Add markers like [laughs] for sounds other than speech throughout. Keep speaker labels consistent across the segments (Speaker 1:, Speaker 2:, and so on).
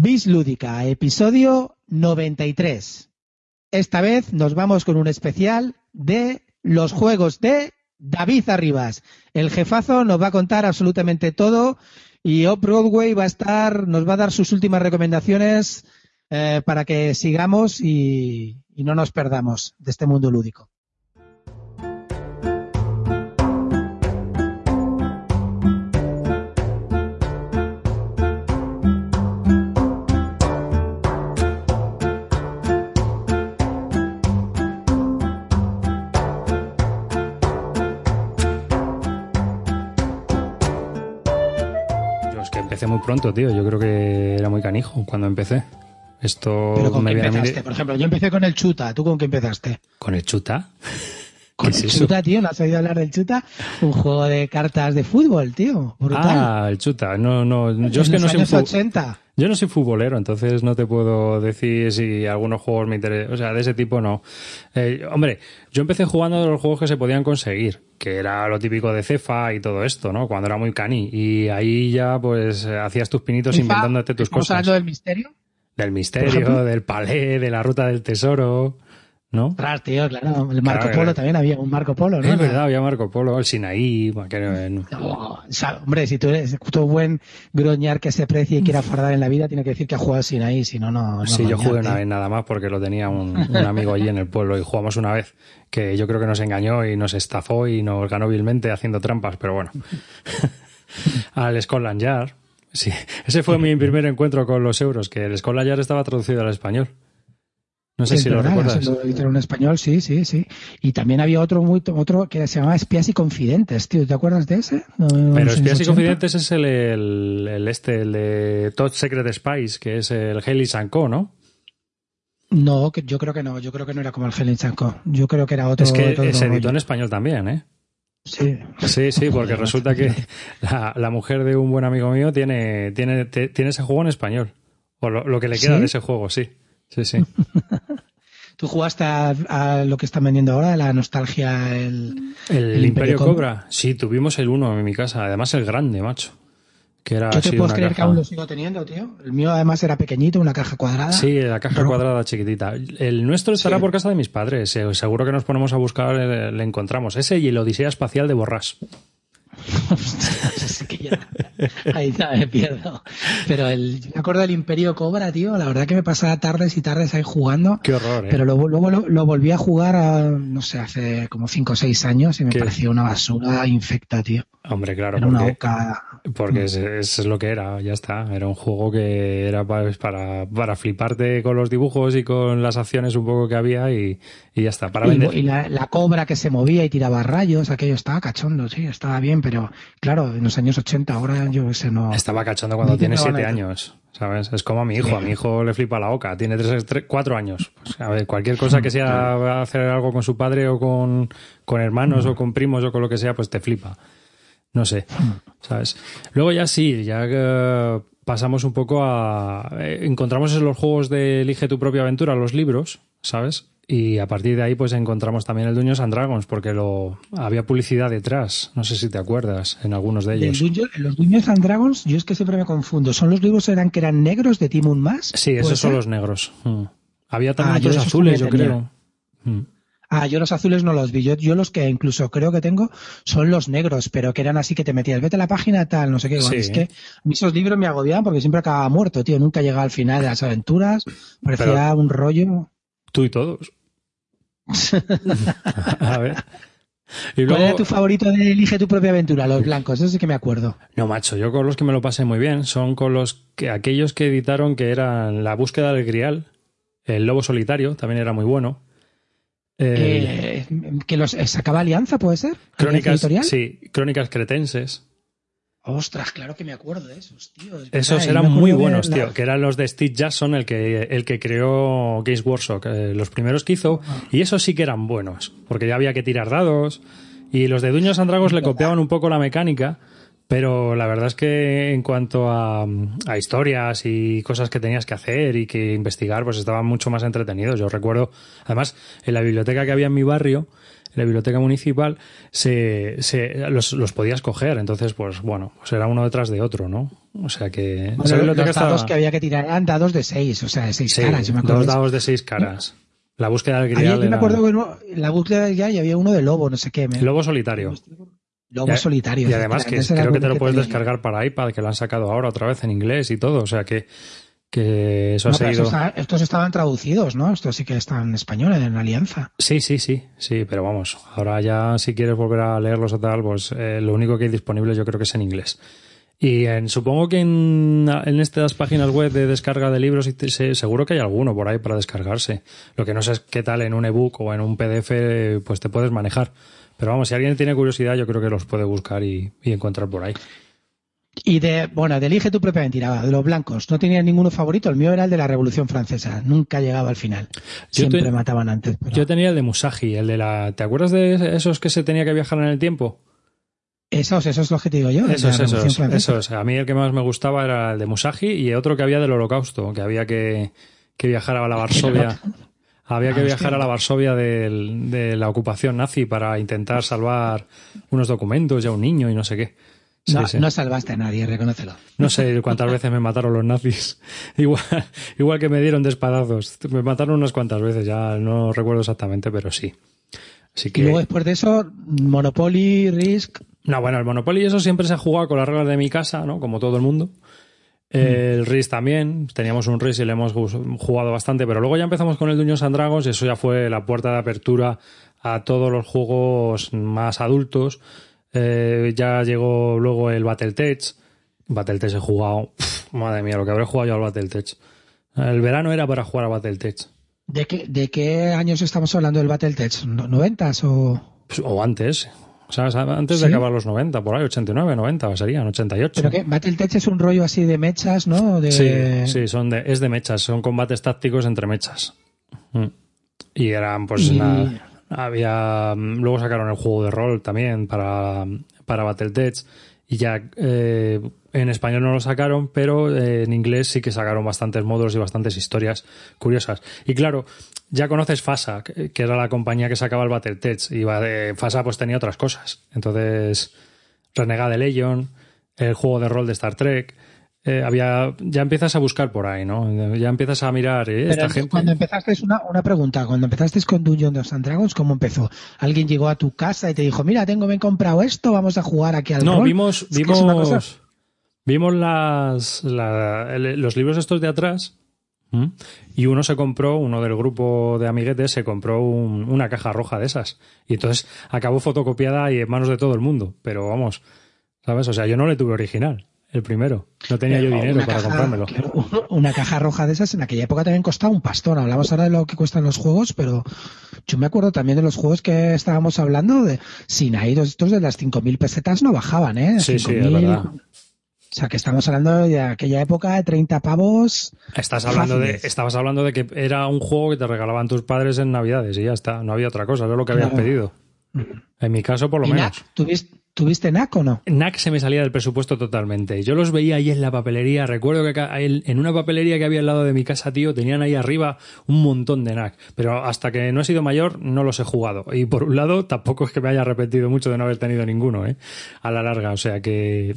Speaker 1: Bis Lúdica, episodio 93. Esta vez nos vamos con un especial de los juegos de David Arribas. El jefazo nos va a contar absolutamente todo y Off Broadway va a estar, nos va a dar sus últimas recomendaciones eh, para que sigamos y no nos perdamos de este mundo lúdico.
Speaker 2: Empecé muy pronto, tío. Yo creo que era muy canijo cuando empecé. Esto
Speaker 1: Pero con
Speaker 2: me
Speaker 1: qué empezaste, por ejemplo, yo empecé con el Chuta, ¿tú con qué empezaste?
Speaker 2: con el chuta.
Speaker 1: Con
Speaker 2: ¿Qué es
Speaker 1: el? Chuta, tío, ¿no has oído hablar del Chuta? Un juego de cartas de fútbol, tío, brutal.
Speaker 2: Ah, el chuta. No, no. Yo es que
Speaker 1: los
Speaker 2: no soy,
Speaker 1: años
Speaker 2: fu-
Speaker 1: 80.
Speaker 2: yo no soy futbolero, entonces no te puedo decir si algunos juegos me interesan. O sea, de ese tipo no. Eh, hombre, yo empecé jugando de los juegos que se podían conseguir, que era lo típico de Cefa y todo esto, ¿no? Cuando era muy cani. Y ahí ya, pues, hacías tus pinitos inventándote tus
Speaker 1: ¿Estamos
Speaker 2: cosas.
Speaker 1: hablando del misterio?
Speaker 2: Del misterio, del palé, de la ruta del tesoro, ¿no?
Speaker 1: Ostras, tío, claro. El Marco
Speaker 2: Claro,
Speaker 1: Polo
Speaker 2: claro.
Speaker 1: también había un Marco Polo, ¿no?
Speaker 2: Es verdad, había Marco Polo, el Sinaí, bueno,
Speaker 1: Oh, o sea, hombre, si tú eres todo buen groñar que se precie y quiera fardar en la vida, tiene que decir que ha jugado sin ahí, si no, no. no
Speaker 2: Sí, yo jugué una vez nada más porque lo tenía un, un amigo allí en el pueblo y jugamos una vez que yo creo que nos engañó y nos estafó y nos ganó vilmente haciendo trampas, pero bueno. [laughs] al Scotland Yard. Sí, ese fue mi primer encuentro con los euros, que el Scotland Yard estaba traducido al español. No sé si lo recuerdas.
Speaker 1: Lo editaron en español, sí, sí, sí. Y también había otro muy, otro que se llamaba Espías y Confidentes, tío. ¿Te acuerdas de ese? No,
Speaker 2: Pero Espías y
Speaker 1: 80.
Speaker 2: Confidentes es el, el, el este, el de Top Secret Spies, que es el Haley Co, ¿no?
Speaker 1: No, que yo creo que no. Yo creo que no era como el Helen Chanco. Yo creo que era otro.
Speaker 2: es que
Speaker 1: otro
Speaker 2: se editó
Speaker 1: rollo.
Speaker 2: en español también, ¿eh?
Speaker 1: Sí.
Speaker 2: Sí, sí, porque resulta que la, la mujer de un buen amigo mío tiene, tiene, te- tiene ese juego en español. O lo, lo que le queda
Speaker 1: ¿Sí?
Speaker 2: de ese juego, sí. Sí, sí. [laughs]
Speaker 1: ¿Tú jugaste a, a lo que están vendiendo ahora, la nostalgia, el...
Speaker 2: El,
Speaker 1: El
Speaker 2: Imperio
Speaker 1: Imperio
Speaker 2: Cobra.
Speaker 1: Cobra.
Speaker 2: Sí, tuvimos el uno en mi casa. Además, el grande, macho. Que era
Speaker 1: ¿Yo te
Speaker 2: una
Speaker 1: creer que aún lo sigo teniendo, tío? El mío además era pequeñito, una caja cuadrada.
Speaker 2: Sí, la caja cuadrada chiquitita. El nuestro estará
Speaker 1: Sí.
Speaker 2: por casa de mis padres. Eh, Seguro que nos ponemos a buscar, eh, le encontramos. Ese y el Odisea Espacial de Borrás. [laughs]
Speaker 1: Así que ya, ahí ya me pierdo. Pero el, yo me acuerdo del Imperio Cobra, tío. La verdad que me pasaba tardes y tardes ahí jugando.
Speaker 2: Qué horror, ¿eh?
Speaker 1: Pero luego, luego lo, lo volví a jugar, a, no sé, hace como 5 o 6 años y me
Speaker 2: ¿Qué?
Speaker 1: pareció una basura infecta, tío.
Speaker 2: Hombre, claro,
Speaker 1: Era una
Speaker 2: porque,
Speaker 1: oca.
Speaker 2: porque es, es lo que era, ya está. Era un juego que era pa- para, para fliparte con los dibujos y con las acciones un poco que había y, y ya está. Para
Speaker 1: Y,
Speaker 2: vender.
Speaker 1: y la, la cobra que se movía y tiraba rayos, aquello estaba cachondo, sí, estaba bien, pero claro, en los años 80 ahora yo sé, no.
Speaker 2: Estaba cachondo cuando tiene siete años, ¿sabes? Es como a mi hijo. A mi hijo le flipa la oca. Tiene tres, tres- cuatro años. Pues, a ver, cualquier cosa que sea [laughs] hacer algo con su padre o con, con hermanos o con primos o con lo que sea, pues te flipa. No sé, ¿sabes? Luego ya sí, ya que pasamos un poco a... eh, encontramos en los juegos de Elige tu propia aventura, los libros, ¿sabes? Y a partir de ahí pues encontramos también el Dungeons and Dragons porque lo había publicidad detrás, no sé si te acuerdas, en algunos de ellos.
Speaker 1: Dungeon- los Dungeons and Dragons, yo es que siempre me confundo. ¿Son los libros eran que eran negros de Timun Más?
Speaker 2: Sí,
Speaker 1: ¿Puede
Speaker 2: esos son los negros. Mm. Había también
Speaker 1: Ah, yo
Speaker 2: otros
Speaker 1: esos
Speaker 2: azules, yo creo. Mm.
Speaker 1: Ah, yo los azules no los vi. Yo, yo los que incluso creo que tengo son los negros, pero que eran así que te metías, vete a la página tal, no sé qué.
Speaker 2: Sí.
Speaker 1: Es que a mí esos libros me agobiaban porque siempre acababa muerto, tío. Nunca llegaba al final de las aventuras. Parecía un rollo.
Speaker 2: Tú y todos. [laughs] [laughs] a ver. Y
Speaker 1: ¿Cuál era tu favorito de Elige tu propia aventura? Los blancos, eso sí que me acuerdo.
Speaker 2: no, macho, yo con los que me lo pasé muy bien son con los que aquellos que editaron que eran La búsqueda del grial, El lobo solitario, también era muy bueno.
Speaker 1: Eh, que los eh, sacaba Alianza, ¿puede ser? ¿Alianza
Speaker 2: crónicas, sí, crónicas cretenses.
Speaker 1: Ostras, claro que me acuerdo de esos, tío. Es
Speaker 2: Esos
Speaker 1: verdad,
Speaker 2: eran muy buenos,
Speaker 1: la-
Speaker 2: tío, que eran los de Steve Jackson, el que, el que creó Games Workshop, eh, los primeros que hizo, y esos sí que eran buenos, porque ya había que tirar dados, y los de Duños and Dragons le copiaban un poco la mecánica, pero la verdad es que en cuanto a, a historias y cosas que tenías que hacer y que investigar, pues estaban mucho más entretenidos. Yo recuerdo, además, en la biblioteca que había en mi barrio, la biblioteca municipal, se, se los, los, podías coger. Entonces, pues bueno, pues era uno detrás de otro, ¿no? O sea que.
Speaker 1: Bueno, los dados que había que tirar eran dados de seis, o sea, de seis caras. Yo me
Speaker 2: dos dados de seis caras. La búsqueda del grial.
Speaker 1: Yo me acuerdo que no, la búsqueda del grial y había uno de lobo, no sé qué. Me...
Speaker 2: Lobo solitario.
Speaker 1: Lobo solitario.
Speaker 2: Y además que creo que te lo puedes descargar para iPad, que lo han sacado ahora otra vez en inglés y todo. O sea que que eso ha seguido...
Speaker 1: estos estaban traducidos, ¿no? Estos sí que están en español, en Alianza.
Speaker 2: Sí, sí, sí, sí, pero vamos, ahora ya si quieres volver a leerlos o tal, pues eh, lo único que hay disponible yo creo que es en inglés. Y en, supongo que en, en, estas páginas web de descarga de libros seguro que hay alguno por ahí para descargarse. Lo que no sé es qué tal en un ebook o en un PDF pues te puedes manejar. Pero vamos, si alguien tiene curiosidad yo creo que los puede buscar y, y encontrar por ahí.
Speaker 1: Y de, bueno, de elige tu propia mentira, de los blancos. No tenía ninguno favorito, el mío era el de la Revolución Francesa. Nunca llegaba al final. Siempre mataban antes.
Speaker 2: Yo tenía el de Musashi, el de la. ¿Te acuerdas de esos que se tenía que viajar en el tiempo?
Speaker 1: Esos, esos es lo que te digo yo.
Speaker 2: Esos, esos, esos. A mí el que más me gustaba era el de Musashi y otro que había del Holocausto, que había que, que viajar a la [laughs] Varsovia. Había que ah, viajar a la Varsovia de la ocupación nazi para intentar salvar unos documentos y a un niño y no sé qué.
Speaker 1: No, no, salvaste a nadie, reconócelo.
Speaker 2: No sé cuántas veces me mataron los nazis. [laughs] Igual, igual que me dieron de espadazos. Me mataron unas cuantas veces, ya no recuerdo exactamente, pero sí. Así que...
Speaker 1: Y luego después de eso, Monopoly, Risk.
Speaker 2: No, bueno, el Monopoly eso siempre se ha jugado con las reglas de mi casa, ¿no? Como todo el mundo. El mm. Risk también, teníamos un Risk y le hemos jugado bastante, pero luego ya empezamos con el Dungeons and Dragons y eso ya fue la puerta de apertura a todos los juegos más adultos eh, ya llegó luego el Battletech. Battletech he jugado. madre mía, lo que habré jugado yo al Battletech. El verano era para jugar a Battletech.
Speaker 1: ¿De qué, ¿De qué años estamos hablando del Battletech? ¿Noventas o...?
Speaker 2: Pues, o antes. O sea, antes de acabar los 90, por ahí, 89, 90 serían, 88.
Speaker 1: Pero que Battletech es un rollo así de mechas, ¿no? De...
Speaker 2: Sí, sí, son de, es de mechas, son combates tácticos entre mechas. Mm. Y eran, pues, nada había mm, luego sacaron el juego de rol también para, para Battletech y ya eh, en español no lo sacaron, pero eh, en inglés sí que sacaron bastantes módulos y bastantes historias curiosas. Y claro, ya conoces FASA, que era la compañía que sacaba el Battletech, y FASA pues tenía otras cosas. Entonces, Renegade Legion, el juego de rol de Star Trek, eh, había, ya empiezas a buscar por ahí, ¿no? Ya empiezas a mirar eh, esta gente.
Speaker 1: Cuando empezaste, una, una pregunta, cuando empezaste con Dungeons and Dragons, ¿cómo empezó? ¿Alguien llegó a tu casa y te dijo, mira, tengo, me he comprado esto, vamos a jugar aquí al
Speaker 2: No, vimos, vimos, vimos las, los libros estos de atrás y uno se compró, uno del grupo de amiguetes se compró una caja roja de esas. Y entonces acabó fotocopiada y en manos de todo el mundo. Pero vamos, ¿sabes? O sea, yo no le tuve original el primero. No tenía yo dinero para comprármelo. [laughs]
Speaker 1: una caja roja de esas en aquella época también costaba un pastón. Hablamos ahora de lo que cuestan los juegos, pero yo me acuerdo también de los juegos que estábamos hablando de Sinaidos, estos de las 5.000 pesetas no bajaban, ¿eh?
Speaker 2: Sí, sí, es verdad.
Speaker 1: O sea, que estamos hablando de aquella época de 30 pavos.
Speaker 2: Estás hablando de, estabas hablando de que era un juego que te regalaban tus padres en Navidades y ya está. No había otra cosa, era lo que habías pedido. En mi caso, por lo menos.
Speaker 1: ¿tuviste, ¿Tuviste NAC o no?
Speaker 2: NAC se me salía del presupuesto totalmente. Yo los veía ahí en la papelería. Recuerdo que en una papelería que había al lado de mi casa, tío, tenían ahí arriba un montón de NAC. Pero hasta que no he sido mayor, no los he jugado. Y por un lado, tampoco es que me haya arrepentido mucho de no haber tenido ninguno, ¿eh? A la larga. O sea que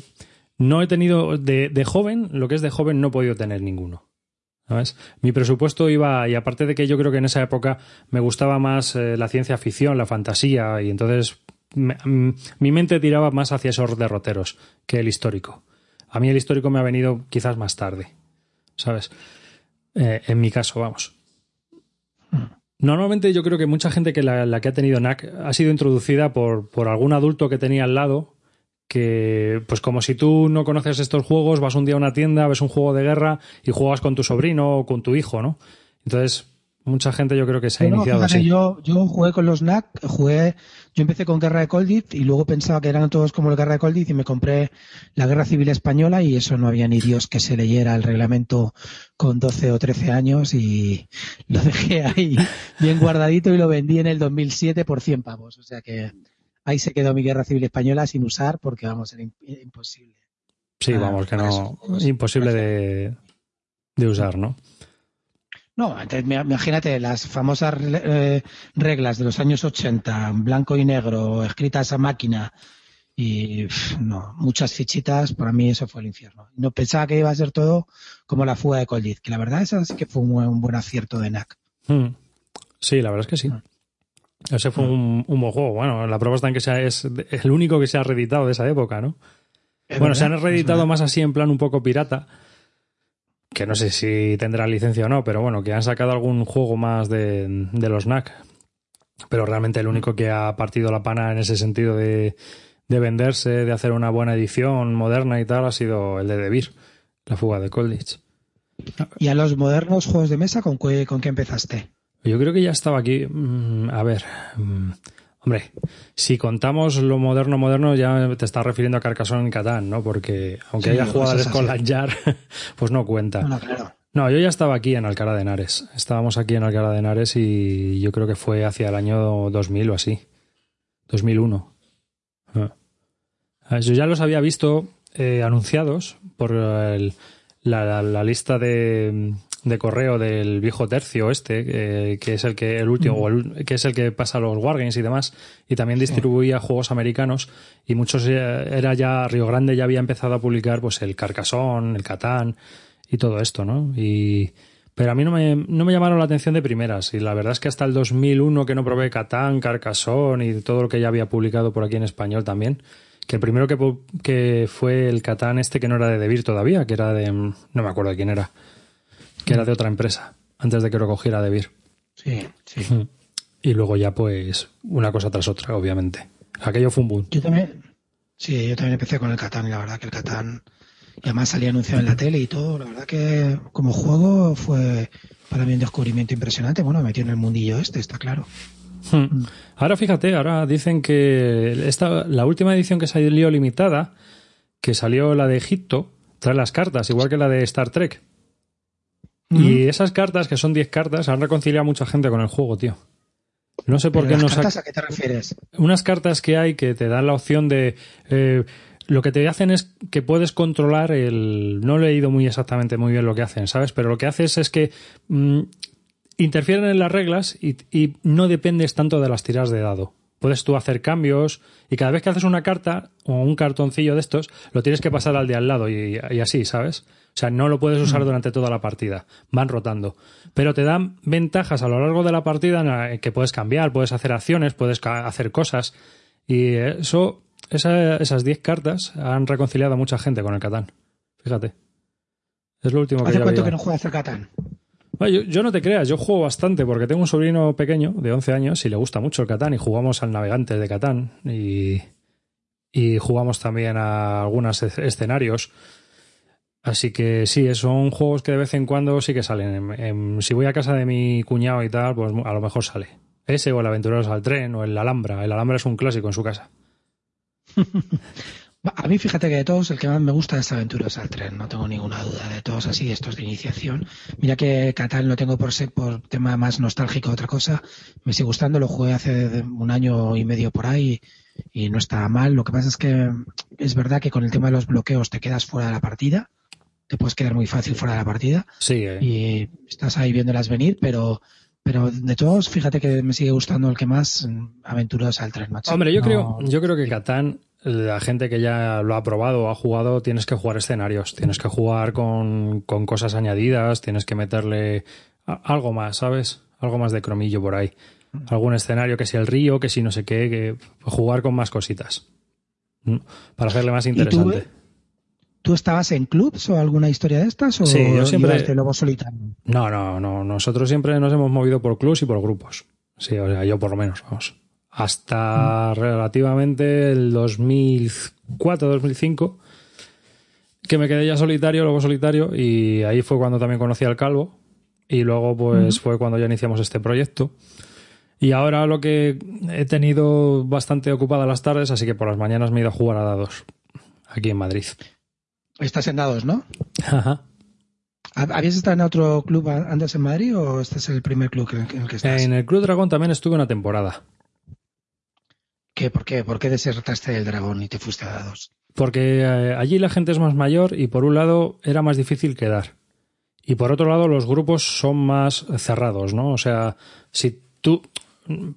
Speaker 2: no he tenido, de, joven, lo que es de joven, no he podido tener ninguno. ¿Sabes? Mi presupuesto iba, y aparte de que yo creo que en esa época me gustaba más eh, la ciencia ficción, la fantasía, y entonces Mm, mi mente tiraba más hacia esos derroteros que el histórico. A mí el histórico me ha venido quizás más tarde, ¿sabes? Eh, en mi caso, vamos. Normalmente yo creo que mucha gente que la, que ha tenido NAC ha sido introducida por, por algún adulto que tenía al lado que, pues como si tú no conoces estos juegos, vas un día a una tienda, ves un juego de guerra y juegas con tu sobrino o con tu hijo, ¿no? Entonces, Mucha gente yo creo que se ha iniciado así.
Speaker 1: Yo, yo jugué con los NAC, jugué, yo empecé con Guerra de Colditz y luego pensaba que eran todos como la Guerra de Colditz y me compré la Guerra Civil Española y eso no había ni Dios que se leyera el reglamento con 12 o 13 años y lo dejé ahí bien guardadito y lo vendí en el 2007 por 100 pavos. O sea que ahí se quedó mi Guerra Civil Española sin usar porque vamos, era imposible.
Speaker 2: Sí, vamos, que no, imposible de, de usar, ¿no?
Speaker 1: No, imagínate las famosas eh, reglas de los años 80, en blanco y negro, escritas a máquina y no, muchas fichitas, para mí eso fue el infierno. No pensaba que iba a ser todo como la fuga de Coldiz, que la verdad esa sí que fue un, buen- acierto de NAC.
Speaker 2: Mm. Sí, la verdad es que sí. Ese fue un, un buen juego. Bueno, la prueba está en que sea, es el único que se ha reeditado de esa época, ¿no?
Speaker 1: Es
Speaker 2: bueno,
Speaker 1: verdad,
Speaker 2: se han reeditado más así en plan un poco pirata. Que no sé si tendrá licencia o no, pero bueno, que han sacado algún juego más de, de los NAC. Pero realmente el único que ha partido la pana en ese sentido de, de venderse, de hacer una buena edición moderna y tal, ha sido el de Devir, la fuga de Colditch.
Speaker 1: ¿Y a los modernos juegos de mesa con qué, con qué empezaste?
Speaker 2: Yo creo que ya estaba aquí. mm, a ver. mm, hombre, si contamos lo moderno, moderno, ya te estás refiriendo a Carcassonne y Catán, ¿no? Porque aunque
Speaker 1: Sí,
Speaker 2: haya jugadores con
Speaker 1: así.
Speaker 2: Lanyard, [laughs] pues no cuenta.
Speaker 1: Bueno, claro.
Speaker 2: No, yo ya estaba aquí en Alcalá de Henares. Estábamos aquí en Alcalá de Henares y yo creo que fue hacia el año 2000 o así. 2001. Ah. Ah, Yo ya los había visto eh, anunciados por el- la, la- la lista de, de correo del viejo tercio este, eh, que es el que el último, o el- que es el que pasa los wargames y demás, y también distribuía juegos americanos, y muchos eh, era ya Río Grande ya había empezado a publicar pues el Carcassonne, el Catán y todo esto, ¿no? Y pero a mí no me, no me llamaron la atención de primeras, y la verdad es que hasta el 2001 que no probé Catán, Carcassonne y todo lo que ya había publicado por aquí en español también, que el primero que, que fue el Catán este que no era de Devir todavía, que era de... no me acuerdo de quién era, que era de otra empresa, antes de que lo cogiera Devir.
Speaker 1: Sí, sí.
Speaker 2: Y luego ya pues una cosa tras otra, obviamente. Aquello fue un boom.
Speaker 1: Yo también, sí, yo también empecé con el Catán y la verdad que el Catán, y además salía anunciado en la tele y todo, la verdad que como juego fue para mí un descubrimiento impresionante. Bueno, me metió en el mundillo este, está claro.
Speaker 2: Hmm. Ahora fíjate, ahora dicen que esta, la última edición que salió limitada, que salió la de Egipto, trae las cartas, igual que la de Star Trek. Y esas cartas, que son 10 cartas, han reconciliado a mucha gente con el juego, tío. No sé por qué
Speaker 1: las
Speaker 2: no
Speaker 1: cartas, ¿A qué te refieres?
Speaker 2: Unas cartas que hay que te dan la opción de... eh, lo que te hacen es que puedes controlar el... No he leído muy exactamente muy bien lo que hacen, ¿sabes? Pero lo que haces es que mm, interfieren en las reglas y, y no dependes tanto de las tiradas de dado. Puedes tú hacer cambios y cada vez que haces una carta o un cartoncillo de estos, lo tienes que pasar al de al lado y, y así, ¿sabes? O sea, no lo puedes usar durante toda la partida. Van rotando. Pero te dan ventajas a lo largo de la partida en la que puedes cambiar, puedes hacer acciones, puedes hacer cosas. Y eso, esa- esas 10 cartas han reconciliado a mucha gente con el Catán. Fíjate. Es lo último que
Speaker 1: ¿Hace cuánto que no juegas al Catán?
Speaker 2: Bueno, yo, no te creas, yo juego bastante porque tengo un sobrino pequeño de 11 años y le gusta mucho el Catán y jugamos al Navegante de Catán y, y jugamos también a algunos es- escenarios. Así que sí, son juegos que de vez en cuando sí que salen. En- en- si voy a casa de mi cuñado y tal, pues a lo mejor sale. Ese o el Aventureros al Tren o el Alhambra. El Alhambra es un clásico en su casa. [laughs]
Speaker 1: A mí, fíjate que de todos, el que más me gusta es Aventuras al Tren, no tengo ninguna duda. De todos así, estos de iniciación. Mira que Catán lo tengo por, ser, por tema más nostálgico, otra cosa. Me sigue gustando, lo jugué hace un año y medio por ahí y no está mal. Lo que pasa es que es verdad que con el tema de los bloqueos te quedas fuera de la partida. Te puedes quedar muy fácil fuera de la partida
Speaker 2: Sí, eh.
Speaker 1: y estás ahí viéndolas venir, pero pero de todos, fíjate que me sigue gustando el que más, mm, Aventuras al Tren, macho.
Speaker 2: Hombre, yo
Speaker 1: No-
Speaker 2: creo, yo creo que Catán, la gente que ya lo ha probado o ha jugado, tienes que jugar escenarios, tienes que jugar con, con cosas añadidas, tienes que meterle a- algo más, ¿sabes? Algo más de cromillo por ahí. Algún escenario, que si el río, que si no sé qué, que jugar con más cositas. ¿Mm? Para hacerle más interesante.
Speaker 1: ¿Tú estabas en clubs o alguna historia de estas? ¿O
Speaker 2: Sí, yo siempre-
Speaker 1: de lobo solitario?
Speaker 2: No, no, no. Nosotros siempre nos hemos movido por clubs y por grupos. Sí, o sea, yo por lo menos, vamos. Hasta relativamente el 2004, 2005, que me quedé ya solitario, luego solitario, y ahí fue cuando también conocí al Calvo. Y luego, pues, fue cuando ya iniciamos este proyecto. Y ahora lo que he tenido bastante ocupada las tardes, así que por las mañanas me he ido a jugar a dados. Aquí en Madrid.
Speaker 1: Estás en dados, ¿no?
Speaker 2: Ajá.
Speaker 1: ¿Habías estado en otro club antes en Madrid o este es el primer club en el que estás?
Speaker 2: En el Club Dragón también estuve una temporada.
Speaker 1: ¿Qué, ¿Por qué? ¿Por qué desertaste del dragón y te fuiste a dados?
Speaker 2: Porque eh, allí la gente es más mayor y por un lado era más difícil quedar. Y por otro lado, los grupos son más cerrados, ¿no? O sea, si tú,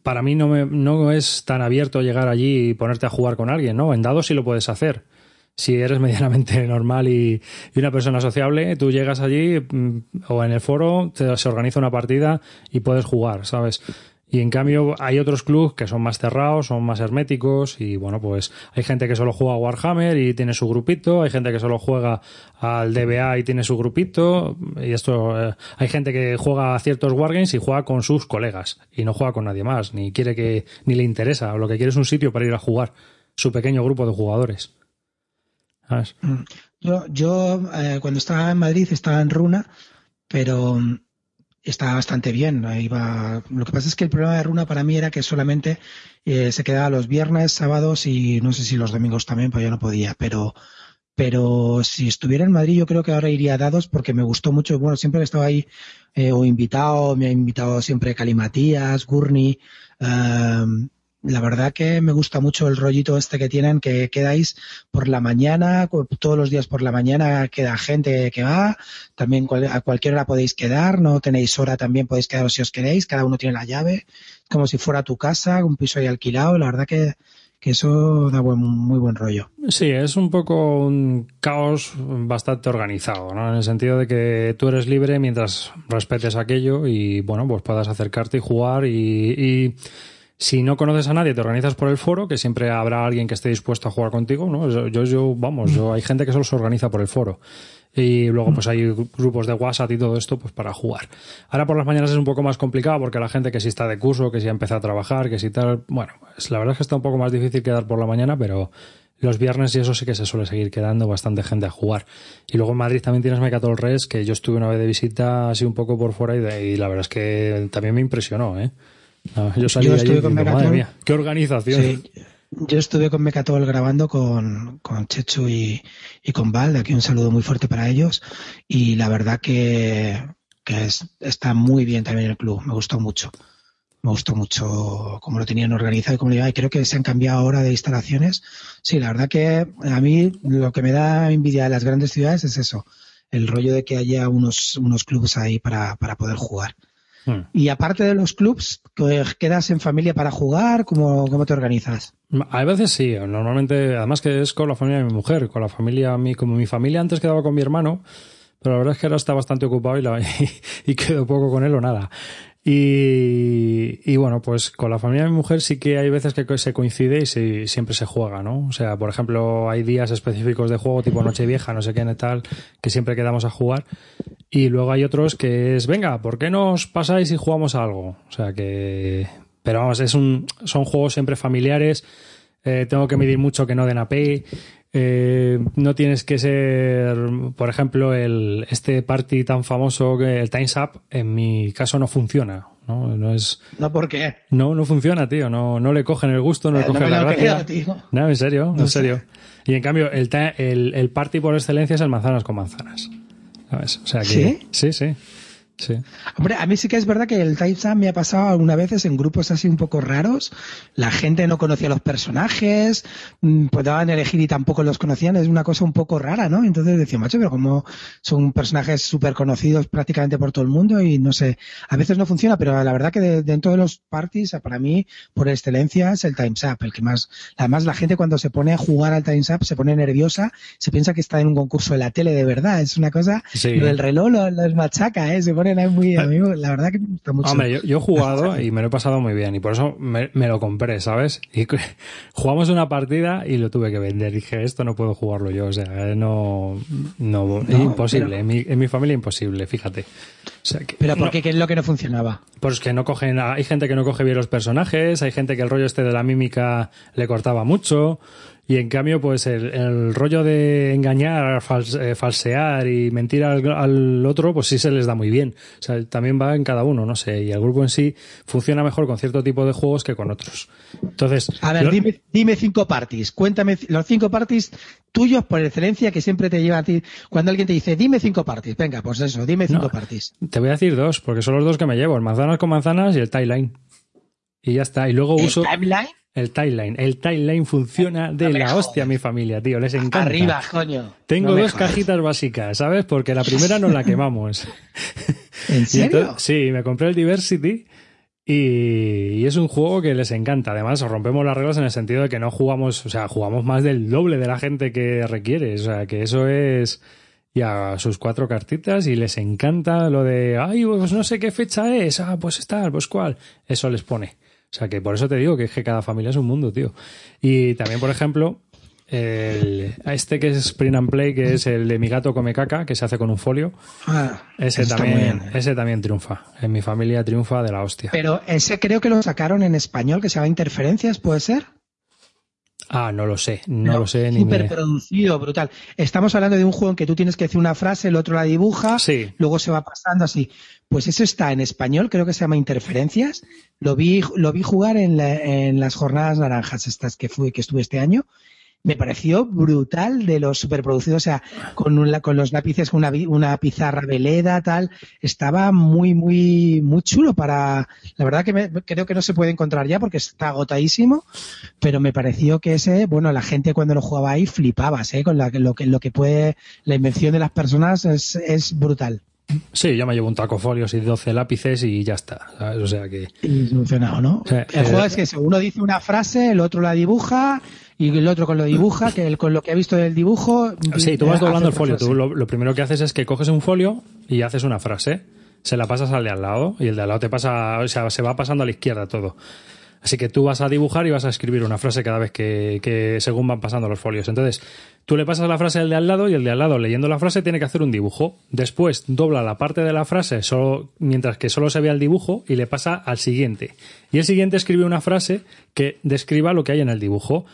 Speaker 2: para mí no, me, no es tan abierto llegar allí y ponerte a jugar con alguien, ¿no? En dados sí lo puedes hacer. Si eres [laughs] medianamente normal y, una persona sociable, tú llegas allí mm, o en el foro, se organiza una partida y puedes jugar, ¿sabes? Y en cambio hay otros clubs que son más cerrados, son más herméticos y bueno, pues hay gente que solo juega a Warhammer y tiene su grupito, hay gente que solo juega al DBA y tiene su grupito y esto eh, hay gente que juega a ciertos wargames y juega con sus colegas y no juega con nadie más, ni quiere que ni le interesa, lo que quiere es un sitio para ir a jugar, su pequeño grupo de jugadores. ¿Sabes?
Speaker 1: Yo, yo eh, cuando estaba en Madrid estaba en Runa, pero está bastante bien. Iba... Lo que pasa es que el problema de Runa para mí era que solamente eh, se quedaba los viernes, sábados y no sé si los domingos también, pues yo no podía. Pero, pero si estuviera en Madrid, yo creo que ahora iría a dados porque me gustó mucho. Bueno, siempre he estado ahí eh, o invitado, me ha invitado siempre Calimatías, Gurney. Eh, la verdad que me gusta mucho el rollito este que tienen, que quedáis por la mañana, todos los días por la mañana queda gente que va, también a cualquier hora podéis quedar, no tenéis hora, también podéis quedaros si os queréis, cada uno tiene la llave, como si fuera tu casa, un piso ahí alquilado, la verdad que, que eso da buen, muy buen rollo.
Speaker 2: Sí, es un poco un caos bastante organizado, ¿no? En el sentido de que tú eres libre mientras respetes aquello y, bueno, pues puedas acercarte y jugar y, y si no conoces a nadie, te organizas por el foro, que siempre habrá alguien que esté dispuesto a jugar contigo, ¿no? Yo, yo, vamos, yo, hay gente que solo se organiza por el foro. Y luego pues hay grupos de WhatsApp y todo esto pues para jugar. Ahora por las mañanas es un poco más complicado porque la gente que si está de curso, que si ha empezado a trabajar, que si tal, bueno, la verdad es que está un poco más difícil quedar por la mañana, pero los viernes y eso sí que se suele seguir quedando bastante gente a jugar. Y luego en Madrid también tienes Mecatol Res, que yo estuve una vez de visita así un poco por fuera y, de, y la verdad es que también me impresionó, ¿eh? Yo salí
Speaker 1: yo estuve con
Speaker 2: madre mía, qué organización.
Speaker 1: Sí, yo estuve con Mecatol grabando con, con Chechu y, y con Val, de aquí un saludo muy fuerte para ellos. Y la verdad que, que es, está muy bien también el club, me gustó mucho. Me gustó mucho cómo lo tenían organizado y cómo lo iba. Y creo que se han cambiado ahora de instalaciones. Sí, la verdad que a mí lo que me da envidia de las grandes ciudades es eso, el rollo de que haya unos, unos clubes ahí para, para poder jugar. Hmm. Y aparte de los clubs, ¿quedas en familia para jugar? ¿Cómo, ¿Cómo, te organizas?
Speaker 2: A veces sí, normalmente, además que es con la familia de mi mujer, con la familia, mi, como mi familia antes quedaba con mi hermano, pero la verdad es que ahora está bastante ocupado y, la, y, [laughs] y quedo poco con él o nada. Y, y, bueno, pues con la familia de mi mujer sí que hay veces que se coincide y se, siempre se juega, ¿no? O sea, por ejemplo, hay días específicos de juego tipo Nochevieja, no sé qué, tal, que siempre quedamos a jugar. Y luego hay otros que es, venga, ¿por qué no os pasáis y jugamos algo? O sea que... Pero vamos, es un, son juegos siempre familiares. Eh, tengo que medir mucho que no den AP. Eh, no tienes que ser, por ejemplo, el, este party tan famoso que el Times Up, en mi caso no funciona. No, no es.
Speaker 1: No, ¿por qué?
Speaker 2: No, no funciona, tío. No, no le cogen el gusto, no le
Speaker 1: Eh,
Speaker 2: cogen
Speaker 1: no
Speaker 2: la gracia.
Speaker 1: creo.
Speaker 2: No, en serio,
Speaker 1: No
Speaker 2: en
Speaker 1: sé.
Speaker 2: serio. Y en cambio, el, el, el party por excelencia es el manzanas con manzanas. ¿Sabes? O sea que.
Speaker 1: ¿Sí?
Speaker 2: Sí, sí. Sí.
Speaker 1: Hombre, a mí sí que es verdad que el Up me ha pasado algunas veces en grupos así un poco raros. La gente no conocía los personajes, mm, pues daban a elegir y tampoco los conocían. Es una cosa un poco rara, ¿no? Entonces decía, macho, pero como son personajes súper conocidos prácticamente por todo el mundo y no sé, a veces no funciona, pero la verdad que de- dentro de los parties, para mí, por excelencia, es el Times Up, el que más, además la gente cuando se pone a jugar al Times Up se pone nerviosa, se piensa que está en un concurso de la tele de verdad. Es una cosa,
Speaker 2: Sí.
Speaker 1: del reloj lo- los machaca, ¿eh? Se ponen ahí muy, a mí, la verdad que me gusta mucho.
Speaker 2: Hombre, yo, yo he jugado [laughs] y me lo he pasado muy bien y por eso me, me lo compré, ¿sabes? Y [laughs] jugamos una partida y lo tuve que vender. Dije, esto no puedo jugarlo yo, o sea, no, no, es
Speaker 1: No,
Speaker 2: imposible.
Speaker 1: pero-
Speaker 2: En, mi, en mi familia imposible, fíjate. O sea, que,
Speaker 1: Pero ¿por
Speaker 2: no,
Speaker 1: qué? ¿Qué es lo que no funcionaba?
Speaker 2: Pues que no cogen, hay gente que no coge bien los personajes, hay gente que el rollo este de la mímica le cortaba mucho. Y en cambio, pues el, el rollo de engañar, fals- eh, falsear y mentir al, al otro, pues sí se les da muy bien. O sea, también va en cada uno, no sé. Y el grupo en sí funciona mejor con cierto tipo de juegos que con otros. Entonces,
Speaker 1: A ver,
Speaker 2: lo-
Speaker 1: dime, dime cinco parties. Cuéntame los cinco parties tuyos por excelencia que siempre te lleva a ti. Cuando alguien te dice, dime cinco parties. Venga, pues eso, dime cinco
Speaker 2: No.
Speaker 1: parties.
Speaker 2: te voy a decir dos, porque son los dos que me llevo, el manzanas con manzanas y el tie line. Y ya está. Y luego
Speaker 1: ¿El
Speaker 2: uso
Speaker 1: timeline?
Speaker 2: El timeline. El timeline funciona de la hostia a mi familia, tío. Les encanta.
Speaker 1: Arriba, coño.
Speaker 2: Tengo dos cajitas básicas, ¿sabes? Porque la primera nos la [laughs] quemamos.
Speaker 1: ¿En serio?
Speaker 2: sí, me compré el Diversity y, es un juego que les encanta. Además, rompemos las reglas en el sentido de que no jugamos, o sea, jugamos más del doble de la gente que requiere. O sea, que eso es ya sus cuatro cartitas y les encanta lo de, ay, pues no sé qué fecha es, ah, pues está, pues cuál. Eso les pone. O sea, que por eso te digo que, es que cada familia es un mundo, tío. Y también, por ejemplo, el, este que es Spring and Play, que es el de mi gato come caca, que se hace con un folio. Ah, ese también, ese también triunfa. En mi familia triunfa de la hostia.
Speaker 1: Pero ese creo que lo sacaron en español, que se llama Interferencias, ¿puede ser?
Speaker 2: Ah, no lo sé, no, lo sé.
Speaker 1: Súper ni producido, brutal. Estamos hablando de un juego en que tú tienes que decir una frase, el otro la dibuja, luego se va pasando así. Pues eso está en español, creo que se llama Interferencias. Lo vi, lo vi jugar en, en las jornadas naranjas estas que fui, que estuve este año me pareció brutal de los superproducidos, o sea, con, con los lápices, con una, una pizarra veleda, tal, estaba muy, muy, muy chulo para, la verdad que creo que no se puede encontrar ya porque está agotadísimo, pero me pareció que ese, bueno, la gente cuando lo jugaba ahí flipabas, ¿eh? Con la, lo que, lo que puede, la invención de las personas es, es brutal.
Speaker 2: Sí, yo me llevo un taco folios y 12 lápices y ya está. O sea que.
Speaker 1: Y solucionado, ¿no? el juego es que uno dice una frase, el otro la dibuja y el otro con lo dibuja, que el, con lo que ha visto del dibujo.
Speaker 2: Sí, tú vas doblando el folio. Tú lo, primero que haces es que coges un folio y haces una frase, se la pasas al de al lado y el de al lado te pasa, o sea, se va pasando a la izquierda todo. Así que tú vas a dibujar y vas a escribir una frase cada vez que, que según van pasando los folios. Entonces, tú le pasas la frase al de al lado y el de al lado leyendo la frase tiene que hacer un dibujo. Después dobla la parte de la frase solo, mientras que solo se vea el dibujo y le pasa al siguiente. Y el siguiente escribe una frase que describa lo que hay en el dibujo.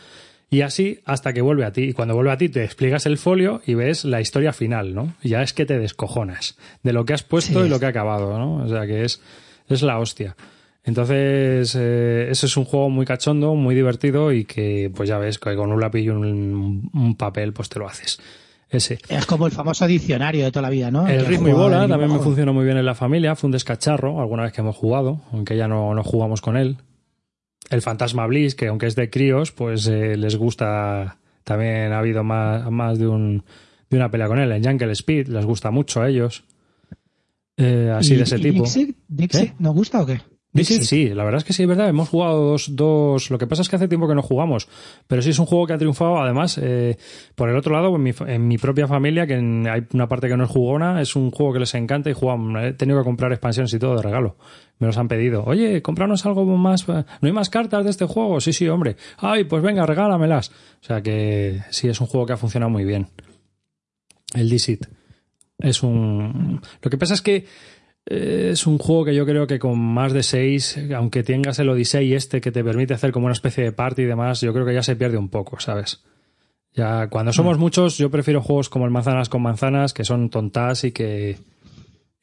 Speaker 2: Y así hasta que vuelve a ti. Y cuando vuelve a ti te explicas el folio y ves la historia final, ¿no? Ya es que te descojonas de lo que has puesto y lo que ha acabado, ¿no? O sea que es, es la hostia. Entonces, eh, ese es un juego muy cachondo, muy divertido y que, pues ya ves, que con un lápiz y un, papel, pues te lo haces. Ese.
Speaker 1: Es como el famoso diccionario de toda la vida, ¿no?
Speaker 2: El, ritmo y bola también me funcionó muy bien en la familia. Fue un descacharro, alguna vez que hemos jugado, aunque ya no, no jugamos con él el Fantasma Bliss, que aunque es de críos, pues eh, les gusta. También ha habido más, más de, un, de una pelea con él. En Jungle Speed les gusta mucho a ellos. Eh, así de ese tipo.
Speaker 1: Dixie, Dixie ¿nos gusta o qué?
Speaker 2: Sí, sí, la verdad es que sí, es verdad. Hemos jugado dos, dos. Lo que pasa es que hace tiempo que no jugamos, pero sí es un juego que ha triunfado. Además, eh, por el otro lado, en mi, en mi, propia familia, que hay una parte que no es jugona, es un juego que les encanta y jugamos. He tenido que comprar expansiones y todo de regalo. Me los han pedido. Oye, compranos algo más. ¿No hay más cartas de este juego? Sí, sí, hombre. Ay, pues venga, regálamelas. O sea que sí, es un juego que ha funcionado muy bien. El Dixit. Es un. Lo que pasa es que es un juego que yo creo que con más de seis, aunque tengas el Odyssey este que te permite hacer como una especie de party y demás, yo creo que ya se pierde un poco, ¿sabes? Ya cuando somos mm. muchos, yo prefiero juegos como el Manzanas con Manzanas, que son tontas y que.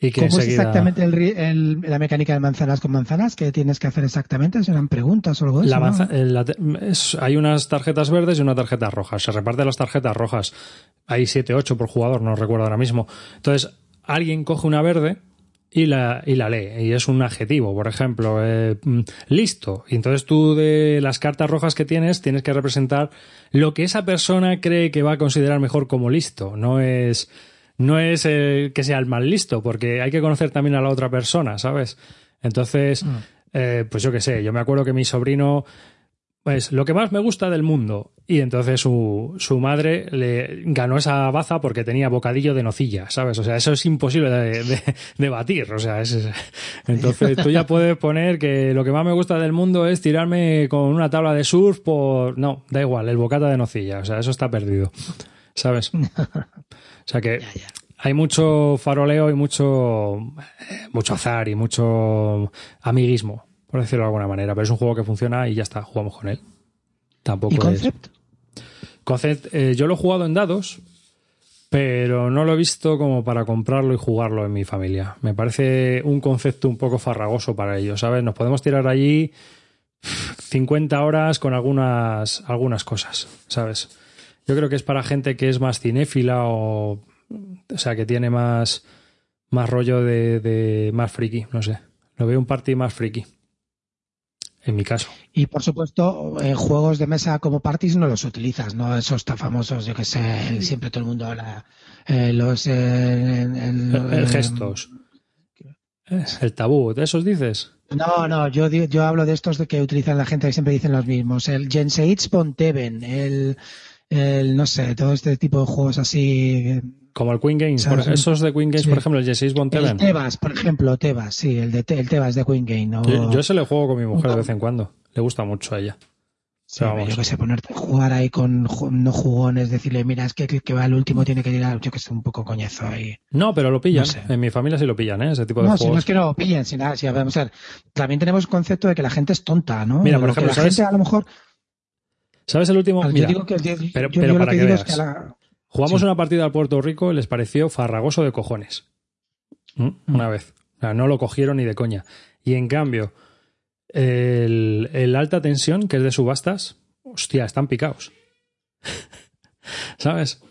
Speaker 1: Y que ¿Cómo es exactamente la mecánica de manzanas con manzanas? ¿Qué tienes que hacer exactamente? ¿Serán preguntas o algo de
Speaker 2: eso? hay unas tarjetas verdes y una tarjeta roja. Se reparten las tarjetas rojas. Hay 7, 8 por jugador, no recuerdo ahora mismo. Entonces, alguien coge una verde y la, y la lee. Y es un adjetivo, por ejemplo, eh, mm, listo. Y entonces tú de las cartas rojas que tienes tienes que representar lo que esa persona cree que va a considerar mejor como listo. No es, no es eh, que sea el mal listo, porque hay que conocer también a la otra persona, ¿sabes? Entonces, mm. eh, pues yo qué sé, yo me acuerdo que mi sobrino pues lo que más me gusta del mundo. Y entonces su, su madre le ganó esa baza porque tenía bocadillo de nocilla, ¿sabes? O sea, eso es imposible de, batir. O sea, es, entonces tú ya puedes poner que lo que más me gusta del mundo es tirarme con una tabla de surf por... No, da igual, el bocata de nocilla. O sea, eso está perdido, ¿sabes? O sea que [laughs] hay mucho faroleo y mucho, mucho azar y mucho amiguismo por decirlo de alguna manera. Pero es un juego que funciona y ya está, jugamos con él. Tampoco
Speaker 1: ¿Y Concept?
Speaker 2: Concept, eh, yo lo he jugado en dados, pero no lo he visto como para comprarlo y jugarlo en mi familia. Me parece un concepto un poco farragoso para ellos, ¿sabes? Nos podemos tirar allí 50 horas con algunas, algunas cosas, ¿sabes? Yo creo que es para gente que es más cinéfila o. O sea, que tiene más. Más rollo de, de más friki, no sé. Lo veo un party más friki. En mi caso.
Speaker 1: Y por supuesto, en juegos de mesa como parties no los utilizas, ¿no? Esos tan famosos, yo que sé, siempre todo el mundo habla. Eh, los. Eh,
Speaker 2: el, gestos. El tabú, ¿de esos dices?
Speaker 1: No, no, yo, yo hablo de estos de que utilizan la gente que siempre dicen los mismos. El Genseits Ponteven, el, el, no sé, todo este tipo de juegos así.
Speaker 2: Como el Queen Games, esos de Queen Games, por ejemplo, el Genseits Ponteven.
Speaker 1: El Tebas, por ejemplo, Tebas, sí, el, de, el Tebas de Queen Game.
Speaker 2: Yo, se le juego con mi mujer de vez en cuando. Le gusta mucho a ella.
Speaker 1: Sí, yo que sé, ponerte a jugar ahí con no jugones, decirle, mira, es que el que va al último tiene que tirar, yo que sé, un poco coñazo ahí.
Speaker 2: No, pero lo pillan. En mi familia sí lo pillan, ¿eh? Ese tipo de
Speaker 1: no,
Speaker 2: juegos.
Speaker 1: No, si no es que no lo pillen, si nada, si, vamos a ver, también tenemos el concepto de que la gente es tonta, ¿no?
Speaker 2: Mira, por ejemplo,
Speaker 1: la gente a lo mejor...
Speaker 2: ¿Sabes el último?
Speaker 1: Mira, yo digo que,
Speaker 2: pero, pero para que, veas. Jugamos una partida al Puerto Rico y les pareció farragoso de cojones. ¿Mm? Una vez. O sea, no lo cogieron ni de coña. Y en cambio, el, el alta tensión, que es de subastas, hostia, están picados. [laughs] ¿Sabes?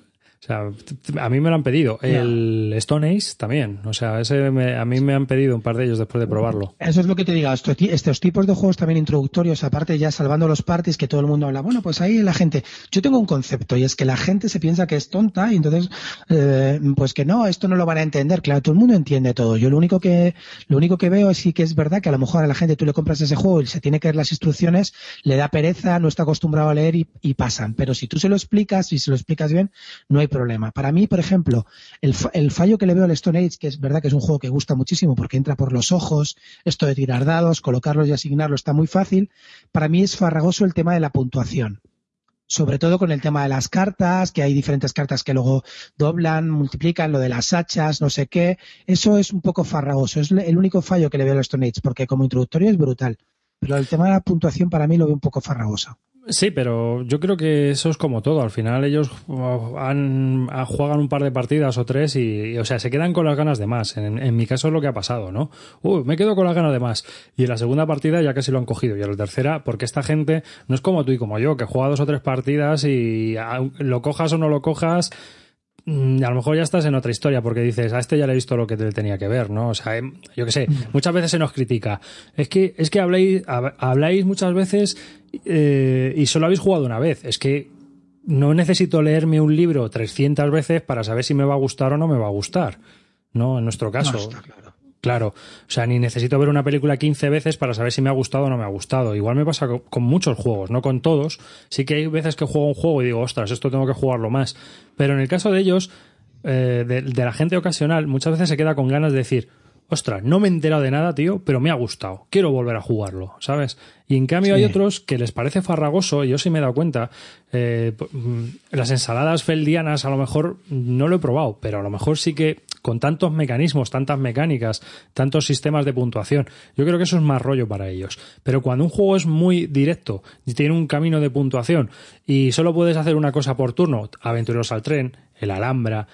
Speaker 2: Sea, a mí me lo han pedido. El Stone Ace también. O sea, ese a mí me han pedido un par de ellos después de probarlo.
Speaker 1: Eso es lo que te digo. Estos tipos de juegos también introductorios, aparte ya salvando los parties, que todo el mundo habla. Bueno, pues ahí la gente. Yo tengo un concepto y es que la gente se piensa que es tonta y entonces, eh, pues que no, esto no lo van a entender. Claro, todo el mundo entiende todo. Yo lo único que, lo único que veo es sí que es verdad que a lo mejor a la gente tú le compras ese juego y se tiene que ver las instrucciones, le da pereza, no está acostumbrado a leer y, y pasan. Pero si tú se lo explicas y se lo explicas bien, no hay problema. Para mí, por ejemplo, el, el, fallo que le veo al Stone Age, que es verdad que es un juego que gusta muchísimo porque entra por los ojos, esto de tirar dados, colocarlos y asignarlos está muy fácil, para mí es farragoso el tema de la puntuación sobre todo con el tema de las cartas, que hay diferentes cartas que luego doblan, multiplican, lo de las hachas, no sé qué. Eso es un poco farragoso. Es el único fallo que le veo al Stone Age, porque como introductorio es brutal. Pero el tema de la puntuación para mí lo veo un poco farragoso.
Speaker 2: Sí, pero yo creo que eso es como todo. Al final ellos uh, han, juegan un par de partidas o tres y, o sea, se quedan con las ganas de más. En, mi caso es lo que ha pasado, ¿no? Uy, me quedo con las ganas de más. Y en la segunda partida ya casi lo han cogido. Y en la tercera, porque esta gente no es como tú y como yo, que juega dos o tres partidas y lo cojas o no lo cojas, a lo mejor ya estás en otra historia porque dices, a este ya le he visto lo que te tenía que ver, ¿no? O sea, em, yo qué sé, mm. muchas veces se nos critica. Es que, es que habláis, habláis muchas veces eh, y solo habéis jugado una vez. Es que no necesito leerme un libro 300 veces para saber si me va a gustar o no me va a gustar. ¿No? En nuestro caso. Claro, o sea, ni necesito ver una película 15 veces para saber si me ha gustado o no me ha gustado. Igual me pasa con muchos juegos, no con todos. Sí que hay veces que juego un juego y digo, ostras, esto tengo que jugarlo más. Pero en el caso de ellos, eh, de, la gente ocasional, muchas veces se queda con ganas de decir, ostras, no me he enterado de nada, tío, pero me ha gustado. Quiero volver a jugarlo, ¿sabes? Y en cambio hay otros que les parece farragoso, y yo sí me he dado cuenta. Eh, mm, las ensaladas feldianas a lo mejor no lo he probado, pero a lo mejor sí que con tantos mecanismos, tantas mecánicas, tantos sistemas de puntuación. Yo creo que eso es más rollo para ellos. Pero cuando un juego es muy directo y tiene un camino de puntuación y solo puedes hacer una cosa por turno, Aventureros al tren, el Alhambra,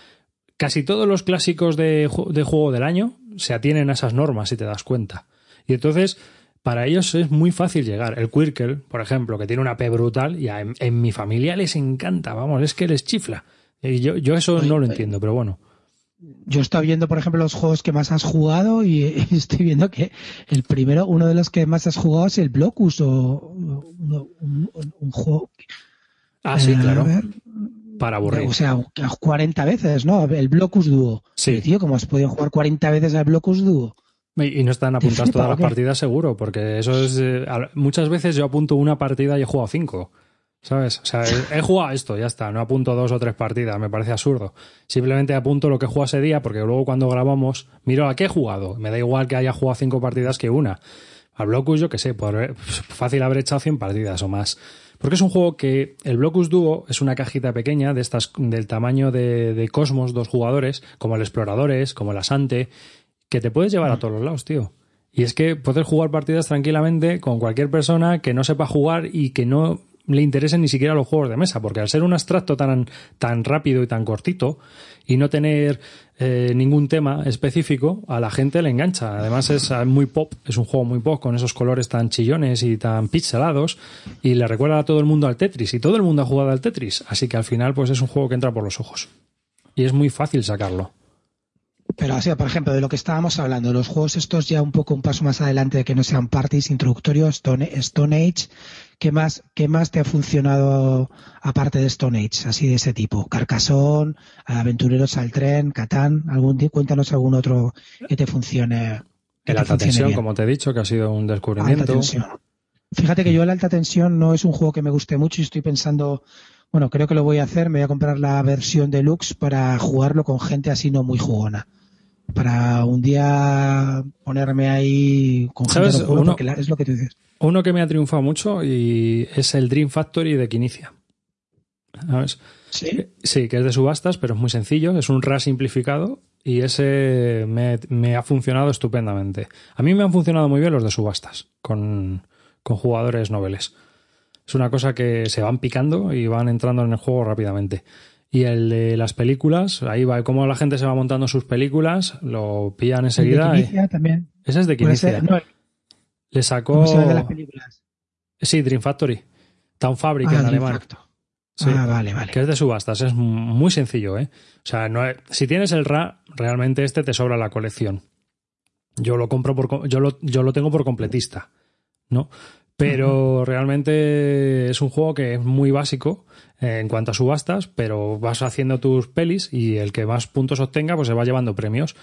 Speaker 2: casi todos los clásicos de, juego del año se atienen a esas normas, si te das cuenta. Y entonces, para ellos es muy fácil llegar. El Quirkel, por ejemplo, que tiene una P brutal, y en, mi familia les encanta, vamos, es que les chifla. Y yo, yo eso no lo entiendo, pero bueno
Speaker 1: yo estoy viendo, por ejemplo, los juegos que más has jugado [laughs] y estoy viendo que el primero, uno de los que más has jugado es el Blocus o un, juego.
Speaker 2: Ah, sí, claro. Para aburrir.
Speaker 1: O sea, 40 veces, ¿no? El Blocus Duo. Sí. tío, ¿cómo has podido jugar 40 veces al Blocus Duo?
Speaker 2: Y no están apuntadas [laughs] todas las partidas seguro, porque eso es... Eh, muchas veces yo apunto una partida y he jugado cinco. ¿Sabes? O sea, he, jugado esto, ya está. No apunto dos o tres partidas, me parece absurdo. Simplemente apunto lo que he ese día, porque luego cuando grabamos, miro a qué he jugado. Me da igual que haya jugado cinco partidas que una. Al Blocus, yo qué sé, por, fácil haber echado 100 partidas o más. Porque es un juego que el Blocus Duo es una cajita pequeña de estas del tamaño de, de Cosmos, dos jugadores, como el Exploradores, como el Asante, que te puedes llevar a todos los lados, tío. Y es que puedes jugar partidas tranquilamente con cualquier persona que no sepa jugar y que no le interesen ni siquiera los juegos de mesa, porque al ser un abstracto tan, tan rápido y tan cortito y no tener eh, ningún tema específico, a la gente le engancha. Además es muy pop, es un juego muy pop con esos colores tan chillones y tan pixelados y le recuerda a todo el mundo al Tetris y todo el mundo ha jugado al Tetris, así que al final pues es un juego que entra por los ojos y es muy fácil sacarlo.
Speaker 1: Pero, por ejemplo, de lo que estábamos hablando, los juegos estos ya un poco un paso más adelante de que no sean parties introductorios, Stone, Stone Age, ¿qué más, ¿qué más te ha funcionado aparte de Stone Age, así de ese tipo? Carcassonne, Aventureros al Tren, Catán, algún cuéntanos algún otro que te funcione. Que
Speaker 2: El
Speaker 1: te
Speaker 2: alta
Speaker 1: funcione
Speaker 2: tensión,
Speaker 1: bien.
Speaker 2: como te he dicho, que ha sido un
Speaker 1: Alta
Speaker 2: descubrimiento.
Speaker 1: tensión. Fíjate que yo el alta tensión no es un juego que me guste mucho y estoy pensando, bueno, creo que lo voy a hacer, me voy a comprar la versión deluxe para jugarlo con gente así no muy jugona. Para un día ponerme ahí con gente
Speaker 2: ¿Sabes?
Speaker 1: jugona,
Speaker 2: Uno-
Speaker 1: porque es lo que tú dices.
Speaker 2: Uno que me ha triunfado mucho y es el Dream Factory de Quinicia. ¿Sabes?
Speaker 1: Sí.
Speaker 2: Sí, que es de subastas, pero es muy sencillo. Es un RA simplificado y ese me, me ha funcionado estupendamente. A mí me han funcionado muy bien los de subastas con, con jugadores noveles. Es una cosa que se van picando y van entrando en el juego rápidamente. Y el de las películas, ahí va, como la gente se va montando sus películas, lo pillan enseguida.
Speaker 1: El de
Speaker 2: y-
Speaker 1: Quinicia también.
Speaker 2: Ese es de Quinicia. Le sacó.
Speaker 1: ¿Cómo se de las películas?
Speaker 2: Sí, Dream Factory. Town Fabric
Speaker 1: Ah,
Speaker 2: en alemán. Sí.
Speaker 1: Ah, vale, vale.
Speaker 2: Que es de subastas, es muy sencillo, ¿eh? O sea, no es- si tienes el RA, realmente este te sobra la colección. Yo lo compro por yo lo, yo lo tengo por completista, ¿no? Pero realmente es un juego que es muy básico eh, en cuanto a subastas, pero vas haciendo tus pelis y el que más puntos obtenga, pues se va llevando premios,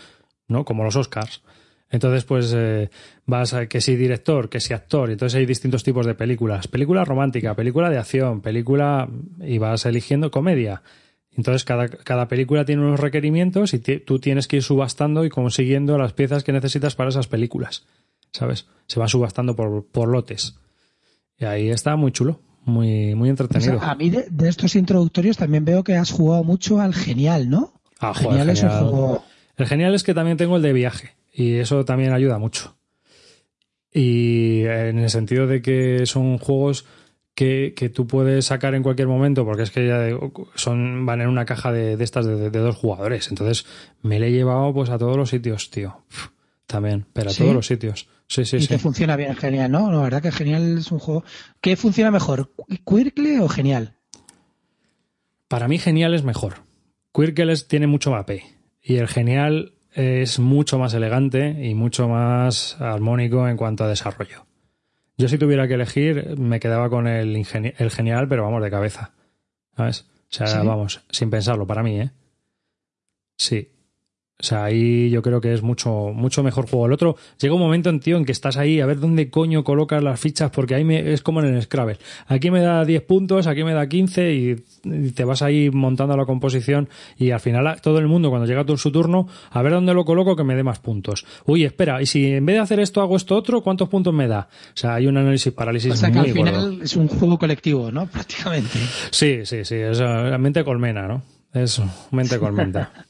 Speaker 2: ¿no? Como los Oscars. Entonces, pues eh, vas a que si director, que si actor, entonces hay distintos tipos de películas. Película romántica, película de acción, película y vas eligiendo comedia. Entonces, cada, cada película tiene unos requerimientos y tú tienes que ir subastando y consiguiendo las piezas que necesitas para esas películas. ¿Sabes? Se van subastando por lotes. Y ahí está muy chulo, muy, muy
Speaker 1: O
Speaker 2: entretenido.
Speaker 1: sea, a mí de, de estos introductorios también veo que has jugado mucho al Genial, ¿no?
Speaker 2: Ah, joder,
Speaker 1: Genial es un juego.
Speaker 2: El genial es que también tengo el de viaje y eso también ayuda mucho. Y en el sentido de que son juegos que, que tú puedes sacar en cualquier momento, porque es que ya son, van en una caja de, de estas de, de dos jugadores. Entonces me le he llevado pues a todos los sitios, tío. También, pero a
Speaker 1: ¿Sí?
Speaker 2: todos los sitios. Sí, sí,
Speaker 1: y
Speaker 2: sí.
Speaker 1: te funciona bien Genial, ¿no? La verdad que Genial es un juego. ¿Qué funciona mejor? ¿Quirkle o Genial?
Speaker 2: Para mí genial es mejor. Quirkel es- tiene mucho mape y el genial es mucho más elegante y mucho más armónico en cuanto a desarrollo. Yo si tuviera que elegir me quedaba con el, el genial, pero vamos de cabeza. ¿Sabes? O sea, vamos, sin pensarlo, para mí, ¿eh? Sí. O sea, ahí yo creo que es mucho, mucho mejor juego. El otro, llega un momento, tío, en que estás ahí a ver dónde coño colocas las fichas, porque ahí me, es como en el Scrabble. Aquí me da 10 puntos, aquí me da 15 y, y te vas ahí montando la composición y al final todo el mundo, cuando llega tu, su turno, a ver dónde lo coloco que me dé más puntos. Uy, espera, y si en vez de hacer esto hago esto otro, ¿cuántos puntos me da? O sea, hay un análisis parálisis
Speaker 1: O sea que
Speaker 2: muy
Speaker 1: al final
Speaker 2: gordo.
Speaker 1: es un juego colectivo, ¿no? [laughs] Prácticamente.
Speaker 2: Sí, sí, sí, es eh, mente colmena, ¿no? Es mente colmena. [laughs]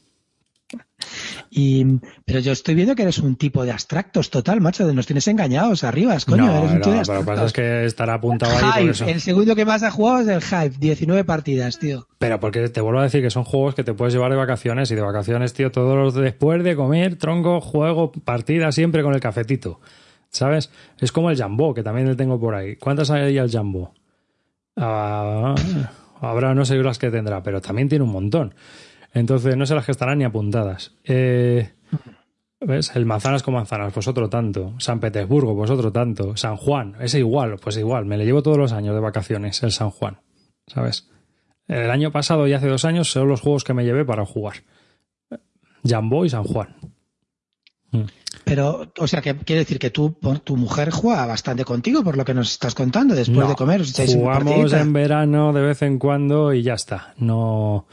Speaker 1: Y, pero yo estoy viendo que eres un tipo de abstractos total, macho. Nos tienes engañados arriba, coño.
Speaker 2: no,
Speaker 1: eres un de
Speaker 2: no, pero lo que pasa es que estará apuntado ahí por eso.
Speaker 1: el segundo que más ha jugado es el Hive, 19 partidas, tío.
Speaker 2: Pero porque te vuelvo a decir que son juegos que te puedes llevar de vacaciones y de vacaciones, tío, todos los después de comer, tronco, juego, partida siempre con el cafetito. ¿Sabes? Es como el Jumbo, que también le tengo por ahí. ¿Cuántas hay al Jumbo? Ah, habrá no sé las que tendrá, pero también tiene un montón. Entonces, no sé las que estarán ni apuntadas. Eh, ¿Ves? El Manzanas con Manzanas, pues otro tanto. San Petersburgo, pues otro tanto. San Juan, ese igual, pues igual. Me le llevo todos los años de vacaciones, el San Juan. ¿Sabes? El año pasado y hace dos años son los juegos que me llevé para jugar. Jumbo y San Juan.
Speaker 1: Pero, o sea, que quiere decir que tú, por- tu mujer juega bastante contigo, por lo que nos estás contando, después
Speaker 2: No,
Speaker 1: de comer. os
Speaker 2: Jugamos en verano de vez en cuando y ya está. No,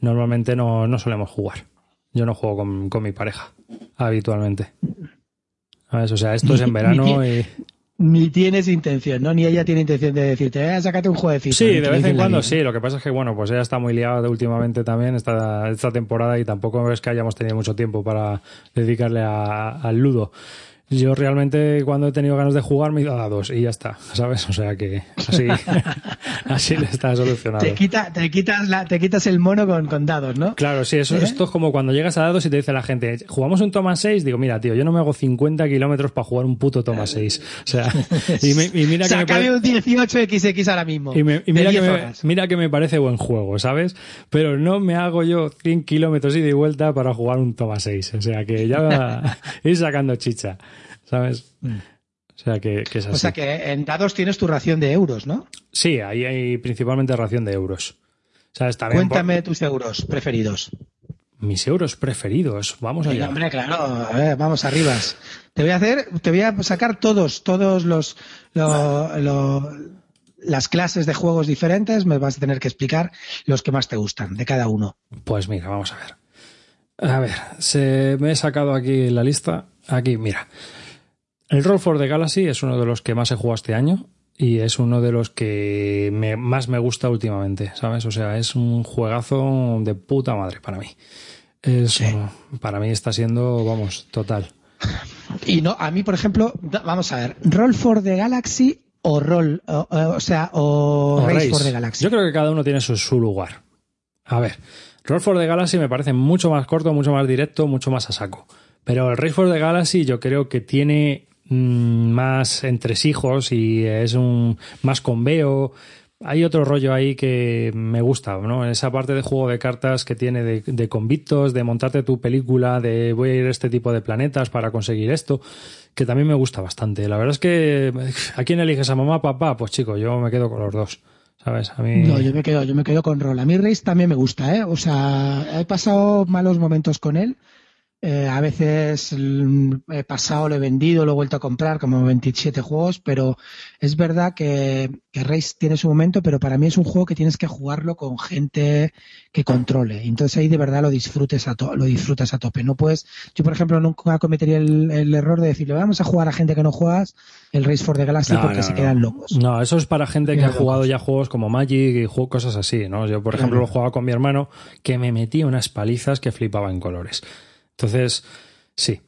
Speaker 2: normalmente no, no solemos jugar. Yo no juego con, con mi pareja habitualmente. ¿Sabes? O sea, esto es en verano
Speaker 1: ni
Speaker 2: y...
Speaker 1: Ni tienes intención, ¿no? Ni ella tiene intención de decirte, eh, sácate un jueguecito.
Speaker 2: Sí, de vez en cuando sí. Lo que pasa es que, bueno, pues ella está muy liada últimamente también esta, esta temporada y tampoco es que hayamos tenido mucho tiempo para dedicarle a- al ludo. Yo realmente cuando he tenido ganas de jugar me he ido a dados y ya está, ¿sabes? O sea que así, [laughs] así le está solucionado.
Speaker 1: Te, quita, te, quitas la, te quitas el mono con, con dados, ¿no?
Speaker 2: Claro, sí, eso,
Speaker 1: ¿Eh?
Speaker 2: esto es como cuando llegas a dados y te dice la gente, jugamos un toma 6, digo, mira, tío, yo no me hago 50 kilómetros para jugar un puto toma 6. O sea, [laughs] y, me- y mira que me pare-
Speaker 1: un 18XX ahora mismo.
Speaker 2: y, me- y mira, que
Speaker 1: 10
Speaker 2: me, mira que me parece buen juego, ¿sabes? Pero no me hago yo 100 kilómetros ida y vuelta para jugar un toma 6. O sea que ya va [laughs] ir sacando chicha, ¿sabes? O sea que, que es así.
Speaker 1: Mm. O sea que en dados tienes tu ración de euros, ¿no?
Speaker 2: Sí, ahí hay principalmente ración de euros. ¿Sabes? También por-
Speaker 1: Cuéntame tus euros preferidos.
Speaker 2: mis euros preferidos. Vamos allá.
Speaker 1: hombre, claro, a ver, vamos arribas. Te voy a hacer, te voy a sacar todos, todos los, lo- lo- las clases de juegos diferentes, me vas a tener que explicar los que más te gustan de cada uno.
Speaker 2: Pues mira, vamos a ver. A ver, se me he sacado aquí la lista. Aquí, mira. El Roll for the Galaxy es uno de los que más he jugado este año y es uno de los que me- más me gusta últimamente, ¿sabes? O sea, es un juegazo de puta madre para mí. Es,
Speaker 1: Sí.
Speaker 2: Para mí está siendo, vamos, total.
Speaker 1: Y no, a mí, por ejemplo, vamos a ver, Roll for the Galaxy o Roll, o, sea, o,
Speaker 2: O
Speaker 1: Race,
Speaker 2: Race.
Speaker 1: for the Galaxy.
Speaker 2: Yo creo que cada uno tiene su, su lugar. A ver, Roll for the Galaxy me parece mucho más corto, mucho más directo, mucho más a saco. Pero el Race for the Galaxy yo creo que tiene más entresijos y es un más conveo. Hay otro rollo ahí que me gusta, ¿no? Esa parte de juego de cartas que tiene de, de convictos, de montarte tu película, de voy a ir a este tipo de planetas para conseguir esto, que también me gusta bastante. La verdad es que, ¿a quién eliges? ¿A mamá, papá? Pues chico, yo me quedo con los dos. ¿Sabes? A mí.
Speaker 1: No, yo me quedo, yo me quedo con Roll. A mí Race también me gusta, ¿eh? O sea, he pasado malos momentos con él. Eh, a veces mm, he pasado, lo he vendido, lo he vuelto a comprar, como 27 juegos, pero es verdad que, que Race tiene su momento, pero para mí es un juego que tienes que jugarlo con gente que controle. Entonces ahí de verdad lo disfrutes a to- lo disfrutas a tope. No puedes, yo por ejemplo nunca cometería el, el error de decirle vamos a jugar a gente que no juegas el Race for the Galaxy
Speaker 2: No,
Speaker 1: porque
Speaker 2: no,
Speaker 1: se
Speaker 2: no.
Speaker 1: quedan locos.
Speaker 2: No, eso es para gente que ha jugado
Speaker 1: locos.
Speaker 2: ya juegos como Magic y juegos, cosas así, ¿no? Yo, por ejemplo, lo jugaba con mi hermano que me metía unas palizas que flipaba en colores. Entonces, sí,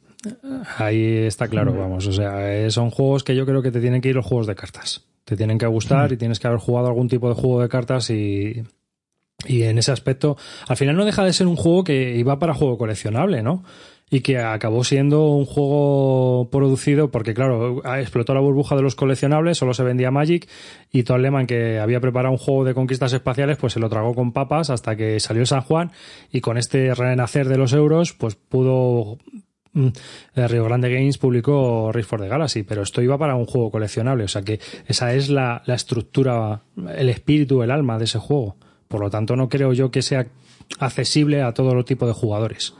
Speaker 2: ahí está claro, vamos. O sea, eh, son juegos que yo creo que te tienen que ir los juegos de cartas. Te tienen que gustar y tienes que haber jugado algún tipo de juego de cartas y, y en ese aspecto, al final no deja de ser un juego que iba para juego coleccionable, ¿no? Y que acabó siendo un juego producido porque, claro, explotó la burbuja de los coleccionables, solo se vendía Magic y Todd Lehman, que había preparado un juego de conquistas espaciales, pues se lo tragó con papas hasta que salió San Juan y con este renacer de los euros, pues pudo Mm, eh, Rio Grande Games publicó Race for the Galaxy, pero esto iba para un juego coleccionable, o sea que esa es la, la estructura, el espíritu, el alma de ese juego. Por lo tanto, no creo yo que sea accesible a todo tipo de jugadores.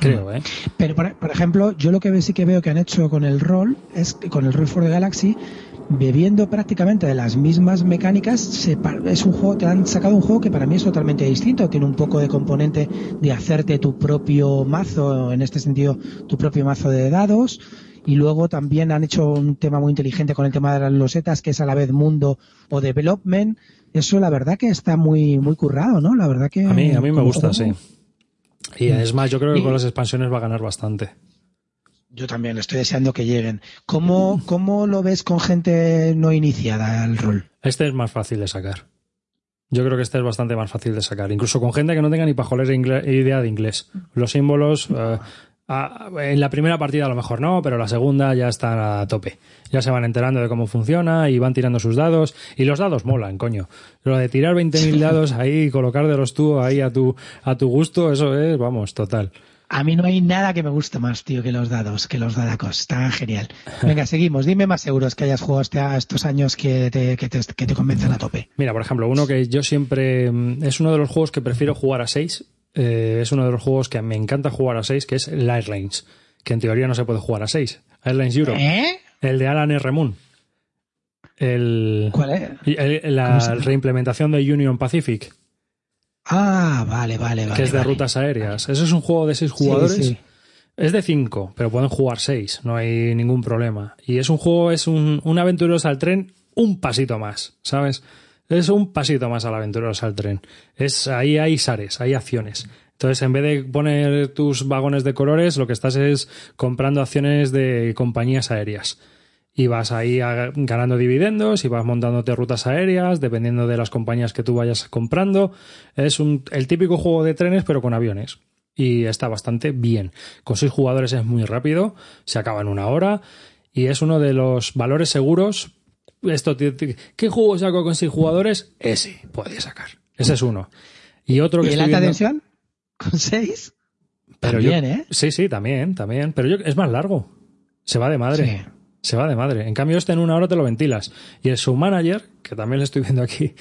Speaker 2: Creo, ¿eh?
Speaker 1: Pero, por, por ejemplo, yo lo que sí que veo que han hecho con el rol es que con el Roll for the Galaxy, bebiendo prácticamente de las mismas mecánicas, se es un juego, te han sacado un juego que para mí es totalmente distinto. Tiene un poco de componente de hacerte tu propio mazo, en este sentido, tu propio mazo de dados. Y luego también han hecho un tema muy inteligente con el tema de las losetas, que es a la vez mundo o development. Eso, la verdad, que está muy, muy currado, ¿no? La verdad que.
Speaker 2: A mí, a mí me gusta,
Speaker 1: juego-
Speaker 2: sí. Y es más, yo creo que con las expansiones va a ganar bastante.
Speaker 1: Yo también estoy deseando que lleguen. ¿Cómo, cómo lo ves con gente no iniciada al rol?
Speaker 2: Este es más fácil de sacar. Yo creo que este es bastante más fácil de sacar. Incluso con gente que no tenga ni pajolera idea de inglés. Los símbolos, eh, a- en la primera partida a lo mejor no, pero la segunda ya están a tope. Ya se van enterando de cómo funciona y van tirando sus dados. Y los dados molan, coño. Lo de tirar 20.000 dados ahí y colocártelos tú ahí a tu, a tu gusto, eso es, vamos, total.
Speaker 1: A mí no hay nada que me guste más, tío, que los dados, que los dadacos. Está genial. Venga, seguimos. Dime más euros que hayas jugado este- estos años que te, que te, que te convencen a tope.
Speaker 2: Mira, por ejemplo, uno que yo siempre. mm, Es uno de los juegos que prefiero jugar a 6. Es uno de los juegos que me encanta jugar a 6, que es el Airlines. Que en teoría no se puede jugar a 6. Airlines Europe.
Speaker 1: ¿Eh?
Speaker 2: El de Alan R. Moon. El,
Speaker 1: ¿Cuál es?
Speaker 2: el-
Speaker 1: ¿Cómo
Speaker 2: la reimplementación de Union Pacific,
Speaker 1: Ah, vale, vale, vale.
Speaker 2: que es de
Speaker 1: vale.
Speaker 2: rutas aéreas. Eso es un juego de 6
Speaker 1: Sí,
Speaker 2: jugadores.
Speaker 1: sí.
Speaker 2: Es de 5, pero pueden jugar 6, no hay ningún problema. Y es un juego, es un, un aventureros al tren un pasito más, ¿sabes? Es un pasito más al aventureros al tren. Es, ahí hay sares, hay acciones. Entonces, en vez de poner tus vagones de colores, lo que estás es comprando acciones de compañías aéreas. Y vas ahí a- ganando dividendos y vas montándote rutas aéreas, dependiendo de las compañías que tú vayas comprando. Es un, el típico juego de trenes, pero con aviones. Y está bastante bien. Con seis jugadores es muy rápido, se acaba en una hora. Y es uno de los valores seguros. Esto, ¿Qué juego saco con seis jugadores? Ese puede sacar. Ese es uno. Y otro que
Speaker 1: ¿Y el
Speaker 2: estoy
Speaker 1: alta
Speaker 2: viendo-
Speaker 1: tensión? ¿Con seis?
Speaker 2: pero
Speaker 1: También,
Speaker 2: yo-
Speaker 1: ¿eh?
Speaker 2: Sí, sí, también, también. Pero yo, es más largo. Se va de madre.
Speaker 1: Sí.
Speaker 2: Se va de madre. En cambio, este en una hora te lo ventilas. Y el submanager, que también le estoy viendo aquí,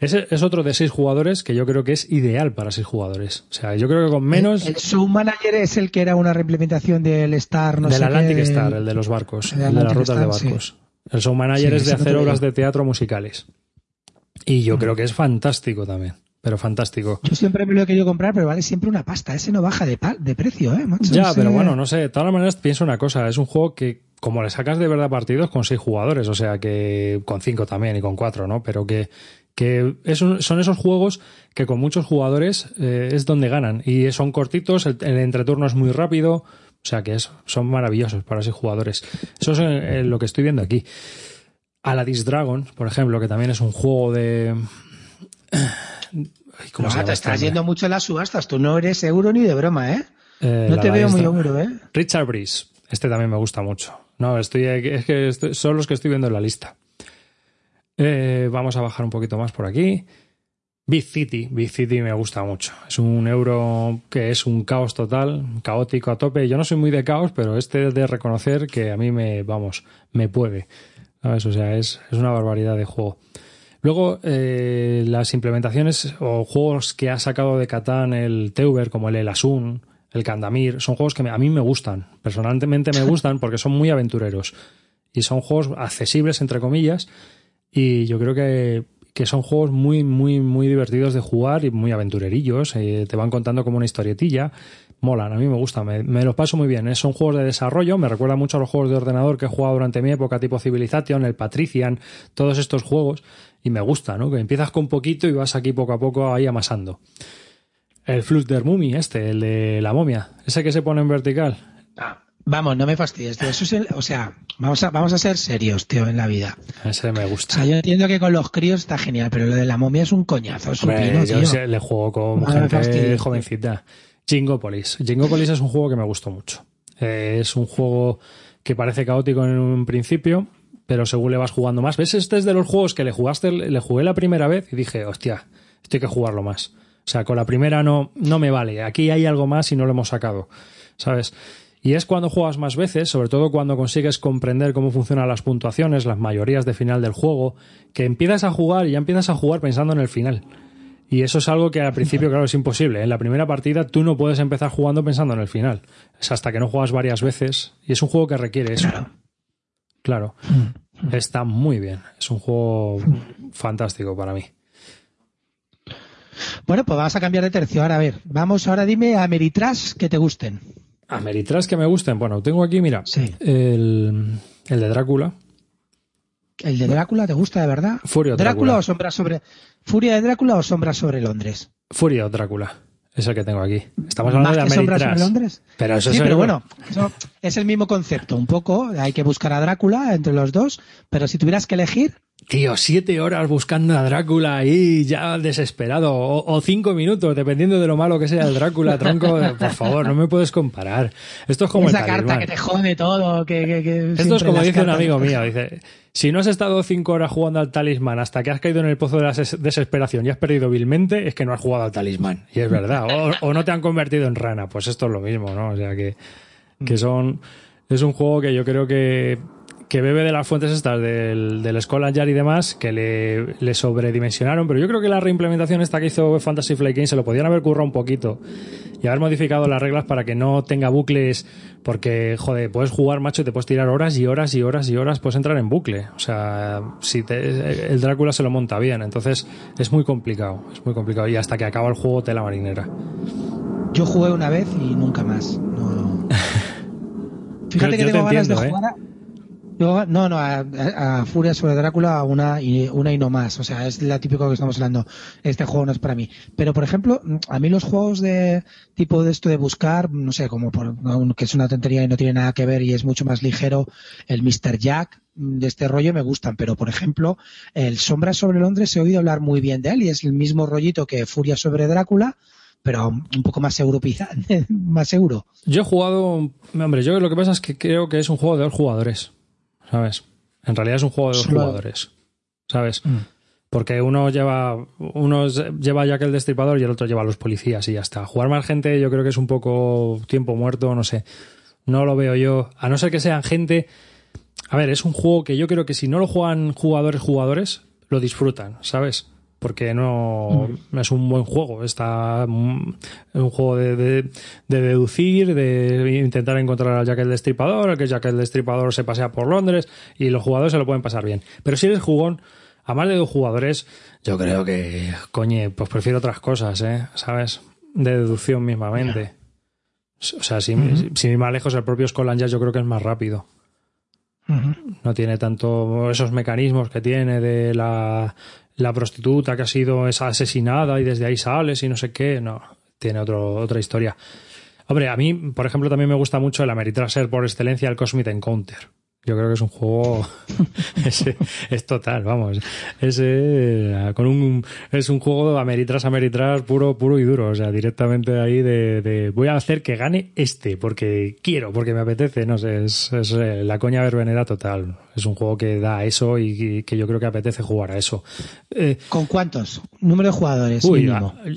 Speaker 2: ese es otro de seis jugadores que yo creo que es ideal para seis jugadores. O sea, yo creo que con menos
Speaker 1: El, el Show Manager es el que era una reimplementación del Star, no
Speaker 2: del
Speaker 1: sé
Speaker 2: Atlantic
Speaker 1: qué,
Speaker 2: Star, el de los barcos,
Speaker 1: el
Speaker 2: de las rutas de
Speaker 1: sí.
Speaker 2: El submanager
Speaker 1: Sí,
Speaker 2: es de
Speaker 1: no
Speaker 2: hacer obras de teatro musicales. Y yo creo que es fantástico también. Pero fantástico.
Speaker 1: Yo siempre me lo he querido comprar, pero vale siempre una pasta. Ese no baja de, de precio, ¿eh, macho?
Speaker 2: Ya,
Speaker 1: Ese-
Speaker 2: pero bueno, no sé. De todas maneras, pienso una cosa. Es un juego que, como le sacas de verdad partidos, con seis jugadores, o sea que con cinco también y con cuatro, ¿no? Pero que, que es un- son esos juegos que con muchos jugadores eh, es donde ganan. Y son cortitos, el, el entreturno es muy rápido. O sea que es, son maravillosos para seis jugadores. Eso es eh, eh, lo que estoy viendo aquí. Aladdin's Dragon, por ejemplo, que también es un juego de. [clears throat] ¿Cómo
Speaker 1: No, te
Speaker 2: este
Speaker 1: estás
Speaker 2: hombre?
Speaker 1: yendo mucho en las subastas. Tú no eres euro ni de broma, ¿eh?
Speaker 2: Eh,
Speaker 1: No te veo muy euro, ¿eh?
Speaker 2: Richard Breeze. Este también me gusta mucho. No, estoy, es que estoy- son los que estoy viendo en la lista. Eh, vamos a bajar un poquito más por aquí. Big City. Big City me gusta mucho. Es un euro que es un caos total, caótico a tope. Yo no soy muy de caos, pero este es de reconocer que a mí me, vamos, me puede. ¿Sabes? O sea, es, es una barbaridad de juego. Luego, eh, las implementaciones o juegos que ha sacado de Catán el Teuber, como el El Asun, el Candamir, son juegos que me- a mí me gustan. Personalmente me [laughs] gustan porque son muy aventureros. Y son juegos accesibles, entre comillas. Y yo creo que, que son juegos muy, muy, muy divertidos de jugar y muy aventurerillos. Eh, te van contando como una historietilla. Molan, a mí me gustan, me, me los paso muy bien. Eh, Son juegos de desarrollo, me recuerda mucho a los juegos de ordenador que he jugado durante mi época, tipo Civilization, el Patrician, todos estos juegos. Y me gusta, ¿no? Que empiezas con poquito y vas aquí poco a poco ahí amasando. El Flux der Mummy, este, el de la momia, ese que se pone en vertical.
Speaker 1: Ah, vamos, no me fastidies, tío. Eso es el- o sea, vamos a, vamos a ser serios, tío, en la vida.
Speaker 2: Ese me
Speaker 1: O
Speaker 2: gusta.
Speaker 1: sea, yo entiendo que con los críos está genial, pero lo de la momia es un coñazo, es un pino,
Speaker 2: yo
Speaker 1: tío.
Speaker 2: sé, le juego con
Speaker 1: No
Speaker 2: gente
Speaker 1: fastidies.
Speaker 2: jovencita. Jingopolis. Jingopolis es un juego que me gustó mucho. Eh, es un juego que parece caótico en un principio, pero según le vas jugando más. ¿Ves? Este es de los juegos que le jugaste, le jugué la primera vez y dije, hostia, esto hay que jugarlo más. O sea, con la primera no, no me vale. Aquí hay algo más y no lo hemos sacado. ¿Sabes? Y es cuando juegas más veces, sobre todo cuando consigues comprender cómo funcionan las puntuaciones, las mayorías de final del juego, que empiezas a jugar y ya empiezas a jugar pensando en el final. Y eso es algo que al principio, [laughs] claro, es imposible. En la primera partida tú no puedes empezar jugando pensando en el final. Es hasta que no juegas varias veces. Y es un juego que requiere eso.
Speaker 1: Claro.
Speaker 2: Claro. Está muy bien. Es un juego fantástico para mí.
Speaker 1: Bueno, pues vamos a cambiar de tercio. Ahora, a ver, vamos, ahora dime a Meritrash que te gusten.
Speaker 2: Ameritrash que me gusten. Bueno, tengo aquí, mira,
Speaker 1: Sí.
Speaker 2: el, el de Drácula.
Speaker 1: ¿El de Drácula te gusta de verdad?
Speaker 2: Furio
Speaker 1: ¿Drácula
Speaker 2: Drácula.
Speaker 1: o Sombra sobre... ¿Furia de Drácula o Sombra sobre Londres?
Speaker 2: Furia o Drácula. Es el que tengo aquí. Estamos hablando
Speaker 1: ¿Más
Speaker 2: de
Speaker 1: Sombra sobre. Londres?
Speaker 2: Pero eso
Speaker 1: Sí,
Speaker 2: es
Speaker 1: pero
Speaker 2: el-
Speaker 1: bueno, eso es el mismo concepto, un poco. Hay que buscar a Drácula entre los dos, pero si tuvieras que elegir,
Speaker 2: Tío, siete horas buscando a Drácula ahí ya desesperado. O, o cinco minutos, dependiendo de lo malo que sea el Drácula, tronco. [laughs] Por favor, no me puedes comparar. Esto es como
Speaker 1: esa
Speaker 2: el
Speaker 1: carta
Speaker 2: talismán.
Speaker 1: que te jode todo, que, que- que
Speaker 2: Esto es como dice un amigo mío, dice, si no has estado cinco horas jugando al talismán hasta que has caído en el pozo de la ses- desesperación y has perdido vilmente, es que no has jugado al talismán. Y es verdad. O, o no te han convertido en rana. Pues esto es lo mismo, ¿no? O sea que, que son, es un juego que yo creo que, que bebe de las fuentes estas del, del Skull and Jar y demás, que le, le sobredimensionaron, pero yo creo que la reimplementación esta que hizo Fantasy Flight Games se lo podían haber currado un poquito y haber modificado las reglas para que no tenga bucles, porque, joder, puedes jugar, macho, y te puedes tirar horas y horas y horas y horas, puedes entrar en bucle. O sea, si te- el Drácula se lo monta bien, entonces es muy complicado, es muy complicado. Y hasta que acaba el juego, tela marinera.
Speaker 1: Yo jugué una vez y nunca más. No. [laughs] Fíjate
Speaker 2: Yo-
Speaker 1: que
Speaker 2: yo
Speaker 1: tengo
Speaker 2: te
Speaker 1: ganas de
Speaker 2: entiendo, ¿eh?
Speaker 1: jugar a... no, no, a, Furia sobre Drácula una y, una y no más. O sea, es la típico que estamos hablando. Este juego no es para mí. Pero, por ejemplo, a mí los juegos de tipo de esto de buscar, no sé, como por, que es una tontería y no tiene nada que ver y es mucho más ligero, el Mr. Jack de este rollo me gustan. Pero, por ejemplo, el Sombra sobre Londres he oído hablar muy bien de él y es el mismo rollito que Furia sobre Drácula pero un poco más europizado, [laughs] más seguro.
Speaker 2: Yo he jugado, hombre, yo lo que pasa es que creo que es un juego de dos jugadores. ¿Sabes? En realidad es un juego de dos jugadores, ¿sabes? Mm. Porque uno lleva, uno lleva ya que el destripador y el otro lleva a los policías y ya está. Jugar más gente yo creo que es un poco tiempo muerto, no sé. No lo veo yo. A no ser que sean gente... A ver, es un juego que yo creo que si no lo juegan jugadores jugadores, lo disfrutan, ¿sabes? Porque no es un buen juego. Está un juego de, deducir, de intentar encontrar al Jack el Destripador, el que Jack el Destripador se pasea por Londres y los jugadores se lo pueden pasar bien. Pero si eres jugón, a más de dos jugadores, yo creo que, coñe, pues prefiero otras cosas, ¿eh? ¿Sabes? De deducción mismamente. O sea, si, si más lejos el propio Scotland ya yo creo que es más rápido. No tiene tanto esos mecanismos que tiene de la la prostituta que ha sido esa asesinada y desde ahí sales y no sé qué. No, tiene otro, otra historia. Hombre, a mí, por ejemplo, también me gusta mucho el Ameritraser por excelencia, el Cosmic Encounter. Yo creo que es un juego [laughs] es total, vamos. Ese con un es un juego de Ameritras Ameritras puro puro y duro, o sea, directamente ahí de, voy a hacer que gane este porque quiero, porque me apetece, no sé, es, eh, la coña verbenera total. Es un juego que da eso y, que yo creo que apetece jugar a eso.
Speaker 1: Eh, ¿Con cuántos? Número de jugadores.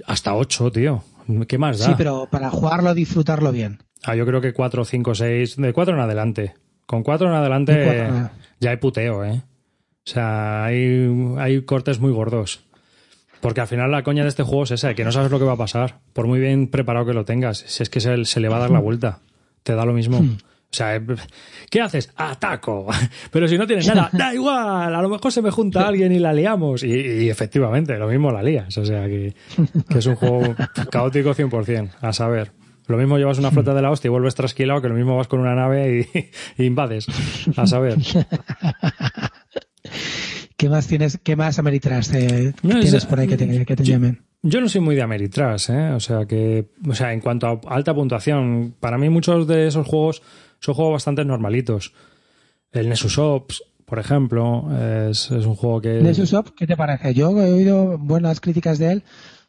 Speaker 2: hasta ocho, tío. ¿Qué más da?
Speaker 1: Sí, pero para jugarlo, disfrutarlo bien.
Speaker 2: Ah, yo creo que cuatro, cinco, seis, de cuatro en adelante. Con cuatro en adelante ya hay puteo, ¿eh? O sea, hay, hay cortes muy gordos. Porque al final la coña de este juego es esa, que no sabes lo que va a pasar. Por muy bien preparado que lo tengas, si es que se, se le va a dar la vuelta. Te da lo mismo. Hmm. O sea, ¿qué haces? Ataco. [laughs] Pero si no tienes nada, da igual. A lo mejor se me junta alguien y la liamos. Y, efectivamente, lo mismo la lías. O sea, que, que es un juego caótico 100%. A saber. Lo mismo llevas una flota de la hostia y vuelves trasquilado que lo mismo vas con una nave y, [laughs] invades. A saber. [laughs]
Speaker 1: ¿Qué más tienes, qué más Ameritrash tienes por ahí que te, que te llamen?
Speaker 2: Yo no soy muy de Ameritrash, ¿eh? O sea que, o sea, en cuanto a alta puntuación, para mí muchos de esos juegos son juegos bastante normalitos. El Nessus Ops, por ejemplo, es, es un juego que...
Speaker 1: ¿Nessus Ops qué te parece? Yo he oído buenas críticas de él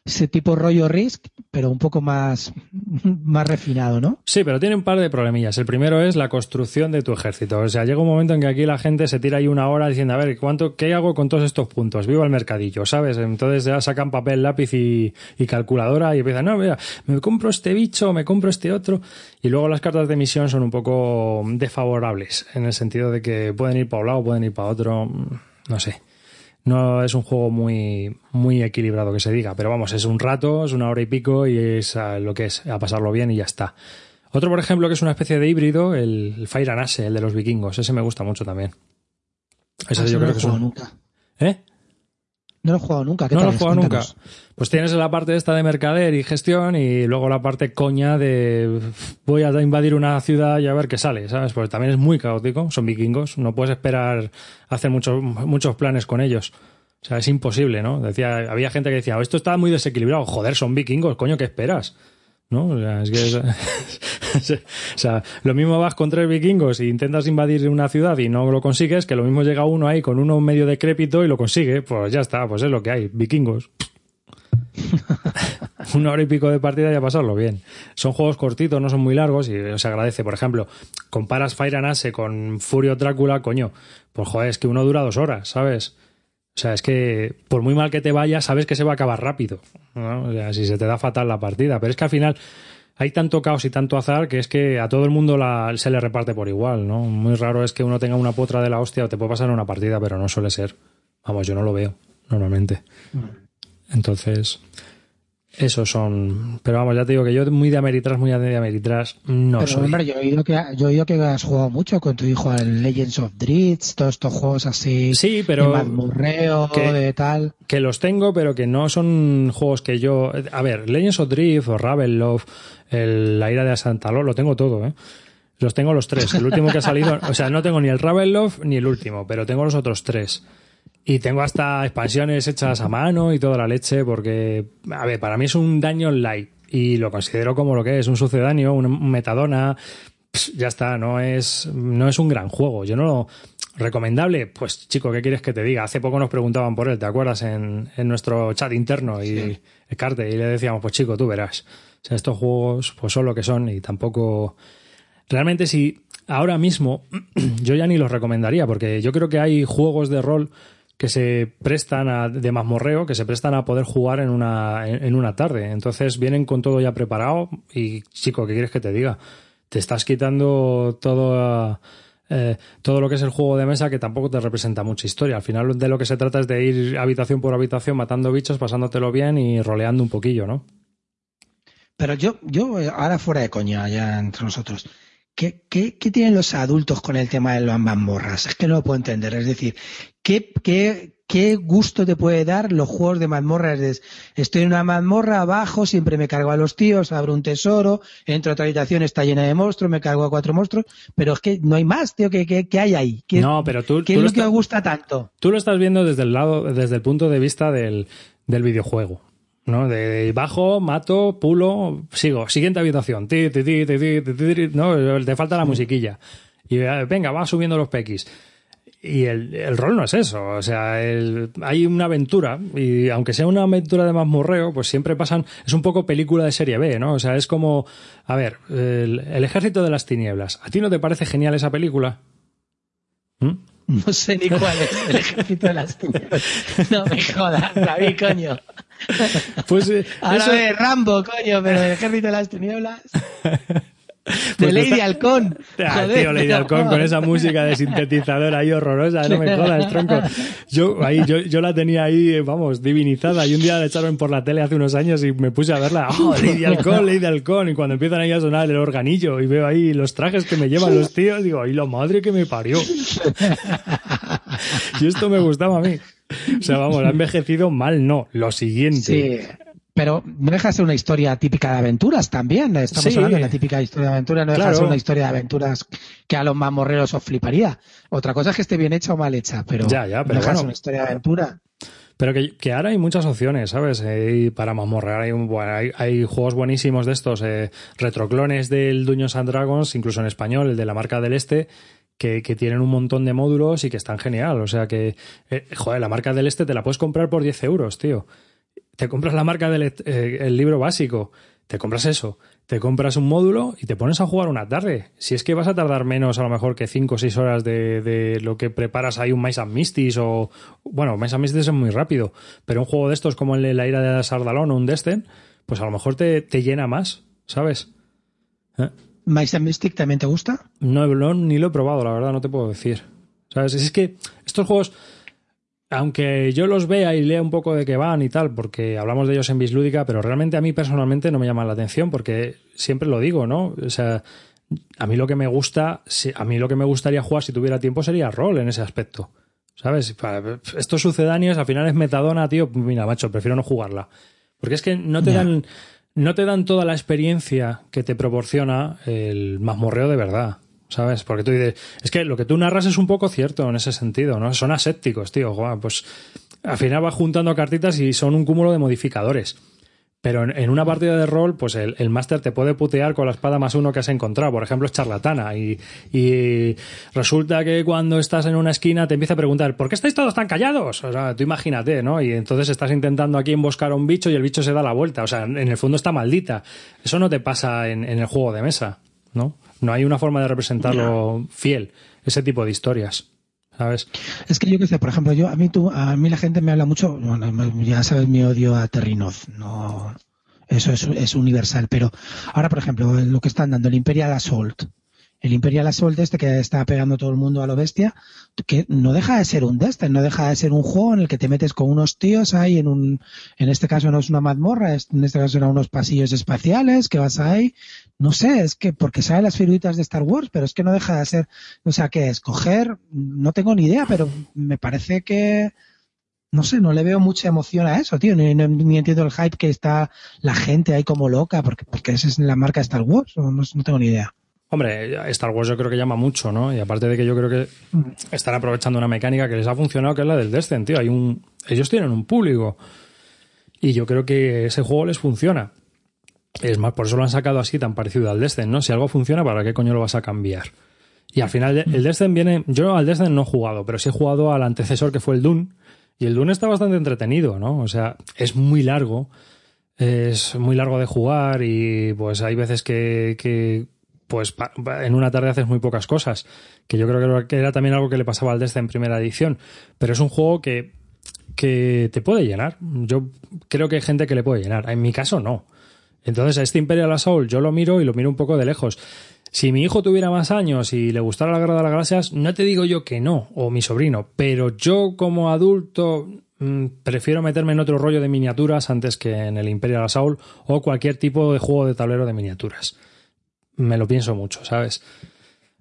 Speaker 1: ese tipo rollo Risk, pero un poco más, [laughs] más refinado, ¿no?
Speaker 2: Sí, pero tiene un par de problemillas. El primero es la construcción de tu ejército. O sea, llega un momento en que aquí la gente se tira ahí una hora diciendo, a ver, ¿cuánto, ¿qué hago con todos estos puntos? Vivo el mercadillo, ¿sabes? Entonces ya sacan papel, lápiz y, calculadora y empiezan, no, mira, me compro este bicho, me compro este otro. Y luego las cartas de misión son un poco desfavorables, en el sentido de que pueden ir para un lado, pueden ir para otro, no sé. No es un juego muy, muy equilibrado que se diga, pero vamos, es un rato, es una hora y pico y es lo que es, a pasarlo bien y ya está. Otro, por ejemplo, que es una especie de híbrido, el Fire and Ace, el de los vikingos. Ese me gusta mucho también.
Speaker 1: Ese ah, yo creo que es un... nunca.
Speaker 2: ¿Eh?
Speaker 1: No lo he jugado nunca.
Speaker 2: no lo he jugado nunca. Pues tienes la parte esta de mercader y gestión y luego la parte coña de voy a invadir una ciudad y a ver qué sale, ¿sabes? Porque también es muy caótico, son vikingos, no puedes esperar hacer muchos, muchos planes con ellos. O sea, es imposible, ¿no? Decía, había gente que decía, oh, esto está muy desequilibrado, joder, son vikingos, coño, ¿qué esperas? ¿no? O sea, es que [laughs] o sea, lo mismo vas con tres vikingos e intentas invadir una ciudad y no lo consigues, que lo mismo llega uno ahí con uno medio decrépito y lo consigue, pues ya está, pues es lo que hay, vikingos. Una hora y pico de partida y a pasarlo bien. Son juegos cortitos, no son muy largos y se agradece. Por ejemplo, comparas Fire and Ace con Furio Drácula, coño, pues joder, es que uno dura dos horas, ¿sabes? O sea, es que por muy mal que te vaya, sabes que se va a acabar rápido. O sea, si se te da fatal la partida. Pero es que al final hay tanto caos y tanto azar que es que a todo el mundo se le reparte por igual, ¿no? Muy raro es que uno tenga una potra de la hostia o te puede pasar una partida, pero no suele ser. Vamos, yo no lo veo normalmente. Entonces, esos son. Pero vamos, ya te digo que yo muy de Ameritrash, muy de Ameritrash, no
Speaker 1: Pero,
Speaker 2: soy.
Speaker 1: Hombre, yo he, oído que, yo he oído que has jugado mucho con tu hijo al Legends of Dritz, todos estos juegos así.
Speaker 2: Sí, pero.
Speaker 1: De que, de tal.
Speaker 2: Que los tengo, pero que no son juegos que yo. A ver, Legends of Drift o Ravenloft, el, la ira de Santa lo tengo todo, ¿eh? Los tengo los tres. El último que ha salido, [laughs] o sea, no tengo ni el Ravenloft ni el último, pero tengo los otros tres. Y tengo hasta expansiones hechas a mano y toda la leche, porque, a ver, para mí es un daño light. Y lo considero como lo que es, un sucedáneo, un metadona. ya está, no es, no es un gran juego. Yo no lo. ¿Recomendable? Pues chico, ¿qué quieres que te diga? Hace poco nos preguntaban por él, ¿te acuerdas? En, en nuestro chat interno y Carte, y le decíamos, pues chico, tú verás. O sea, estos juegos pues son lo que son y tampoco... Realmente si ahora mismo [clears throat] yo ya ni los recomendaría porque yo creo que hay juegos de rol que se prestan a, de mazmorreo, que se prestan a poder jugar en una, en, una tarde. Entonces vienen con todo ya preparado y, chico, ¿qué quieres que te diga? Te estás quitando todo, eh, todo lo que es el juego de mesa que tampoco te representa mucha historia. Al final de lo que se trata es de ir habitación por habitación matando bichos, pasándotelo bien y roleando un poquillo, ¿no?
Speaker 1: Pero yo, yo ahora fuera de coña, ya entre nosotros, ¿qué, qué, qué tienen los adultos con el tema de las mazmorras? Es que no lo puedo entender. Es decir, ¿qué, qué, qué gusto te puede dar los juegos de mazmorras? Estoy en una mazmorra abajo, siempre me cargo a los tíos, abro un tesoro, entro a otra habitación, está llena de monstruos, me cargo a cuatro monstruos, pero es que no hay más, tío, ¿qué, qué, qué hay ahí? ¿Qué,
Speaker 2: no, pero tú,
Speaker 1: ¿qué es lo, que os gusta tanto?
Speaker 2: Tú lo estás viendo desde el lado, desde el punto de vista del, del videojuego. ¿No? De bajo, mato, pulo, sigo, siguiente habitación, ti, ti, ti, ti, no, te falta la musiquilla. Y eh, venga, va subiendo los pequis. Y el, el rol no es eso, o sea, el, hay una aventura, y aunque sea una aventura de mazmorreo, pues siempre pasan, es un poco película de serie B, ¿no? O sea, es como, a ver, el, el ejército de las tinieblas, ¿a ti no te parece genial esa película?
Speaker 1: ¿Mm? [laughs] No sé ni cuál es el ejército de las tinieblas. No me jodas, David, coño. Pues eh, Ahora eso... de Rambo, coño, pero el ejército de las tinieblas. [laughs] Pues de Lady Halcón.
Speaker 2: Ah, tío, Lady Halcón con esa música de sintetizador ahí horrorosa, no me jodas, [laughs] tronco. Yo, ahí, yo, yo la tenía ahí, vamos, divinizada. Y un día la echaron por la tele hace unos años y me puse a verla. ¡Oh, Lady Halcón, Lady Halcón! Y cuando empiezan ahí a sonar el organillo y veo ahí los trajes que me llevan los tíos, digo, ¡ay, la madre que me parió! y esto me gustaba a mí. O sea, vamos, ha envejecido mal, no. Lo siguiente.
Speaker 1: Sí. Pero no deja de ser una historia típica de aventuras también. Estamos hablando de la típica historia de aventuras, no deja de ser una historia de aventuras que a los mamorreros os fliparía. Otra cosa es que esté bien hecha o mal hecha, pero,
Speaker 2: ya, ya, pero no
Speaker 1: deja de ser una historia de aventura.
Speaker 2: Pero que, ahora hay muchas opciones, ¿sabes? Eh, para mamorrear hay, hay, hay, juegos buenísimos de estos, eh, retroclones del Dungeons and Dragons, incluso en español, el de la marca del Este, que, que, tienen un montón de módulos y que están genial. O sea que, eh, joder, la marca del este te la puedes comprar por 10 euros, tío. Te compras la marca del eh, el libro básico, te compras eso, te compras un módulo y te pones a jugar una tarde. Si es que vas a tardar menos a lo mejor que 5 o 6 horas de, de, lo que preparas ahí un Mice and Mistis o... Bueno, Mice and Mistis es muy rápido, pero un juego de estos como el de la ira de Sardalón o un Destin, pues a lo mejor te, te llena más, ¿sabes?
Speaker 1: ¿Eh? ¿Mice and Mystic también te gusta?
Speaker 2: No, no, ni lo he probado, la verdad, no te puedo decir. ¿Sabes? Es que estos juegos, aunque yo los vea y lea un poco de qué van y tal, porque hablamos de ellos en Bislúdica, pero realmente a mí personalmente no me llaman la atención, porque siempre lo digo, ¿no? O sea, a mí lo que me gusta, a mí lo que me gustaría jugar si tuviera tiempo sería rol en ese aspecto. ¿Sabes? Estos sucedáneos al final es metadona, tío. Mira, macho, prefiero no jugarla. Porque es que no te dan no te dan toda la experiencia que te proporciona el mazmorreo de verdad. ¿Sabes? Porque tú dices, es que lo que tú narras es un poco cierto en ese sentido, ¿no? Son asépticos, tío. Pues al final vas juntando cartitas y son un cúmulo de modificadores. Pero en, una partida de rol, pues el, el máster te puede putear con la espada más uno que has encontrado. Por ejemplo, es charlatana. Y, y, resulta que cuando estás en una esquina te empieza a preguntar, ¿por qué estáis todos tan callados? O sea, tú imagínate, ¿no? Y entonces estás intentando aquí emboscar a un bicho y el bicho se da la vuelta. O sea, en el fondo está maldita. Eso no te pasa en, en el juego de mesa, ¿no? No hay una forma de representarlo fiel, ese tipo de historias. ¿sabes?
Speaker 1: Es que yo qué sé, por ejemplo, yo a mí tú, a mí la gente me habla mucho, bueno, ya sabes mi odio a Terrinoz, no, eso es, es universal, pero ahora, por ejemplo, lo que están dando el Imperial Assault, el Imperial Assault este que está pegando todo el mundo a lo bestia, que no deja de ser un Destiny, no deja de ser un juego en el que te metes con unos tíos ahí en un, en este caso no es una mazmorra, en este caso eran unos pasillos espaciales que vas ahí, no sé, es que porque saben las figuritas de Star Wars, pero es que no deja de ser, o sea, que escoger, no tengo ni idea, pero me parece que, no sé, no le veo mucha emoción a eso, tío, ni, ni, entiendo el hype que está la gente ahí como loca, porque, porque esa es la marca de Star Wars, o no, no tengo ni idea.
Speaker 2: Hombre, Star Wars yo creo que llama mucho, ¿no? Y aparte de que yo creo que están aprovechando una mecánica que les ha funcionado, que es la del Descent, tío. Hay un, ellos tienen un público. Y yo creo que ese juego les funciona. Es más, por eso lo han sacado así tan parecido al Descent, ¿no? Si algo funciona, ¿para qué coño lo vas a cambiar? Y al final el Descent viene... Yo al Descent no he jugado, pero sí he jugado al antecesor que fue el Dune. Y el Dune está bastante entretenido, ¿no? O sea, es muy largo. Es muy largo de jugar y pues hay veces que, pues en una tarde haces muy pocas cosas. Que yo creo que era también algo que le pasaba al Descent en primera edición. Pero es un juego que, que te puede llenar. Yo creo que hay gente que le puede llenar. En mi caso, no. Entonces, a este Imperial Assault yo lo miro y lo miro un poco de lejos. Si mi hijo tuviera más años y le gustara la Guerra de las Galaxias, no te digo yo que no, o mi sobrino, pero yo como adulto mm, prefiero meterme en otro rollo de miniaturas antes que en el Imperial Assault o cualquier tipo de juego de tablero de miniaturas. Me lo pienso mucho, ¿sabes?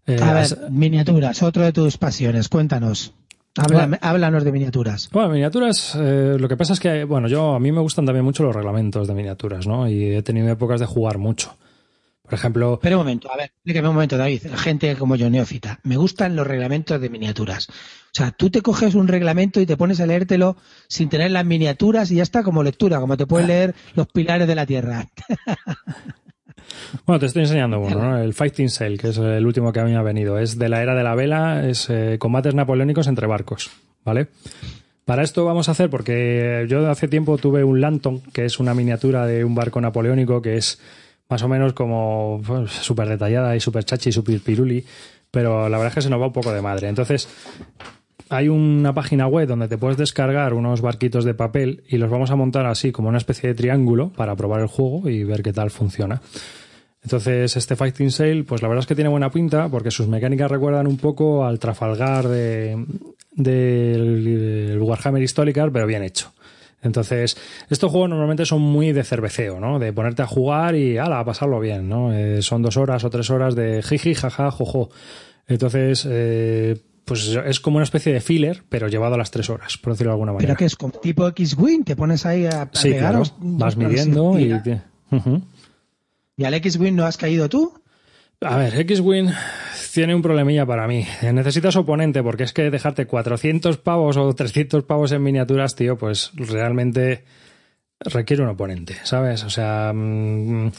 Speaker 1: Eh, a ver, miniaturas, otro de tus pasiones, cuéntanos. Háblanos de miniaturas.
Speaker 2: Bueno, miniaturas, eh, lo que pasa es que, bueno, yo a mí me gustan también mucho los reglamentos de miniaturas, ¿no? Y he tenido épocas de jugar mucho. Por ejemplo.
Speaker 1: Pero un momento, a ver, explíqueme un momento, David. Gente como yo, neófita. Me gustan los reglamentos de miniaturas. O sea, tú te coges un reglamento y te pones a leértelo sin tener las miniaturas y ya está como lectura, como te puedes leer los pilares de la Tierra. [laughs]
Speaker 2: Bueno, te estoy enseñando uno, ¿no? [laughs] El Fighting Sail, que es el último que a mí me ha venido. Es de la era de la vela, es eh, combates napoleónicos entre barcos, ¿vale? Para esto vamos a hacer, porque yo hace tiempo tuve un Lanton, que es una miniatura de un barco napoleónico que es más o menos como pues, súper detallada y súper chachi y súper piruli, pero la verdad es que se nos va un poco de madre. Entonces, hay una página web donde te puedes descargar unos barquitos de papel y los vamos a montar así como una especie de triángulo para probar el juego y ver qué tal funciona. Entonces, este Fighting Sail, pues la verdad es que tiene buena pinta porque sus mecánicas recuerdan un poco al Trafalgar del de, Warhammer Historical, pero bien hecho. Entonces, estos juegos normalmente son muy de cerveceo, ¿no? De ponerte a jugar y ala, a pasarlo bien, ¿no? Eh, son dos horas o tres horas de jiji, jaja, jojo. Entonces, eh, pues es como una especie de filler, pero llevado a las tres horas, por decirlo de alguna manera.
Speaker 1: Pero que es como tipo X-Wing, te pones ahí a,
Speaker 2: sí, vas midiendo y...
Speaker 1: ¿Y al X-Wing no has caído tú?
Speaker 2: A ver, X-Wing tiene un problemilla para mí. Necesitas oponente, porque es que dejarte 400 pavos o 300 pavos en miniaturas, tío, pues realmente requiere un oponente, ¿sabes? O sea, mm,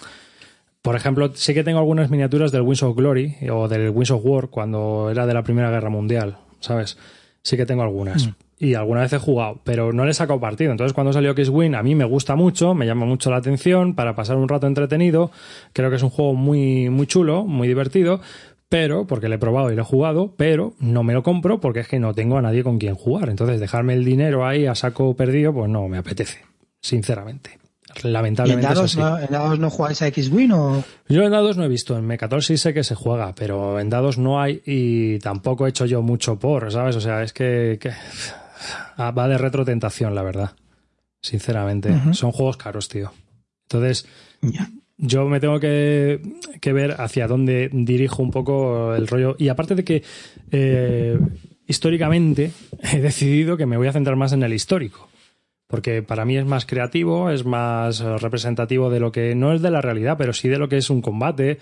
Speaker 2: por ejemplo, sí que tengo algunas miniaturas del Wings of Glory o del Wings of War cuando era de la Primera Guerra Mundial, ¿sabes? Sí que tengo algunas. Mm. Y alguna vez he jugado, pero no le he sacado partido. Entonces, cuando salió X-Wing, a mí me gusta mucho, me llama mucho la atención para pasar un rato entretenido. Creo que es un juego muy, muy chulo, muy divertido, pero porque lo he probado y lo he jugado, pero no me lo compro porque es que no tengo a nadie con quien jugar. Entonces, dejarme el dinero ahí a saco perdido, pues no me apetece, sinceramente. Lamentablemente.
Speaker 1: en dados, no, en dados no jugáis a X-Wing o.?
Speaker 2: Yo en dados no he visto. En Mecator sí sé que se juega, pero en dados no hay y tampoco he hecho yo mucho por, ¿sabes? O sea, es que, va de retrotentación, la verdad. Sinceramente. Son juegos caros, tío. Entonces yo me tengo que, ver hacia dónde dirijo un poco el rollo. Y aparte de que eh, históricamente [laughs] he decidido que me voy a centrar más en el histórico. Porque para mí es más creativo, es más representativo de lo que no es de la realidad, pero sí de lo que es un combate.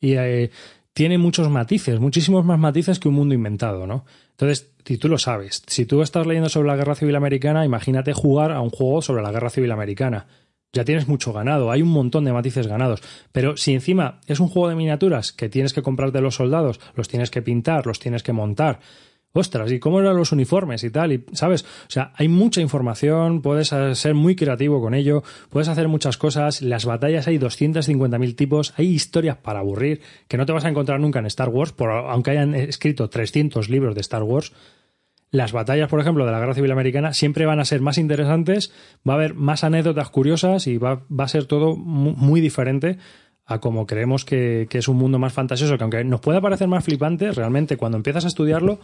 Speaker 2: Y eh, tiene muchos matices, muchísimos más matices que un mundo inventado, ¿no? Entonces, si tú lo sabes, si tú estás leyendo sobre la Guerra Civil Americana, imagínate jugar a un juego sobre la Guerra Civil Americana ya tienes mucho ganado, hay un montón de matices ganados. Pero si encima es un juego de miniaturas que tienes que comprarte los soldados, los tienes que pintar, los tienes que montar, ostras, ¿y cómo eran los uniformes y tal? Y, ¿Sabes? O sea, hay mucha información, puedes ser muy creativo con ello, puedes hacer muchas cosas, las batallas hay 250.000 tipos, hay historias para aburrir que no te vas a encontrar nunca en Star Wars, por, aunque hayan escrito 300 libros de Star Wars las batallas, por ejemplo, de la Guerra Civil Americana siempre van a ser más interesantes, va a haber más anécdotas curiosas y va, a ser todo muy, diferente a como creemos que, es un mundo más fantasioso, que aunque nos pueda parecer más flipante, realmente cuando empiezas a estudiarlo,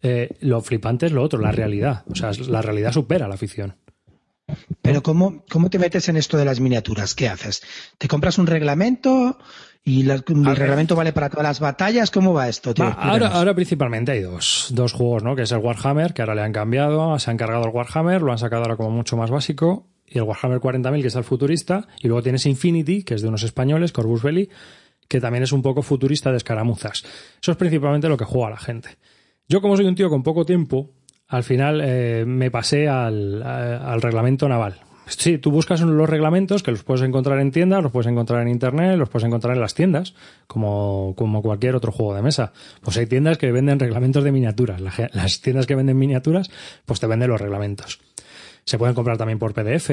Speaker 2: eh, lo flipante es lo otro, la realidad. O sea, la realidad supera la ficción.
Speaker 1: Pero ¿cómo, ¿cómo te metes en esto de las miniaturas? ¿Qué haces? ¿Te compras un reglamento? ¿Y el reglamento vale para todas las batallas? ¿Cómo va esto, tío?
Speaker 2: ahora, ahora, principalmente hay dos, dos juegos, ¿no? Que es el Warhammer, que ahora le han cambiado, se han cargado el Warhammer, lo han sacado ahora como mucho más básico, y el Warhammer 40.000, que es el futurista, y luego tienes Infinity, que es de unos españoles, Corvus Belli, que también es un poco futurista de escaramuzas. Eso es principalmente lo que juega la gente. Yo, como soy un tío con poco tiempo, al final eh, me pasé al, al reglamento naval. Sí, tú buscas los reglamentos que los puedes encontrar en tiendas, los puedes encontrar en internet, los puedes encontrar en las tiendas, como, como cualquier otro juego de mesa. Pues hay tiendas que venden reglamentos de miniaturas. Las tiendas que venden miniaturas, pues te venden los reglamentos. Se pueden comprar también por PDF,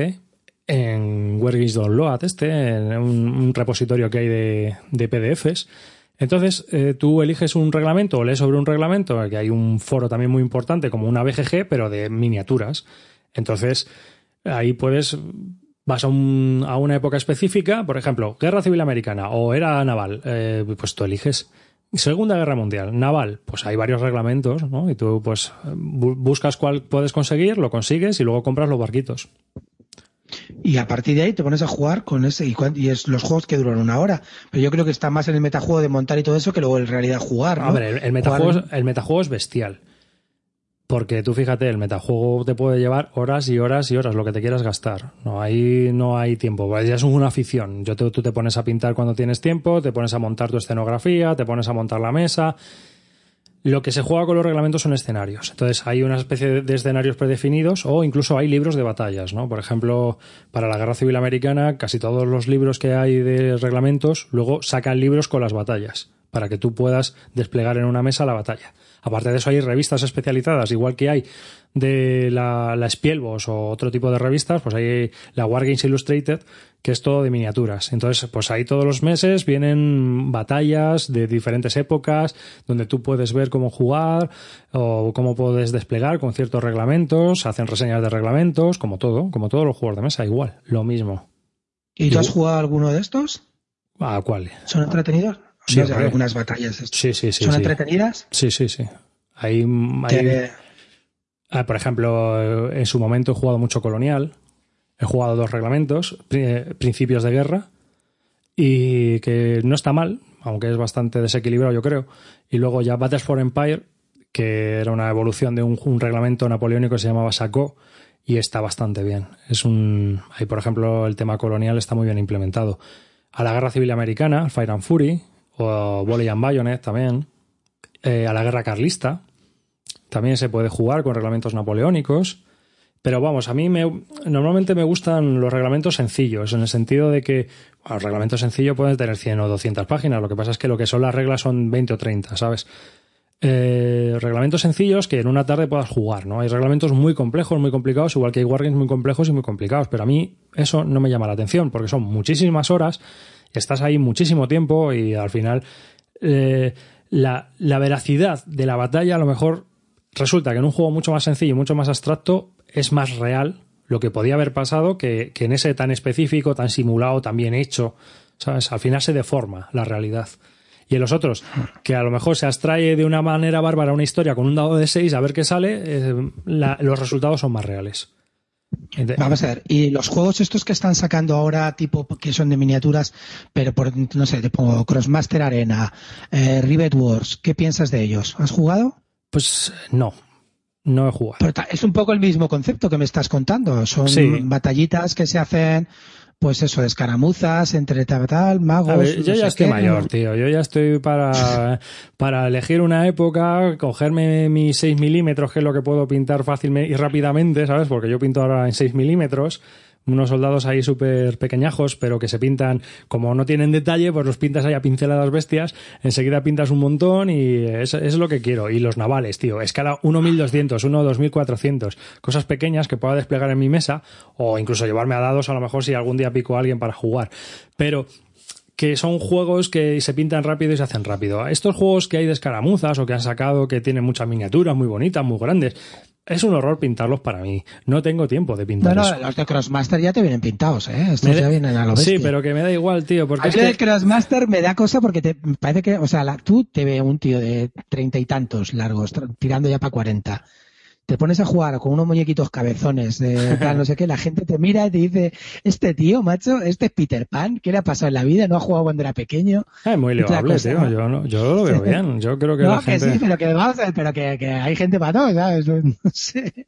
Speaker 2: en Where Download, este, en un, repositorio que hay de, de PDFs. Entonces, eh, tú eliges un reglamento o lees sobre un reglamento, que hay un foro también muy importante, como una BGG, pero de miniaturas. Entonces, ahí puedes, vas a, un, a una época específica, por ejemplo, Guerra Civil Americana o era naval, eh, pues tú eliges. Segunda Guerra Mundial, naval, pues hay varios reglamentos, ¿no? Y tú pues buscas cuál puedes conseguir, lo consigues y luego compras los barquitos.
Speaker 1: Y a partir de ahí te pones a jugar con ese, y, es los juegos que duran una hora. Pero yo creo que está más en el metajuego de montar y todo eso que luego en realidad jugar. ¿no?
Speaker 2: A ver, el, metajuego, el metajuego es bestial. Porque tú fíjate, el metajuego te puede llevar horas y horas y horas, lo que te quieras gastar. No, ahí no hay tiempo. Ya es una afición. Yo tú te pones a pintar cuando tienes tiempo, te pones a montar tu escenografía, te pones a montar la mesa lo que se juega con los reglamentos son escenarios. Entonces hay una especie de escenarios predefinidos o incluso hay libros de batallas, ¿no? Por ejemplo, para la Guerra Civil Americana, casi todos los libros que hay de reglamentos luego sacan libros con las batallas para que tú puedas desplegar en una mesa la batalla. Aparte de eso hay revistas especializadas, igual que hay de la, la Spielbos o otro tipo de revistas, pues hay la Wargames Illustrated, que es todo de miniaturas. Entonces, pues ahí todos los meses vienen batallas de diferentes épocas, donde tú puedes ver cómo jugar o cómo puedes desplegar con ciertos reglamentos, hacen reseñas de reglamentos, como todo, como todos los juegos de mesa, igual, lo mismo.
Speaker 1: ¿Y tú has jugado alguno de estos?
Speaker 2: ¿A cuál?
Speaker 1: ¿Son entretenidos?
Speaker 2: Sí,
Speaker 1: algunas batallas.
Speaker 2: Sí, sí, sí.
Speaker 1: ¿Son entretenidas?
Speaker 2: Sí, sí, sí. Hay, hay... Ah, por ejemplo, en su momento he jugado mucho Colonial. He jugado dos reglamentos, principios de guerra, y que no está mal, aunque es bastante desequilibrado, yo creo. Y luego ya Battles for Empire, que era una evolución de un, reglamento napoleónico que se llamaba Sacó, y está bastante bien. Es un. Ahí, por ejemplo, el tema colonial está muy bien implementado. A la Guerra Civil Americana, Fire and Fury, o Volley and Bayonet también. Eh, a la Guerra Carlista, también se puede jugar con reglamentos napoleónicos. Pero vamos, a mí me, normalmente me gustan los reglamentos sencillos, en el sentido de que bueno, los reglamentos sencillos pueden tener 100 o 200 páginas, lo que pasa es que lo que son las reglas son 20 o 30, ¿sabes? Eh, reglamentos sencillos que en una tarde puedas jugar, ¿no? Hay reglamentos muy complejos, muy complicados, igual que hay wargames muy complejos y muy complicados, pero a mí eso no me llama la atención, porque son muchísimas horas, estás ahí muchísimo tiempo y al final eh, la, la veracidad de la batalla a lo mejor resulta que en un juego mucho más sencillo, mucho más abstracto, es más real lo que podía haber pasado que, en ese tan específico, tan simulado, tan bien hecho, ¿sabes? Al final se deforma la realidad. Y en los otros, que a lo mejor se abstrae de una manera bárbara una historia con un dado de 6 a ver qué sale, eh, los resultados son más reales.
Speaker 1: Vamos a ver, y los juegos estos que están sacando ahora, tipo que son de miniaturas, pero por, no sé, tipo Crossmaster Arena, eh, Rivet Wars, ¿qué piensas de ellos? ¿Has jugado?
Speaker 2: Pues no, no he jugado.
Speaker 1: Pero es un poco el mismo concepto que me estás contando. Son batallitas que se hacen, pues eso, de escaramuzas entre tal, magos.
Speaker 2: yo ya estoy mayor, tío. Yo ya estoy para, para elegir una época, cogerme mis 6 milímetros, que es lo que puedo pintar fácilmente y rápidamente, ¿sabes? Porque yo pinto ahora en 6 milímetros unos soldados ahí súper pequeñajos, pero que se pintan, como no tienen detalle, pues los pintas ahí a pinceladas bestias, enseguida pintas un montón y eso, es lo que quiero. Y los navales, tío, escala 1200, 1 2400, cosas pequeñas que pueda desplegar en mi mesa o incluso llevarme a dados a lo mejor si algún día pico a alguien para jugar. Pero que son juegos que se pintan rápido y se hacen rápido. Estos juegos que hay de escaramuzas o que han sacado que tienen muchas miniaturas muy bonitas, muy grandes, es un horror pintarlos para mí. No tengo tiempo de pintar
Speaker 1: no, no, los de Crossmaster ya te vienen pintados, ¿eh? Estos ya vienen a lo bestia.
Speaker 2: Sí, pero que me da igual, tío. Porque
Speaker 1: a el Crossmaster me da cosa porque te parece que, o sea, tú te ve un tío de treinta y tantos largos, tirando ya para cuarenta te pones a jugar con unos muñequitos cabezones de [laughs] tal, no sé qué, la gente te mira y te dice, este tío, macho, este es Peter Pan, ¿qué le ha pasado en la vida? ¿No ha jugado cuando era pequeño?
Speaker 2: Es muy loable, tío, yo, no, yo lo veo [laughs] bien, yo creo que
Speaker 1: no,
Speaker 2: la
Speaker 1: que
Speaker 2: gente...
Speaker 1: sí, pero que vamos a ver, pero que, que hay gente para todo, ¿sabes? [laughs] No sé.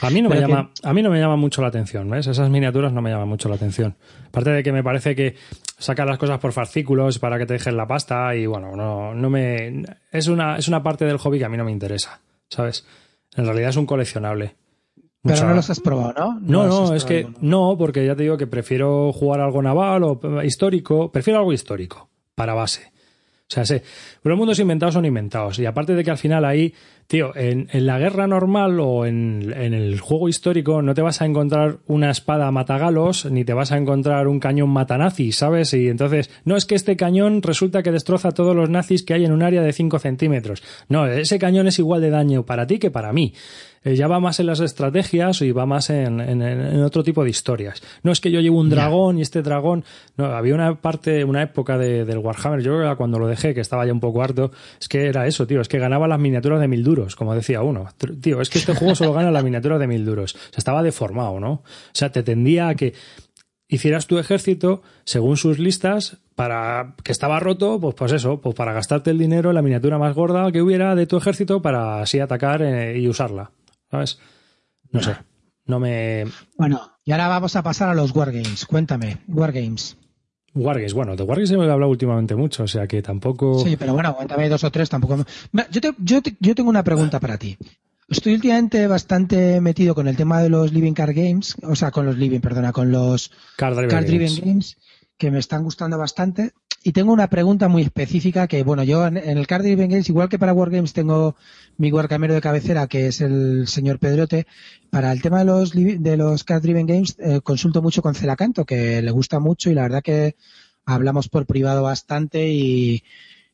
Speaker 2: A mí no me llama, a mí no me llama mucho la atención, ¿ves? Esas miniaturas no me llaman mucho la atención. Aparte de que me parece que sacan las cosas por fascículos para que te dejen la pasta y bueno, no, no me es una, es una parte del hobby que a mí no me interesa, ¿sabes? En realidad es un coleccionable.
Speaker 1: Pero
Speaker 2: Mucha-
Speaker 1: no los has probado, ¿no?
Speaker 2: no, no, es que no, porque ya te digo que prefiero jugar algo naval o histórico, prefiero algo histórico para base. O sea, sé, pero los mundos inventados son inventados. Y aparte de que al final ahí, tío, en, en la guerra normal o en, en el juego histórico no te vas a encontrar una espada matagalos, ni te vas a encontrar un cañón matanazis, ¿sabes? Y entonces, no es que este cañón resulta que destroza a todos los nazis que hay en un área de 5 centímetros. No, ese cañón es igual de daño para ti que para mí. Eh, ya va más en las estrategias y va más en, en- en otro tipo de historias. No es que yo llevo un dragón y este dragón. No, había una parte, una época de- del Warhammer, yo era cuando lo dejé, que estaba ya un poco harto, es que era eso, tío, es que ganaba las miniaturas de mil duros, como decía uno. Tío, es que este juego solo gana las miniaturas de mil duros. O sea, estaba deformado, ¿no? O sea, te tendía a que hicieras tu ejército según sus listas para que estaba roto, pues pues eso, pues para gastarte el dinero en la miniatura más gorda que hubiera de tu ejército para así atacar eh, y usarla, ¿sabes? No sé, no me
Speaker 1: Bueno, y ahora vamos a pasar a los Wargames. Cuéntame, Wargames.
Speaker 2: Wargames, bueno, de Wargames se me ha hablado últimamente mucho, o sea que tampoco
Speaker 1: Sí, pero bueno, cuéntame dos o tres tampoco. Yo, te- yo, te- yo tengo una pregunta para ti. Estoy últimamente bastante metido con el tema de los Living Card Games, o sea, con los Living, perdona, con los
Speaker 2: Card
Speaker 1: Driven
Speaker 2: Games.
Speaker 1: Games, que me están gustando bastante. Y tengo una pregunta muy específica que, bueno, yo en, en el Card Driven Games, igual que para Wargames, tengo mi Wargamero de cabecera, que es el señor Pedrote. Para el tema de los, de los Card Driven Games, eh, consulto mucho con Celacanto, que le gusta mucho y la verdad que hablamos por privado bastante y,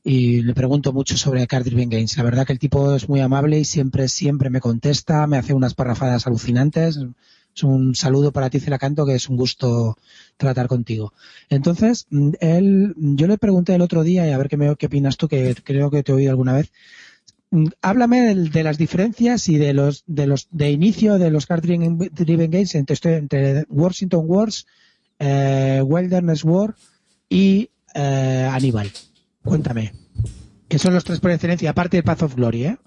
Speaker 1: y le pregunto mucho sobre Card Driven Games. La verdad que el tipo es muy amable y siempre, siempre me contesta, me hace unas parrafadas alucinantes. Es un saludo para ti, Celacanto, que es un gusto tratar contigo. Entonces, mm, él, yo le pregunté el otro día, y a ver qué, me, qué opinas tú, que creo que te he oído alguna vez. Mm, Háblame de, las diferencias y de los de los de inicio de los card driven, games entre, esto- entre Washington Wars, eh, Wilderness War y eh, Aníbal. Cuéntame. Que son los tres por excelencia, aparte del Path of Glory, ¿eh?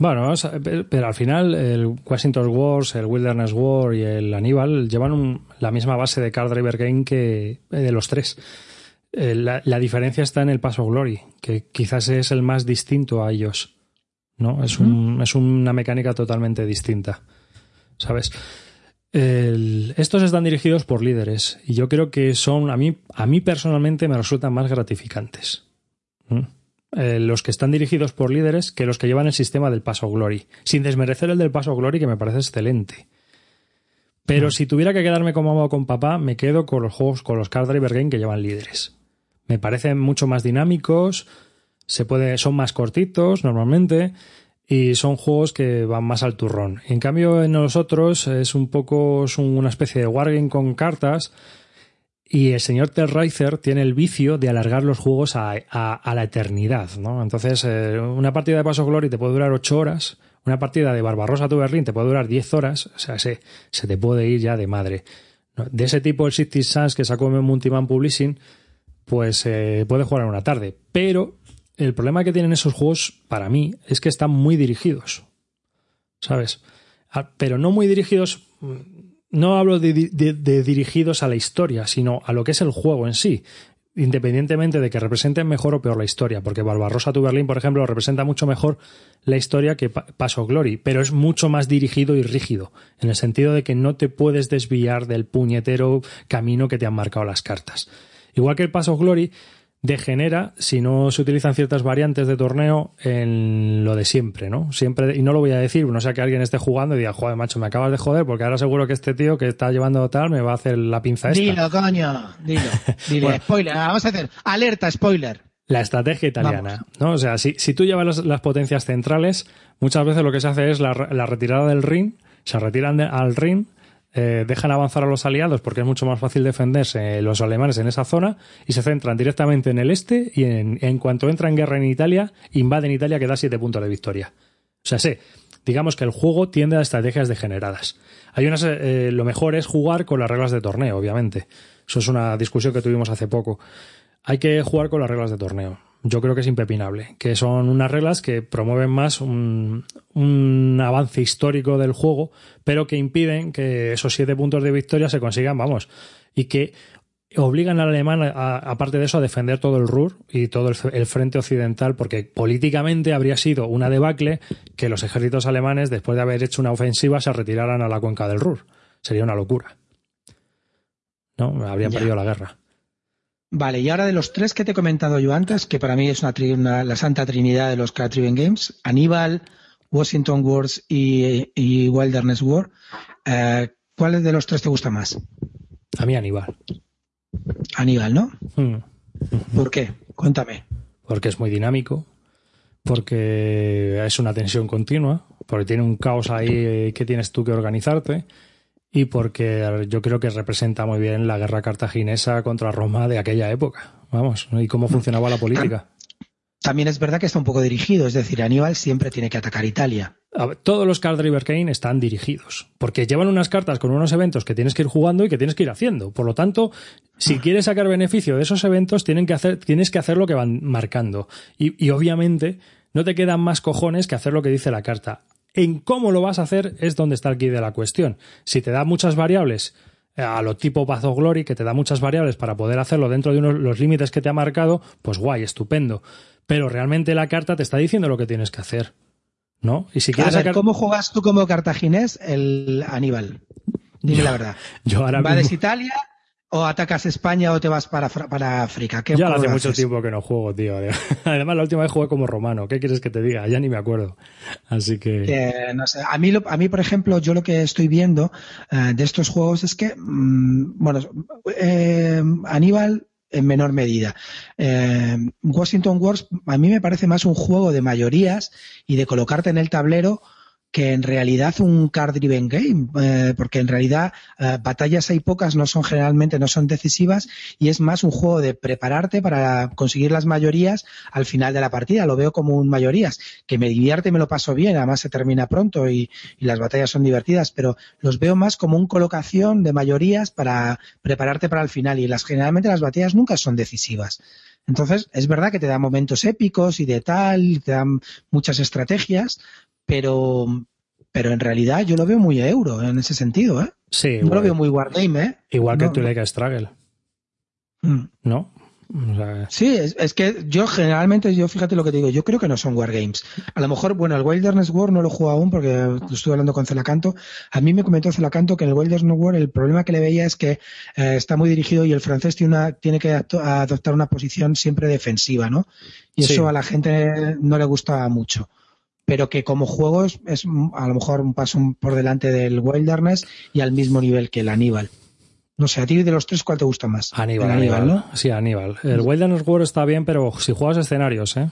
Speaker 2: Bueno, vamos a- pero al final el Washington Wars, el Wilderness War y el Aníbal llevan un- la misma base de Card Driver Game que eh, de los tres. Eh, la, la diferencia está en el Paso Glory, que quizás es el más distinto a ellos. ¿no? Es, un- es una mecánica totalmente distinta. ¿Sabes? El- estos están dirigidos por líderes y yo creo que son, a mí, a mí personalmente me resultan más gratificantes. ¿Mm? Eh, los que están dirigidos por líderes que los que llevan el sistema del Paso Glory. Sin desmerecer el del Paso Glory, que me parece excelente. Pero si tuviera que quedarme con mamá o con papá, me quedo con los juegos, con los Card Driver Game que llevan líderes. Me parecen mucho más dinámicos, se puede, son más cortitos normalmente y son juegos que van más al turrón. En cambio, en los otros es un poco es una especie de wargame con cartas y el señor Terraizer tiene el vicio de alargar los juegos a, la eternidad, ¿no? Entonces, eh, una partida de Paso Glory te puede durar 8 horas, una partida de Barbarossa to Berlín te puede durar 10 horas, o sea, se, se te puede ir ya de madre. De ese tipo el City Sans que sacó Multiman Publishing, pues eh, puede jugar en una tarde. Pero el problema que tienen esos juegos, para mí, es que están muy dirigidos. ¿Sabes? Ah, Pero no muy dirigidos. No hablo de, dirigidos a la historia, sino a lo que es el juego en sí. Independientemente de que representen mejor o peor la historia, porque Barbarossa to Berlin, por ejemplo, representa mucho mejor la historia que Pa- Paso Glory, pero es mucho más dirigido y rígido, en el sentido de que no te puedes desviar del puñetero camino que te han marcado las cartas. Igual que el Paso Glory degenera si no se utilizan ciertas variantes de torneo en lo de siempre, ¿no? Siempre, y no lo voy a decir, no sea que alguien esté jugando y diga, joder, macho, me acabas de joder, porque ahora seguro que este tío que está llevando tal me va a hacer la pinza esta.
Speaker 1: Dilo, coño, dilo. Dile, [laughs]
Speaker 2: Bueno.
Speaker 1: spoiler. Ah, Vamos a hacer alerta, spoiler.
Speaker 2: La estrategia italiana, ¿no? O sea, si, si tú llevas las, las potencias centrales, muchas veces lo que se hace es la, re- la retirada del ring, se retiran de- al ring, eh, dejan avanzar a los aliados porque es mucho más fácil defenderse los alemanes en esa zona y se centran directamente en el este y en, en cuanto entra en guerra en Italia, invaden Italia que da siete puntos de victoria. O sea, sé, digamos que el juego tiende a estrategias degeneradas. Hay unas, eh, lo mejor es jugar con las reglas de torneo, obviamente. Eso es una discusión que tuvimos hace poco. Hay que jugar con las reglas de torneo. Yo creo que es impepinable, que son unas reglas que promueven más un, un avance histórico del juego, pero que impiden que esos siete puntos de victoria se consigan, vamos, y que obligan al alemán, aparte de eso, a defender todo el Ruhr y todo el, frente occidental, porque políticamente habría sido una debacle que los ejércitos alemanes, después de haber hecho una ofensiva, se retiraran a la cuenca del Ruhr. Sería una locura. ¿No? Habrían perdido la guerra.
Speaker 1: Vale, y ahora de los tres que te he comentado yo antes, que para mí es una, la santa trinidad de los Card Games, Aníbal, Washington Wars y, Wilderness War, eh, ¿cuál de los tres te gusta más?
Speaker 2: A mí Aníbal.
Speaker 1: Aníbal, ¿no? Hmm. ¿Por qué? Cuéntame.
Speaker 2: Porque es muy dinámico, porque es una tensión continua, porque tiene un caos ahí que tienes tú que organizarte y porque yo creo que representa muy bien la guerra cartaginesa contra Roma de aquella época. Vamos, y cómo funcionaba la política. [clears throat]
Speaker 1: También es verdad que está un poco dirigido, es decir, Aníbal siempre tiene que atacar Italia.
Speaker 2: todos los Card Driver Kane están dirigidos, porque llevan unas cartas con unos eventos que tienes que ir jugando y que tienes que ir haciendo. Por lo tanto, si ah. quieres sacar beneficio de esos eventos, tienen que hacer, tienes que hacer lo que van marcando. Y, y obviamente no te quedan más cojones que hacer lo que dice la carta. En cómo lo vas a hacer es donde está el de la cuestión. Si te da muchas variables, eh, a lo tipo Path of Glory, que te da muchas variables para poder hacerlo dentro de unos, los límites que te ha marcado, pues guay, estupendo pero realmente la carta te está diciendo lo que tienes que hacer. ¿No?
Speaker 1: Y si quieres sacar... ¿Cómo juegas tú como cartaginés el Aníbal? Dime la verdad.
Speaker 2: Yo ahora
Speaker 1: ¿Vas Italia o atacas España o te vas para, para África?
Speaker 2: ¿Qué ya hace mucho tiempo que no juego, tío. [laughs] Además, la última vez jugué como romano. ¿Qué quieres que te diga? Ya ni me acuerdo. Así que...
Speaker 1: no sé. A mí, a mí, por ejemplo, yo lo que estoy viendo eh, de estos juegos es que, mm, bueno, eh, Aníbal en menor medida. Eh, Washington Wars a mí me parece más un juego de mayorías y de colocarte en el tablero que en realidad un card driven game, eh, porque en realidad eh, batallas hay pocas, no son generalmente, no son decisivas y es más un juego de prepararte para conseguir las mayorías al final de la partida. Lo veo como un mayorías, que me divierte y me lo paso bien, además se termina pronto y, las batallas son divertidas, pero los veo más como un colocación de mayorías para prepararte para el final y las generalmente las batallas nunca son decisivas. Entonces, es verdad que te da momentos épicos y de tal, te dan muchas estrategias, pero, pero en realidad yo lo veo muy euro en ese sentido, ¿eh?
Speaker 2: Sí.
Speaker 1: No lo veo muy wargame, ¿eh?
Speaker 2: Igual que tú le Struggle. Mm. ¿No?
Speaker 1: Sí, es, que yo generalmente, yo fíjate lo que te digo, yo creo que no son wargames. A lo mejor, bueno, el Wilderness War no lo juego aún porque lo estuve hablando con Celacanto. A mí me comentó Celacanto que en el Wilderness War el problema que le veía es que eh, está muy dirigido y el francés tiene, una, tiene que adoptar una posición siempre defensiva, ¿no? Y eso a la gente no le gusta mucho pero que como juegos es a lo mejor un paso por delante del Wilderness y al mismo nivel que el Aníbal. No sé, a ti de los tres, ¿cuál te gusta más?
Speaker 2: Aníbal, Aníbal, ¿no? Sí, Aníbal. El Wilderness War está bien, pero si juegas escenarios, ¿eh?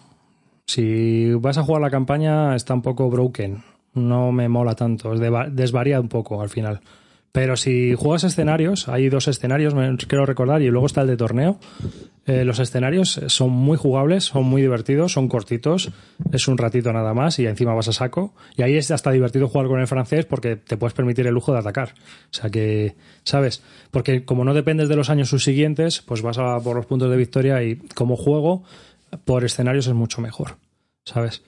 Speaker 2: Si vas a jugar la campaña, está un poco broken. No me mola tanto, desvaría un poco al final. Pero si juegas escenarios, hay dos escenarios, me quiero recordar, y luego está el de torneo. Eh, los escenarios son muy jugables, son muy divertidos, son cortitos, es un ratito nada más y encima vas a saco. Y ahí es hasta divertido jugar con el francés porque te puedes permitir el lujo de atacar. O sea que, ¿sabes? Porque como no dependes de los años subsiguientes, pues vas a por los puntos de victoria y como juego, por escenarios es mucho mejor. ¿Sabes?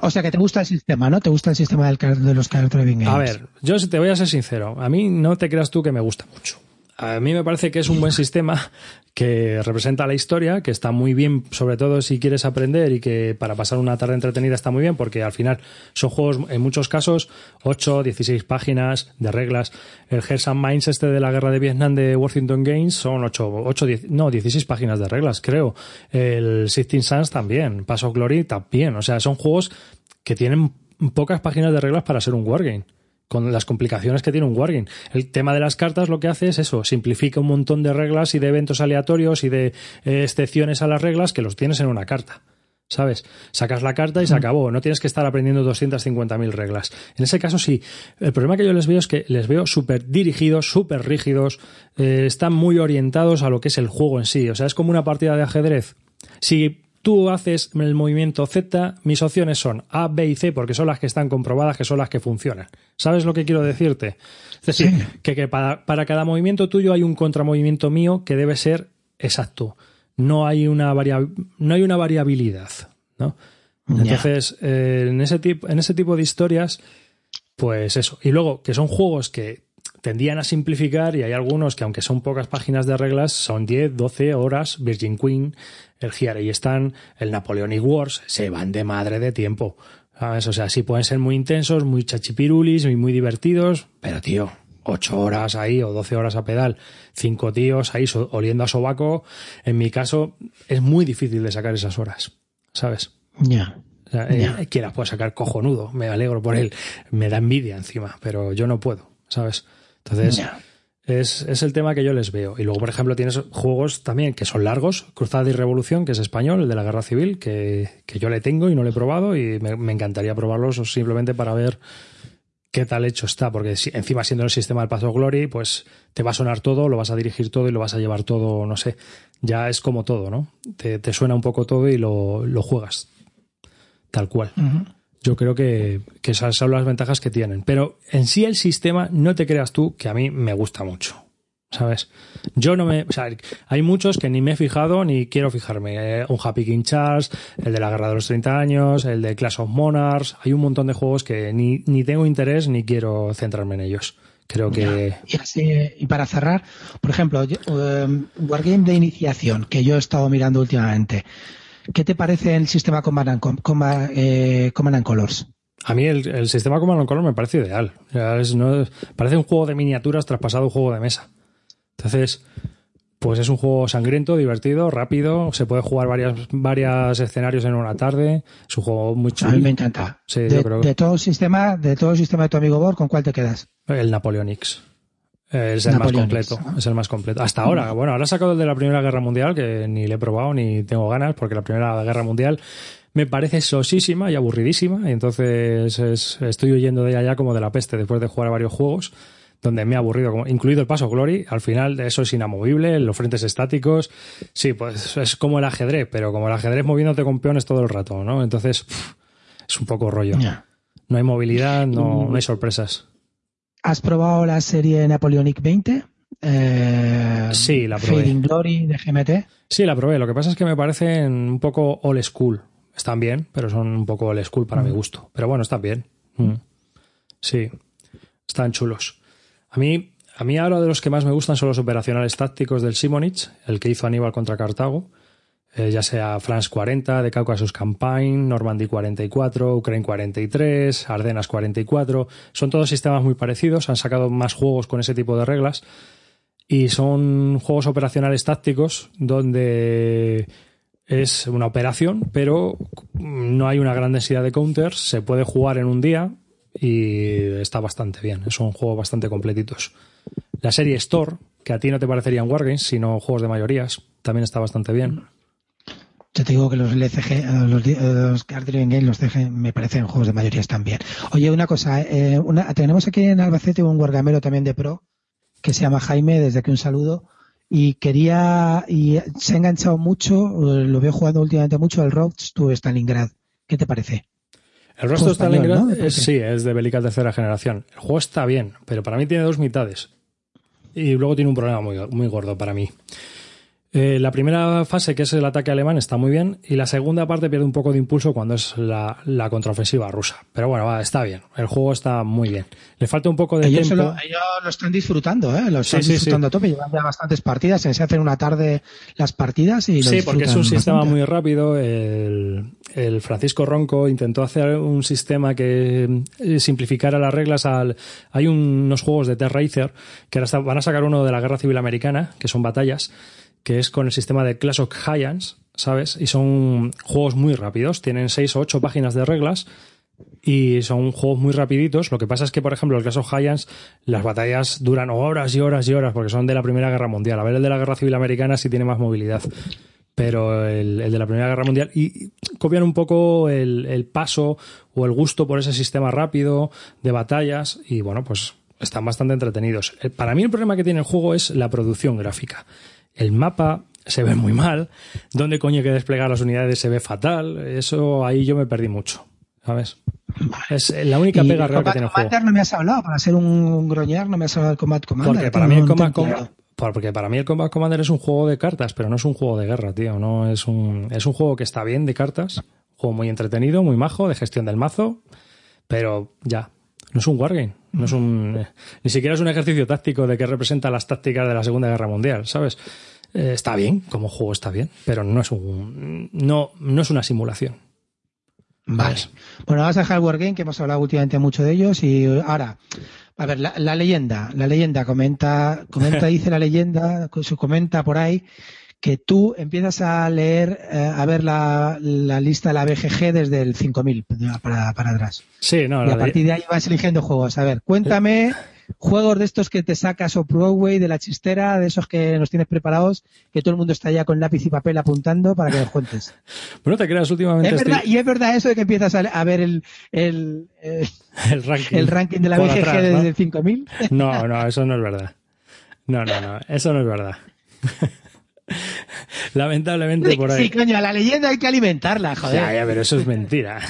Speaker 1: O sea que te gusta el sistema, ¿no? Te gusta el sistema del, de los Character Games.
Speaker 2: A ver, yo te voy a ser sincero. A mí no te creas tú que me gusta mucho. A mí me parece que es un buen sistema que representa la historia, que está muy bien, sobre todo si quieres aprender y que para pasar una tarde entretenida está muy bien, porque al final son juegos, en muchos casos, 8, 16 páginas de reglas. El Hearts and Minds este de la guerra de Vietnam de Washington Games son 8, 8 no, 16 páginas de reglas, creo. El Sixteen Suns también, Pass of Glory también. O sea, son juegos que tienen pocas páginas de reglas para ser un wargame con las complicaciones que tiene un Wargame. El tema de las cartas lo que hace es eso, simplifica un montón de reglas y de eventos aleatorios y de eh, excepciones a las reglas que los tienes en una carta. ¿Sabes? Sacas la carta y se acabó. No tienes que estar aprendiendo 250.000 reglas. En ese caso sí. El problema que yo les veo es que les veo súper dirigidos, súper rígidos, eh, están muy orientados a lo que es el juego en sí. O sea, es como una partida de ajedrez. Si tú haces el movimiento Z, mis opciones son A, B y C porque son las que están comprobadas, que son las que funcionan. ¿Sabes lo que quiero decirte? Es decir, que, para, cada movimiento tuyo hay un contramovimiento mío que debe ser exacto. No hay una, no hay una variabilidad. ¿no? Entonces, eh, en, ese tipo, en ese tipo de historias, pues eso. Y luego, que son juegos que tendían a simplificar y hay algunos que, aunque son pocas páginas de reglas, son 10, 12 horas. Virgin Queen, el y están, el Napoleonic Wars, se van de madre de tiempo. ¿Sabes? O sea, sí pueden ser muy intensos, muy chachipirulis y muy divertidos, pero tío, ocho horas ahí o doce horas a pedal, cinco tíos ahí oliendo a sobaco, en mi caso es muy difícil de sacar esas horas, ¿sabes?
Speaker 1: Ya.
Speaker 2: Eh, que las puede sacar cojonudo, me alegro por él, me da envidia encima, pero yo no puedo, ¿sabes? Entonces, es, es, el tema que yo les veo. Y luego, por ejemplo, tienes juegos también que son largos, Cruzada y Revolución, que es español, el de la Guerra Civil, que, que yo le tengo y no le he probado y me, encantaría probarlos simplemente para ver qué tal hecho está, porque encima siendo el sistema del Paso Glory, pues te va a sonar todo, lo vas a dirigir todo y lo vas a llevar todo, no sé, ya es como todo, ¿no? Te, te suena un poco todo y lo, lo juegas tal cual. Yo creo que, que, esas son las ventajas que tienen. Pero en sí el sistema, no te creas tú que a mí me gusta mucho. ¿Sabes? Yo no me. O sea, hay muchos que ni me he fijado ni quiero fijarme. Eh, un Happy King Charles, el de la Guerra de los 30 años, el de Clash of Monarchs. Hay un montón de juegos que ni, ni tengo interés ni quiero centrarme en ellos. Creo que.
Speaker 1: Y, para cerrar, por ejemplo, um, Wargame de iniciación, que yo he estado mirando últimamente. ¿Qué te parece el sistema Command and, Command, eh, Command Colors?
Speaker 2: A mí el, el, sistema Command and Colors me parece ideal. Es, no, parece un juego de miniaturas traspasado a un juego de mesa. Entonces, pues es un juego sangriento, divertido, rápido. Se puede jugar varias, varios escenarios en una tarde. Es un juego muy chulo.
Speaker 1: A mí me encanta.
Speaker 2: Sí,
Speaker 1: de,
Speaker 2: yo creo que...
Speaker 1: de todo el sistema, de todo el sistema de tu amigo Bor, ¿con cuál te quedas?
Speaker 2: El Napoleonix. Es el más completo, es el más completo. Hasta ahora, bueno, ahora he sacado el de la Primera Guerra Mundial, que ni le he probado ni tengo ganas, porque la Primera Guerra Mundial me parece sosísima y aburridísima, y entonces es, estoy huyendo de ella ya como de la peste después de jugar a varios juegos donde me he aburrido, como, incluido el paso Glory, al final eso es inamovible, los frentes estáticos, sí, pues es como el ajedrez, pero como el ajedrez moviéndote con peones todo el rato, ¿no? Entonces, pff, es un poco rollo.
Speaker 1: Yeah.
Speaker 2: No hay movilidad, no, no hay sorpresas.
Speaker 1: ¿Has probado la serie Napoleonic 20? Eh,
Speaker 2: sí, la probé.
Speaker 1: Fading Glory de GMT.
Speaker 2: Sí, la probé. Lo que pasa es que me parecen un poco old school. Están bien, pero son un poco old school para mm. mi gusto. Pero bueno, están bien. Mm. Sí, están chulos. A mí, a mí ahora de los que más me gustan son los operacionales tácticos del Simonich, el que hizo Aníbal contra Cartago. Eh, ya sea France 40, de Caucasus Campaign, Normandy 44, Ukraine 43, Ardenas 44. Son todos sistemas muy parecidos, han sacado más juegos con ese tipo de reglas y son juegos operacionales tácticos donde es una operación, pero no hay una gran densidad de counters, se puede jugar en un día y está bastante bien, son juegos bastante completitos. La serie Store, que a ti no te parecerían Wargames, sino juegos de mayorías, también está bastante bien.
Speaker 1: Yo te digo que los LCG, los, los Card Game, los CG, me parecen juegos de mayorías también. Oye, una cosa, eh, una, tenemos aquí en Albacete un wargamero también de pro, que se llama Jaime, desde aquí un saludo, y quería, y se ha enganchado mucho, lo veo jugando últimamente mucho, el Road to Stalingrad. ¿Qué te parece?
Speaker 2: El Road to Stalingrad, ¿no? es, sí, es de Bélica tercera generación. El juego está bien, pero para mí tiene dos mitades. Y luego tiene un problema muy, muy gordo para mí. Eh, la primera fase, que es el ataque alemán, está muy bien, y la segunda parte pierde un poco de impulso cuando es la, la contraofensiva rusa. Pero bueno, va, está bien. El juego está muy bien. Le falta un poco de
Speaker 1: ellos
Speaker 2: tiempo.
Speaker 1: Lo, ellos lo están disfrutando, ¿eh? Lo están
Speaker 2: Sí, sí,
Speaker 1: disfrutando a tope. Llevan ya bastantes partidas. Se hacen una tarde las partidas y lo
Speaker 2: Sí, porque es un sistema muy rápido. El, el Francisco Ronco intentó hacer un sistema que eh, simplificara las reglas al. Hay un- unos juegos de Terracer que van a sacar uno de la Guerra Civil Americana, que son batallas, que es con el sistema de Clash of Giants, ¿sabes? Y son juegos muy rápidos. Tienen seis o ocho páginas de reglas y son juegos muy rapiditos. Lo que pasa es que, por ejemplo, el Clash of Giants, las batallas duran horas y horas y horas porque son de la Primera Guerra Mundial. A ver, el de la Guerra Civil Americana sí tiene más movilidad. Pero el, de la Primera Guerra Mundial. Y copian un poco el, el paso o el gusto por ese sistema rápido de batallas. Y bueno, pues están bastante entretenidos. Para mí el problema que tiene el juego es la producción gráfica. El mapa se ve muy mal. ¿Dónde coño hay que desplegar las unidades se ve fatal? Eso ahí yo me perdí mucho. ¿Sabes? Es la única pega real que tiene el juego.
Speaker 1: No me has hablado, para ser un groñar no me has hablado del Combat Commander.
Speaker 2: Porque para mí el Combat. Commander, porque para mí el Combat Commander es un juego de cartas, pero no es un juego de guerra, tío. No es un es un juego que está bien de cartas, un Juego muy entretenido, muy majo, de gestión del mazo, pero ya, no es un wargame, no es un eh, ni siquiera es un ejercicio táctico de que representa las tácticas de la Segunda Guerra Mundial, ¿sabes? Eh, está bien, como juego está bien, pero no es un no no es una simulación.
Speaker 1: Vale. Bueno, vamos a dejar el Wargame, que hemos hablado últimamente mucho de ellos, y ahora, a ver, la, la leyenda, la leyenda comenta, comenta, [laughs] dice la leyenda, comenta por ahí, que tú empiezas a leer, eh, a ver la, la, lista de la BGG desde el 5000 para, para atrás.
Speaker 2: Sí, no,
Speaker 1: y a partir de ahí vas eligiendo juegos. A ver, cuéntame juegos de estos que te sacas o Broadway de la chistera, de esos que nos tienes preparados, que todo el mundo está ya con lápiz y papel apuntando para que los cuentes. [laughs]
Speaker 2: bueno, te creas últimamente.
Speaker 1: ¿Es verdad, Y es verdad eso de que empiezas a, a ver el, el, el, [laughs]
Speaker 2: el, ranking,
Speaker 1: el ranking de la BGG
Speaker 2: atrás,
Speaker 1: desde
Speaker 2: ¿no?
Speaker 1: el 5000.
Speaker 2: No, no, eso no es verdad. No, no, no, eso no es verdad. [laughs] [laughs] Lamentablemente
Speaker 1: Sí,
Speaker 2: por ahí.
Speaker 1: sí, coño, la leyenda hay que alimentarla, joder.
Speaker 2: Ya, ya, pero eso es mentira. [laughs]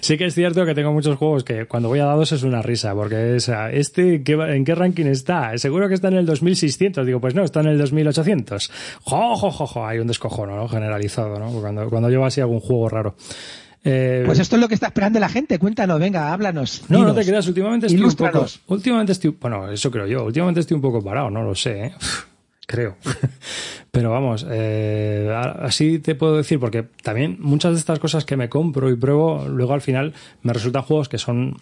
Speaker 2: sí que es cierto que tengo muchos juegos que cuando voy a dados es una risa, porque es, ah, este, ¿qué va- ¿en qué ranking está? Seguro que está en el 2600. Digo, pues no, está en el 2800. Jo, jo, jo, jo. Hay un descojono, ¿no? Generalizado, ¿no? Cuando, cuando llevo así algún juego raro. Eh,
Speaker 1: Pues esto es lo que está esperando la gente. Cuéntanos, venga, háblanos.
Speaker 2: no, no te creas, últimamente estoy un poco. Últimamente estoy. Bueno, eso creo yo. Últimamente estoy un poco parado, no lo sé, ¿eh? Creo. [laughs] Pero vamos, eh, así te puedo decir, porque también muchas de estas cosas que me compro y pruebo, luego al final me resultan juegos que son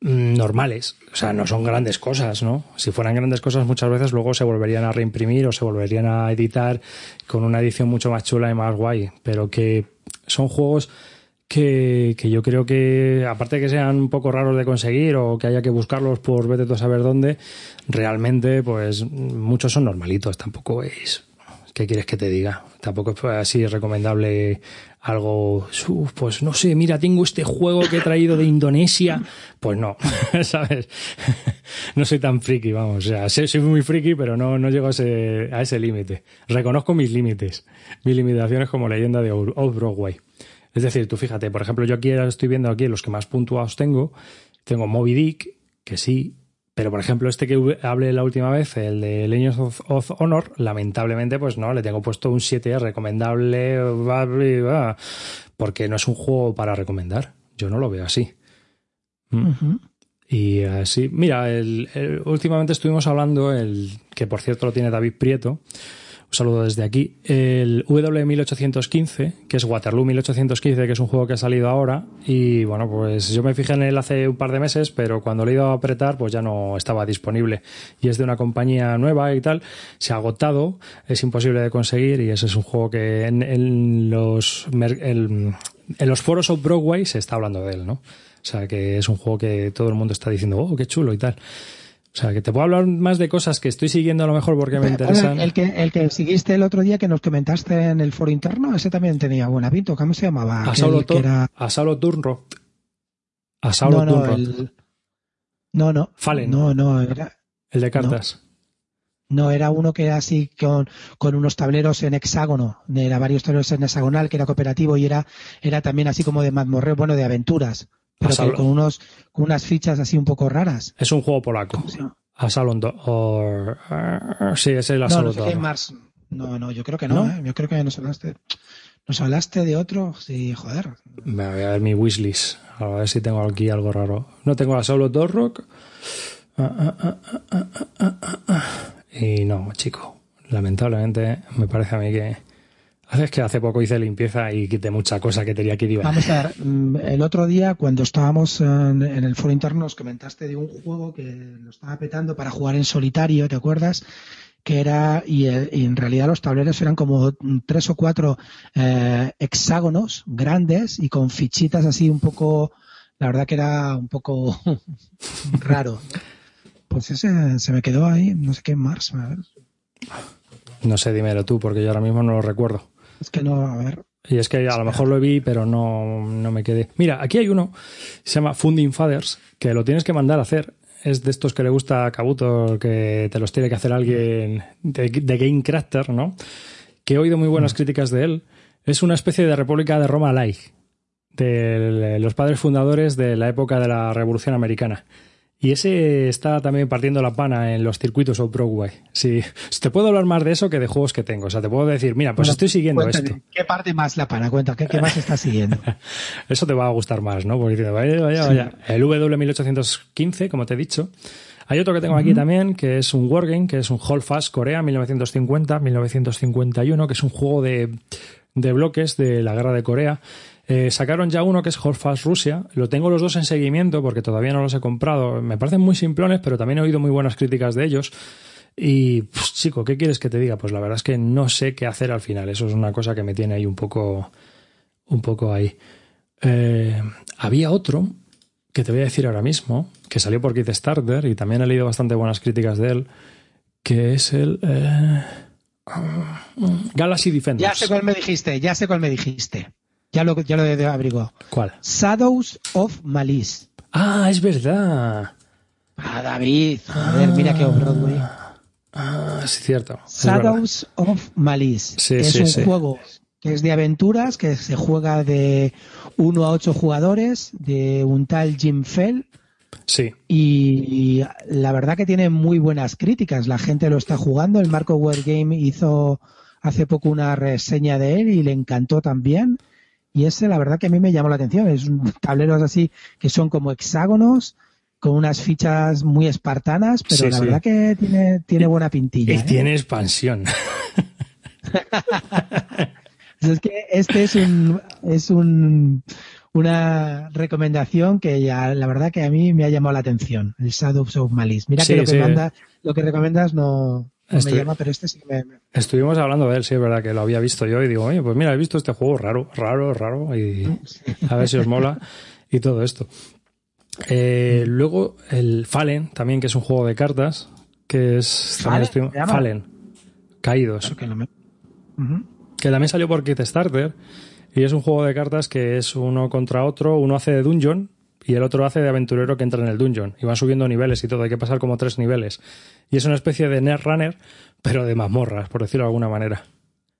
Speaker 2: mm, normales. O sea, no son grandes cosas, ¿no? Si fueran grandes cosas, muchas veces luego se volverían a reimprimir o se volverían a editar con una edición mucho más chula y más guay. Pero que son juegos que, yo creo que, aparte de que sean un poco raros de conseguir o que haya que buscarlos por vete tú a saber dónde, realmente, pues muchos son normalitos. Tampoco es. ¿Qué quieres que te diga? Tampoco es así recomendable algo. "Uf, pues no sé, mira, tengo este juego que he traído de Indonesia. Pues no, [laughs] ¿sabes? [laughs] No soy tan friki, vamos. O sea, soy muy friki, pero no, no llego a ese, a ese límite. Reconozco mis límites. Mis limitaciones como leyenda de Old Broadway. Es decir, tú fíjate, por ejemplo, yo aquí estoy viendo aquí los que más puntuados tengo. Tengo Moby Dick, que sí, pero por ejemplo, este que hablé la última vez, el de Legends of, of Honor, lamentablemente, pues no, le tengo puesto un 7 recomendable, va, va, porque no es un juego para recomendar. Yo no lo veo así.
Speaker 1: Ujú.
Speaker 2: Y así, mira, el, el- últimamente estuvimos hablando, el que por cierto lo tiene David Prieto, un saludo desde aquí, el W1815, que es Waterloo 1815, que es un juego que ha salido ahora, y bueno, pues yo me fijé en él hace un par de meses, pero cuando le he ido a apretar, pues ya no estaba disponible. Y es de una compañía nueva y tal, se ha agotado, es imposible de conseguir, y ese es un juego que en, en los, en los foros of Broadway se está hablando de él, ¿no? O sea, que es un juego que todo el mundo está diciendo, oh, qué chulo y tal. O sea, que te puedo hablar más de cosas que estoy siguiendo a lo mejor porque me interesan.
Speaker 1: el, el que, el que seguiste el otro día que nos comentaste en el foro interno, ese también tenía buena pinta. ¿Cómo se llamaba?
Speaker 2: A Saulo,
Speaker 1: era...
Speaker 2: a Saulo Turnro. A Saulo
Speaker 1: No, no,
Speaker 2: Turnro. El...
Speaker 1: el... no, no.
Speaker 2: Fallen.
Speaker 1: No, no, era...
Speaker 2: de cartas.
Speaker 1: No, era uno que era así con, con unos tableros en hexágono, era varios tableros en hexagonal, que era cooperativo y era, era también así como de mazmorreo, bueno, de aventuras, pero con unos, con unas fichas así un poco raras.
Speaker 2: Es un juego polaco.
Speaker 1: ¿Cómo se llama?
Speaker 2: A Salon Do- or- Sí, ese es el
Speaker 1: No,
Speaker 2: Asalo
Speaker 1: no sé. Mars. No, no, yo creo que no,
Speaker 2: ¿No?
Speaker 1: ¿eh? Yo creo que nos hablaste, nos hablaste de otro, sí, joder.
Speaker 2: Me voy a ver mi wishlist. A ver si tengo aquí algo raro. No tengo a Saulo Torrock. Ah, ah, ah, ah, ah, ah, ah. Y no, chico. Lamentablemente, me parece a mí que. Es que hace poco hice limpieza y quité mucha cosa que tenía que ir.
Speaker 1: Vamos a ver, mm, el otro día cuando estábamos en, en el foro interno nos comentaste de un juego que lo estaba petando para jugar en solitario, ¿te acuerdas? Que era, y, eh, y en realidad los tableros eran como tres o cuatro eh, hexágonos grandes y con fichitas así un poco, la verdad que era un poco [laughs] raro. Pues ese se me quedó ahí, no sé qué Mars, a ver.
Speaker 2: No sé, dímelo tú, porque yo ahora mismo no lo recuerdo.
Speaker 1: Es que no, a ver.
Speaker 2: Y es que a lo mejor lo vi, pero no, no me quedé. Mira, aquí hay uno, se llama Funding Fathers, que lo tienes que mandar a hacer. Es de estos que le gusta a Kabuto, que te los tiene que hacer alguien de, de Game Crafter, ¿no? Que he oído muy buenas críticas de él. Es una especie de República de Roma like, de los padres fundadores de la época de la Revolución Americana. Y ese está también partiendo la pana en los circuitos of Broadway. Sí, te puedo hablar más de eso que de juegos que tengo. O sea, te puedo decir, mira, pues estoy siguiendo esto.
Speaker 1: ¿Qué parte más la pana? Cuenta, ¿qué, más estás siguiendo? [laughs]
Speaker 2: eso te va a gustar más, ¿no? Porque vaya, vaya, vaya. El W1815, como te he dicho. Hay otro que tengo aquí también, que es un Wargame, que es un Hold Fast Corea 1950-1951, que es un juego de, de bloques de la guerra de Corea eh, sacaron ya uno que es Fast Rusia. Lo tengo los dos en seguimiento porque todavía no los he comprado. Me parecen muy simplones, pero también he oído muy buenas críticas de ellos. Y, pues, chico, ¿qué quieres que te diga? Pues la verdad es que no sé qué hacer al final. Eso es una cosa que me tiene ahí un poco, un poco ahí. Eh, había otro que te voy a decir ahora mismo, que salió por Starter y también he leído bastante buenas críticas de él, que es el eh, Galaxy Defenders.
Speaker 1: Ya sé cuál me dijiste, ya sé cuál me dijiste. Ya lo, ya lo abrigo.
Speaker 2: ¿Cuál?
Speaker 1: Shadows of Malice.
Speaker 2: Ah, es verdad.
Speaker 1: Ah, David. A ver, mira qué Broadway.
Speaker 2: Ah, sí, cierto.
Speaker 1: Shadows of Malice.
Speaker 2: Sí,
Speaker 1: es un juego que es de aventuras, que se juega de 1 a 8 jugadores, de un tal Jim Fell.
Speaker 2: Sí.
Speaker 1: Y, la verdad que tiene muy buenas críticas. La gente lo está jugando. El Marco Wargame hizo hace poco una reseña de él y le encantó también. Y ese, la verdad que a mí me llamó la atención. Es un tableros así que son como hexágonos, con unas fichas muy espartanas, pero la verdad que tiene, tiene buena pintilla.
Speaker 2: Y ¿eh? tiene expansión. [laughs]
Speaker 1: es que este es un, es un, una recomendación que ya, la verdad que a mí me ha llamado la atención, el Shadows of Malice. Mira que lo que, manda, lo que recomiendas no, me llama, pero este sí me,
Speaker 2: Estuvimos hablando de él, sí, es verdad que lo había visto yo y digo, oye, pues mira, he visto este juego raro, raro, raro y a ver si os mola y todo esto. Eh, luego el Fallen, también que es un juego de cartas, que es
Speaker 1: Fallen,
Speaker 2: Fallen Caídos. que, también salió por Kickstarter y es un juego de cartas que es uno contra otro, uno hace de dungeon y el otro hace de aventurero que entra en el dungeon y van subiendo niveles y todo, hay que pasar como tres niveles. Y es una especie de Netrunner, pero de mazmorras, por decirlo de alguna manera.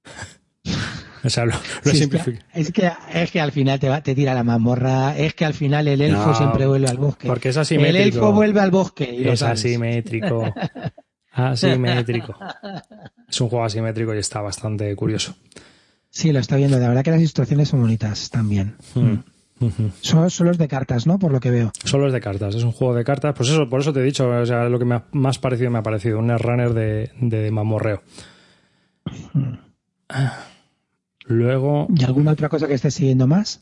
Speaker 2: [laughs] o sea, lo,
Speaker 1: es, que, es, que, al final te, va, te tira la mazmorra, es que al final el elfo siempre vuelve al bosque.
Speaker 2: Porque es asimétrico.
Speaker 1: El elfo vuelve al bosque. Y
Speaker 2: es asimétrico. [laughs] asimétrico. Es un juego asimétrico y está bastante curioso.
Speaker 1: Sí, lo está viendo. De verdad que las situaciones son bonitas también. Hmm. Son, los de cartas, ¿no? Por lo que veo.
Speaker 2: Son los de cartas, es un juego de cartas. Pues eso, por eso te he dicho, o sea, lo que me ha más parecido me ha parecido, un runner de, de mamorreo. Luego.
Speaker 1: ¿Y alguna otra cosa que estés siguiendo más?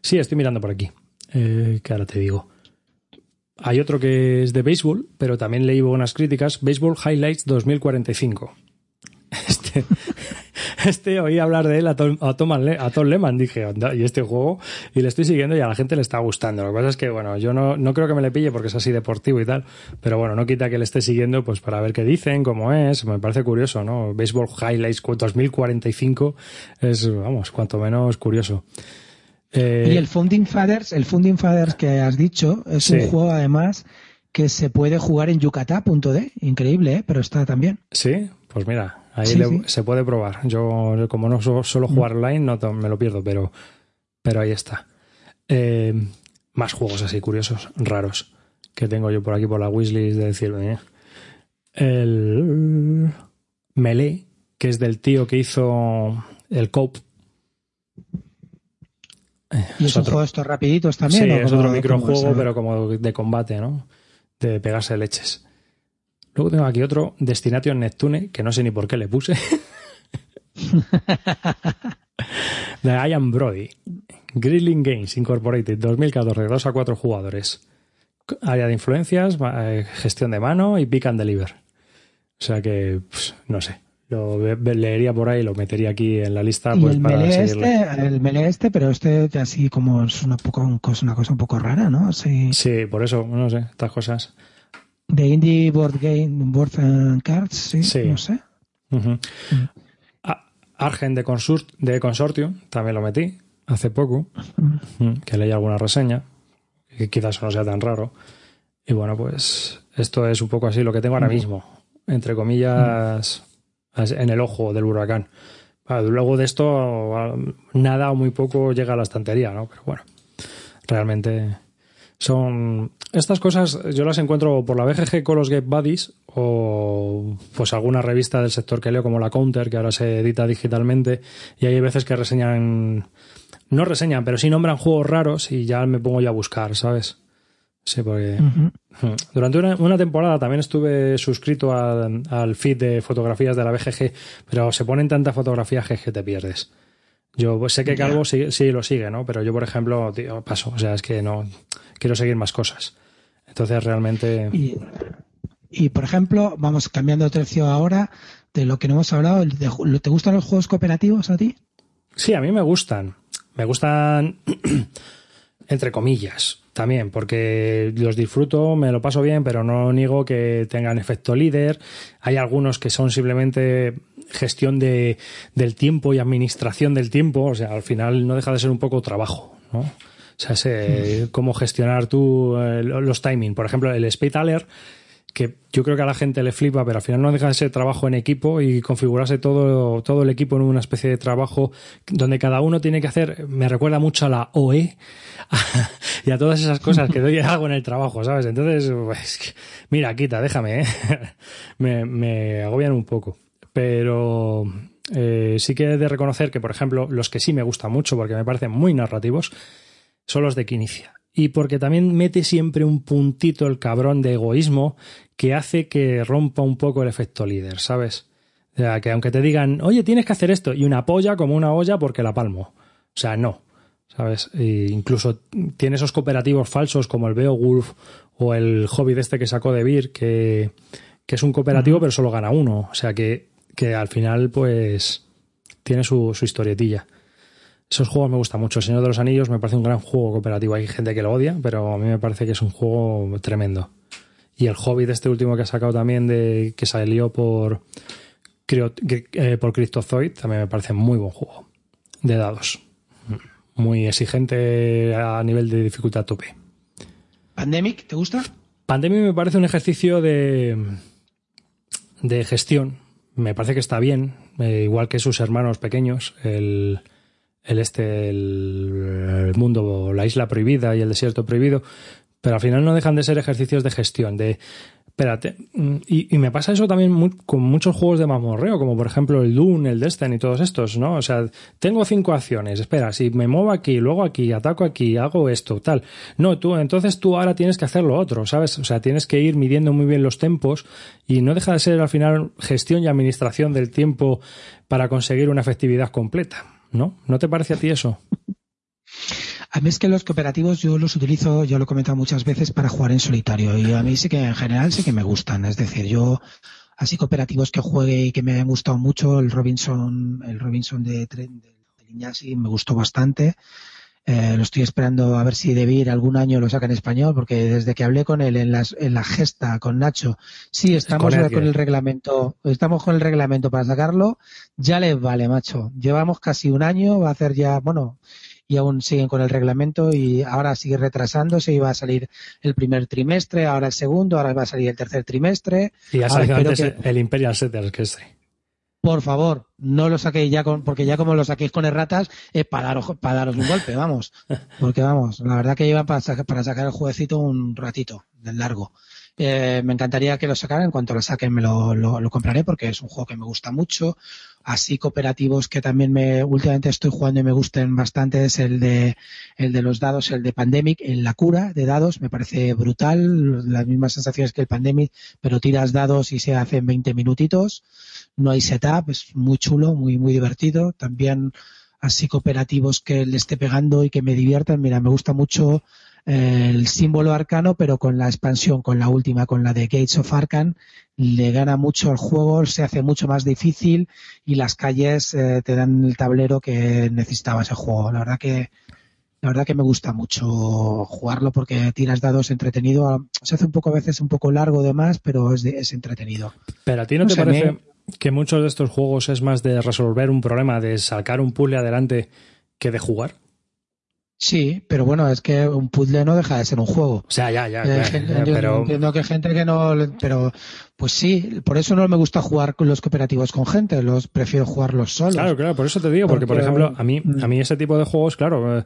Speaker 2: Sí, estoy mirando por aquí. Eh, que ahora te digo. Hay otro que es de béisbol, pero también leí buenas críticas. Baseball Highlights 2045. [laughs] Este, [laughs] este oí hablar de él a Tom, a Tom, Lehman, dije, y este juego, y le estoy siguiendo y a la gente le está gustando. Lo que pasa es que, bueno, yo no, no creo que me le pille porque es así deportivo y tal, pero bueno, no quita que le esté siguiendo pues para ver qué dicen, cómo es, me parece curioso, ¿no? Baseball Highlights 2045 es, vamos, cuanto menos curioso.
Speaker 1: Eh, y el Funding Fathers, el Funding Fathers que has dicho, es un juego además que se puede jugar en Yucatá.de, increíble, ¿eh? pero está también.
Speaker 2: Sí, pues mira, Ahí se puede probar. Yo, como no suelo jugar online, no me lo pierdo, pero, pero ahí está. Eh, más juegos así curiosos, raros, que tengo yo por aquí por la wishlist de decirme. ¿eh? El Melee, que es del tío que hizo el Cope.
Speaker 1: ¿Y es, un juego estos rapiditos también? Sí,
Speaker 2: es otro microjuego, pero como de combate, ¿no? De pegarse leches. Luego tengo aquí otro, Destination Neptune, que no sé ni por qué le puse. [laughs] de Ian Brody. Grilling Games Incorporated 2014, 2 a 4 jugadores. Área de influencias, eh, gestión de mano y pick and deliver. O sea que, pues, no sé. Lo leería por ahí, lo metería aquí en la lista pues,
Speaker 1: el
Speaker 2: para
Speaker 1: Este, el melee este, pero este así como es una, poco, una cosa un poco rara, ¿no?
Speaker 2: Sí por eso, no sé, estas cosas.
Speaker 1: De Indie Board Game, Board and Cards, sí, no sé.
Speaker 2: Argen de, Consort, de Consortium, también lo metí hace poco, que leí alguna reseña, que quizás no sea tan raro. Y bueno, pues esto es un poco así lo que tengo ahora mismo, entre comillas, en el ojo del huracán. Luego de esto, nada o muy poco llega a la estantería, ¿no? Pero bueno, realmente Son estas cosas yo las encuentro por la BGG con los Game Buddies o pues alguna revista del sector que leo como la Counter que ahora se edita digitalmente y hay veces que reseñan no reseñan, pero sí nombran juegos raros y ya me pongo ya a buscar, ¿sabes? Sí, porque [laughs] durante una, temporada también estuve suscrito al feed de fotografías de la BGG, pero se ponen tantas fotografías que, te pierdes. Yo pues, sé que Calvo sí, sí, lo sigue, ¿no? Pero yo, por ejemplo, paso. O sea, es que no quiero seguir más cosas. Entonces, realmente.
Speaker 1: Y, por ejemplo, vamos cambiando de tercio ahora de lo que no hemos hablado. ¿Te gustan los juegos cooperativos a ti?
Speaker 2: Sí, a mí me gustan. Me gustan, [clears throat] entre comillas, también, porque los disfruto, me lo paso bien, pero no niego que tengan efecto líder. Hay algunos que son simplemente gestión de, del tiempo y administración del tiempo, o sea, al final no deja de ser un poco trabajo, ¿no? O sea, sé cómo gestionar tú eh, los timing. Por ejemplo, el Space Alert que yo creo que a la gente le flipa, pero al final no deja de ser trabajo en equipo y configurarse todo, todo el equipo en una especie de trabajo donde cada uno tiene que hacer, me recuerda mucho a la OE [laughs] y a todas esas cosas que doy [laughs] hago en el trabajo, ¿sabes? Entonces, pues, mira, quita, déjame, ¿eh? [laughs] me, me agobian un poco. Pero eh, sí que he de reconocer que, por ejemplo, los que sí me gustan mucho porque me parecen muy narrativos son los de Quinicia y porque también mete siempre un puntito el cabrón de egoísmo que hace que rompa un poco el efecto líder, ¿sabes? O sea, que aunque te digan, oye, tienes que hacer esto, y una polla como una olla porque la palmo. O sea, no. ¿Sabes? E incluso tiene esos cooperativos falsos como el Beowulf o el Hobbit este que sacó de Beer, que, que es un cooperativo pero solo gana uno. O sea que, que al final, pues, tiene su, su historietilla. Esos juegos me gustan mucho. El Señor de los Anillos me parece un gran juego cooperativo. Hay gente que lo odia, pero a mí me parece que es un juego tremendo. Y el Hobbit, este último que ha sacado también, de que salió por, eh, por Cryptozoid, también me parece muy buen juego. De dados. Muy exigente a nivel de dificultad tope.
Speaker 1: ¿Pandemic? ¿Te gusta?
Speaker 2: Pandemic me parece un ejercicio de, de gestión. Me parece que está bien, eh, igual que sus hermanos pequeños. El, el este, el, mundo, la isla prohibida y el desierto prohibido, pero al final no dejan de ser ejercicios de gestión, de espérate, mm, y, me pasa eso también con muchos juegos de mamorreo, como por ejemplo el Dune, el Destiny y todos estos, ¿no? O sea, tengo cinco acciones, espera, si me muevo aquí, luego aquí, ataco aquí, hago esto, tal. No, tú, entonces tú ahora tienes que hacer lo otro, ¿sabes? O sea, tienes que ir midiendo muy bien los tempos y no deja de ser al final gestión y administración del tiempo para conseguir una efectividad completa. ¿No? ¿No te parece a ti eso? [laughs]
Speaker 1: A mí es que los cooperativos yo los utilizo, yo lo he comentado muchas veces para jugar en solitario y a mí sí que en general sí que me gustan. Es decir, yo así cooperativos que juegue y que me han gustado mucho, el Robinson, el Robinson de, de, de me gustó bastante. Eh, lo estoy esperando a ver si Debir algún año lo saca en español, porque desde que hablé con él en, las, en la gesta con Nacho, sí, estamos con, el reglamento, estamos con el reglamento para sacarlo, ya les vale, macho. Llevamos casi un año, va a hacer ya, bueno, y aún siguen con el reglamento y ahora sigue retrasándose y va a salir el primer trimestre, ahora el segundo, ahora va a salir el tercer trimestre.
Speaker 2: Y ya salido antes el Imperial Setters, que es
Speaker 1: por favor, no lo saquéis ya con, porque ya como lo saquéis con erratas, es para daros, para daros un golpe, vamos. [laughs] Porque vamos, la verdad que lleva para, para sacar el jueguecito un ratito, del largo. Eh, me encantaría que lo sacaran. En cuanto lo saquen, me lo, lo, compraré porque es un juego que me gusta mucho. Así cooperativos que también me últimamente estoy jugando y me gusten bastante es el de el de los dados, el de Pandemic, en la cura de dados. Me parece brutal, las mismas sensaciones que el Pandemic, pero tiras dados y se hacen 20 minutitos. No hay setup, es muy chulo, muy muy divertido. También así cooperativos que le esté pegando y que me diviertan. Mira, me gusta mucho el símbolo arcano, pero con la expansión, con la última, con la de Gates of Arcan, le gana mucho el juego, se hace mucho más difícil y las calles eh, te dan el tablero que necesitaba ese juego. La verdad que la verdad que me gusta mucho jugarlo porque tiras dados entretenido. Se hace un poco a veces un poco largo de más, pero es, es entretenido.
Speaker 2: Pero a ti no, te parece que muchos de estos juegos es más de resolver un problema, de sacar un puzzle adelante que de jugar?
Speaker 1: Sí, pero bueno, es que un puzzle no deja de ser un juego.
Speaker 2: O sea, ya, ya,
Speaker 1: Eh,
Speaker 2: ya, ya, pero
Speaker 1: entiendo que hay gente que no, pero pues sí, por eso no me gusta jugar con los cooperativos con gente, los prefiero jugarlos solos.
Speaker 2: Claro, claro, por eso te digo, porque, por
Speaker 1: Porque-
Speaker 2: ejemplo, a mí,
Speaker 1: Mm.
Speaker 2: a mí ese tipo de juegos, claro, eh,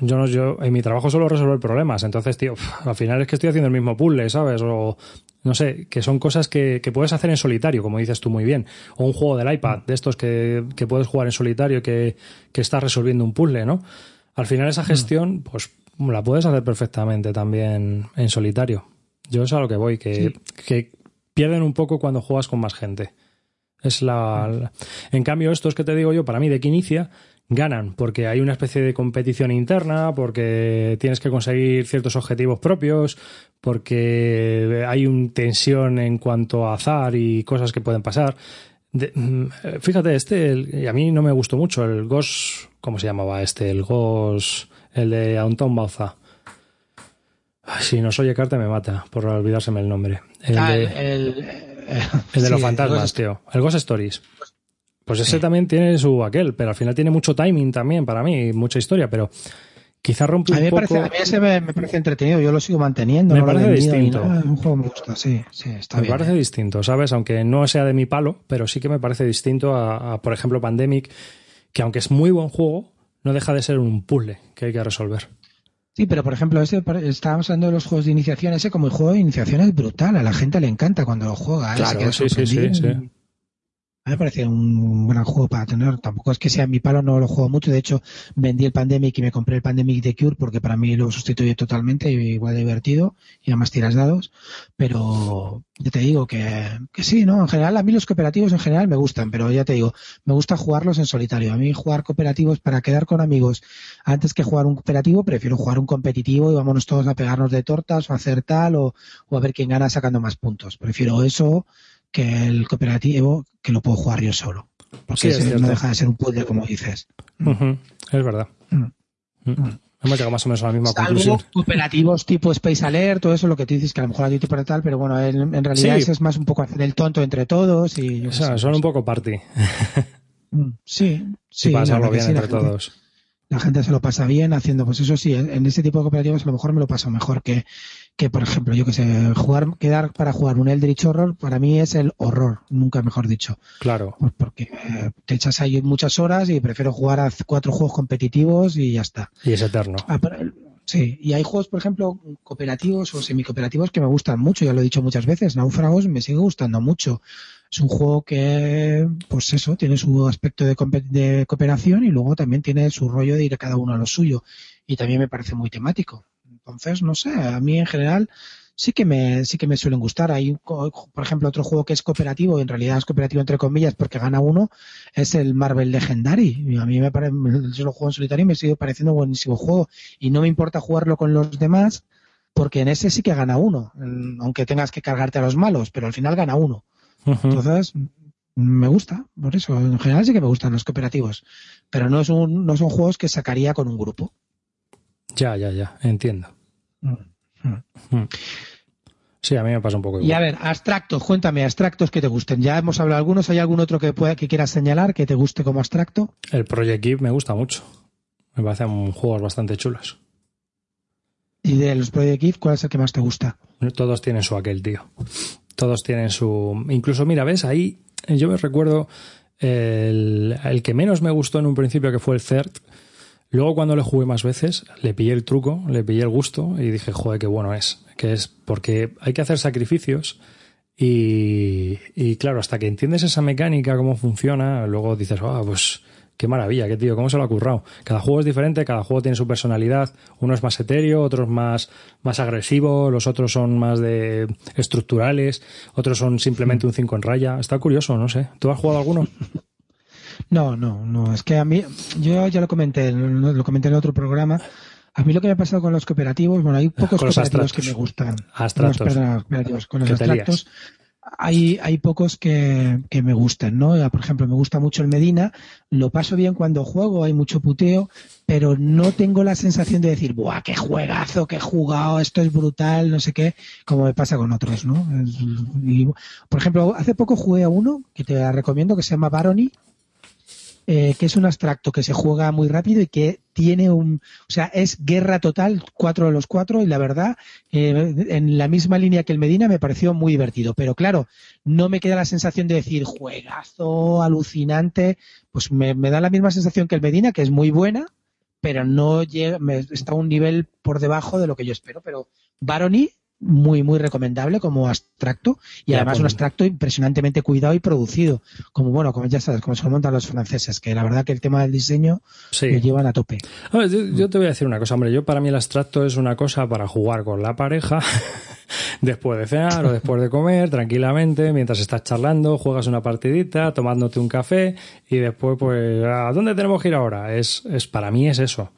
Speaker 2: yo no, yo en mi trabajo suelo resolver problemas, entonces, tío, al final es que estoy haciendo el mismo puzzle, ¿sabes? O no sé, que son cosas que, que puedes hacer en solitario, como dices tú muy bien, o un juego del iPad, de estos que, que puedes jugar en solitario, que, que estás resolviendo un puzzle, ¿no? Al final esa gestión, pues la puedes hacer perfectamente también en solitario. Yo es a lo que voy, que, que pierden un poco cuando juegas con más gente. Es la, la- En cambio, estos que te digo yo, para mí, de que inicia, ganan porque hay una especie de competición interna, porque tienes que conseguir ciertos objetivos propios, porque hay una tensión en cuanto a azar y cosas que pueden pasar. De- mm, fíjate, este, el- a mí no me gustó mucho, el Ghost, ¿cómo se llamaba este? El Ghost, el de Anton Bauza. Ay, Si nos oye carta me mata por olvidárseme el nombre. El
Speaker 1: Ah,
Speaker 2: de-
Speaker 1: el,
Speaker 2: el de los fantasmas, tío. El Ghost Stories. Pues ese
Speaker 1: Sí.
Speaker 2: también tiene su aquel, pero al final tiene mucho timing también para mí, mucha historia, pero quizá rompe
Speaker 1: A
Speaker 2: un
Speaker 1: mí, me
Speaker 2: poco.
Speaker 1: parece, a mí ese me, me parece entretenido, yo lo sigo manteniendo.
Speaker 2: Me
Speaker 1: no
Speaker 2: parece distinto.
Speaker 1: nada, un juego me gusta, sí, sí, está
Speaker 2: me
Speaker 1: bien.
Speaker 2: parece distinto, ¿sabes? Aunque no sea de mi palo, pero sí que me parece distinto a, a, por ejemplo, Pandemic, que aunque es muy buen juego, no deja de ser un puzzle que hay que resolver.
Speaker 1: Sí, pero por ejemplo, ese, pare- estábamos hablando de los juegos de iniciación, ese como el juego de iniciación es brutal, a la gente le encanta cuando lo juega. ¿eh?
Speaker 2: Claro, sí, sí, sí, sí.
Speaker 1: Me parece un gran juego para tener. Tampoco es que sea mi palo, no lo juego mucho. De hecho, vendí el Pandemic y me compré el Pandemic de Cure porque para mí lo sustituye totalmente, y igual divertido y además tiras dados. Pero ya te digo que, que sí, ¿no? En general, a mí los cooperativos en general me gustan, pero ya te digo, me gusta jugarlos en solitario. A mí jugar cooperativos para quedar con amigos antes que jugar un cooperativo, prefiero jugar un competitivo y vámonos todos a pegarnos de tortas o a hacer tal o, o a ver quién gana sacando más puntos. Prefiero eso que el cooperativo que lo puedo jugar yo solo. Porque
Speaker 2: Sí,
Speaker 1: no deja de ser un puzzle, como dices.
Speaker 2: Ujú, Es verdad.
Speaker 1: Mm.
Speaker 2: Mm. Hemos llegado más o menos a la misma
Speaker 1: Salvo
Speaker 2: conclusión.
Speaker 1: cooperativos tipo Space Alert, todo eso lo que tú dices, que a lo mejor a ti te parece tal, pero bueno, en, en realidad
Speaker 2: Sí.
Speaker 1: es más un poco hacer el tonto entre todos y...
Speaker 2: O sea,
Speaker 1: sé,
Speaker 2: son un poco party.
Speaker 1: mm, Sí, sí.
Speaker 2: y
Speaker 1: la
Speaker 2: pasarlo bien
Speaker 1: sí,
Speaker 2: entre
Speaker 1: gente-
Speaker 2: todos.
Speaker 1: la gente se lo pasa bien haciendo, pues eso sí, en en ese tipo de cooperativos a lo mejor me lo paso mejor que, que por ejemplo, yo que sé, jugar, quedar para jugar un Eldritch Horror, para mí es el horror, nunca mejor dicho.
Speaker 2: Claro.
Speaker 1: Pues porque eh, te echas ahí muchas horas y prefiero jugar a cuatro juegos competitivos y ya está.
Speaker 2: Y es eterno.
Speaker 1: Ah, pero, sí, y hay juegos, por ejemplo, cooperativos o semicooperativos que me gustan mucho, ya lo he dicho muchas veces. Náufragos me sigue gustando mucho. Es un juego que, pues eso, tiene su aspecto de, de cooperación y luego también tiene su rollo de ir a cada uno a lo suyo. Y también me parece muy temático. Entonces, no sé, a mí en general sí que me, sí que me suelen gustar. Hay, por ejemplo, otro juego que es cooperativo, y en realidad es cooperativo entre comillas porque gana uno, es el Marvel Legendary. Y a mí me parece, yo lo juego en solitario y me sigue pareciendo un buenísimo juego. Y no me importa jugarlo con los demás, porque en ese sí que gana uno. Aunque tengas que cargarte a los malos, pero al final gana uno. Entonces, me gusta, por eso. En general sí que me gustan los cooperativos. Pero no, es un, no son juegos que sacaría con un grupo.
Speaker 2: Ya, ya, ya. Entiendo.
Speaker 1: Mm.
Speaker 2: Mm. Sí, a mí me pasa un poco igual.
Speaker 1: Y a ver, abstractos, cuéntame, abstractos que te gusten. Ya hemos hablado de algunos, ¿hay algún otro que, pueda, que quieras señalar que te guste como abstracto?
Speaker 2: El Project Eve me gusta mucho. Me parecen juegos bastante chulos.
Speaker 1: Y de los Project Gift, ¿cuál es el que más te gusta?
Speaker 2: Todos tienen su aquel, tío. Todos tienen su. Incluso, mira, ves, ahí yo me recuerdo el, el que menos me gustó en un principio, que fue el CERT. Luego, cuando le jugué más veces, le pillé el truco, le pillé el gusto y dije, joder, qué bueno es. Que es porque hay que hacer sacrificios y, y claro, hasta que entiendes esa mecánica, cómo funciona, luego dices, ah, pues qué maravilla, qué tío, cómo se lo ha currado. Cada juego es diferente, cada juego tiene su personalidad. Uno es más etéreo, otro es más, más agresivo, los otros son más de estructurales, otros son simplemente un 5 en raya. Está curioso, no sé. ¿Tú has jugado alguno? [laughs]
Speaker 1: No, no, no. Es que a mí, yo ya lo comenté, lo comenté en otro programa. A mí lo que me ha pasado con los cooperativos, bueno, hay pocos
Speaker 2: Con
Speaker 1: cooperativos que me gustan.
Speaker 2: Abstractos.
Speaker 1: Con los, perdón, cooperativos, con los abstractos. Hay, hay pocos que, que me gustan, ¿no? Por ejemplo, me gusta mucho el Medina, lo paso bien cuando juego, hay mucho puteo, pero no tengo la sensación de decir, ¡buah, qué juegazo, qué jugado, esto es brutal, no sé qué, como me pasa con otros, ¿no? Y, por ejemplo, hace poco jugué a uno que te recomiendo que se llama Barony, eh, que es un abstracto que se juega muy rápido y que tiene un, o sea, es guerra total, cuatro de los cuatro, y la verdad, eh, en la misma línea que el Medina me pareció muy divertido. Pero claro, no me queda la sensación de decir juegazo, alucinante, pues me, me da la misma sensación que el Medina, que es muy buena, pero no llega, me, está a un nivel por debajo de lo que yo espero. Pero Barony muy, muy recomendable como abstracto y además un abstracto impresionantemente cuidado y producido. Como bueno, como ya sabes, como se lo montan los franceses, que la verdad que el tema del diseño lo llevan a tope.
Speaker 2: yo, te voy a decir una cosa, hombre, yo para mí el abstracto es una cosa para jugar con la pareja. [laughs] después de cenar o después de comer, tranquilamente, mientras estás charlando, juegas una partidita, tomándote un café y después, pues, ¿a dónde tenemos que ir ahora? Es, es para mí es eso.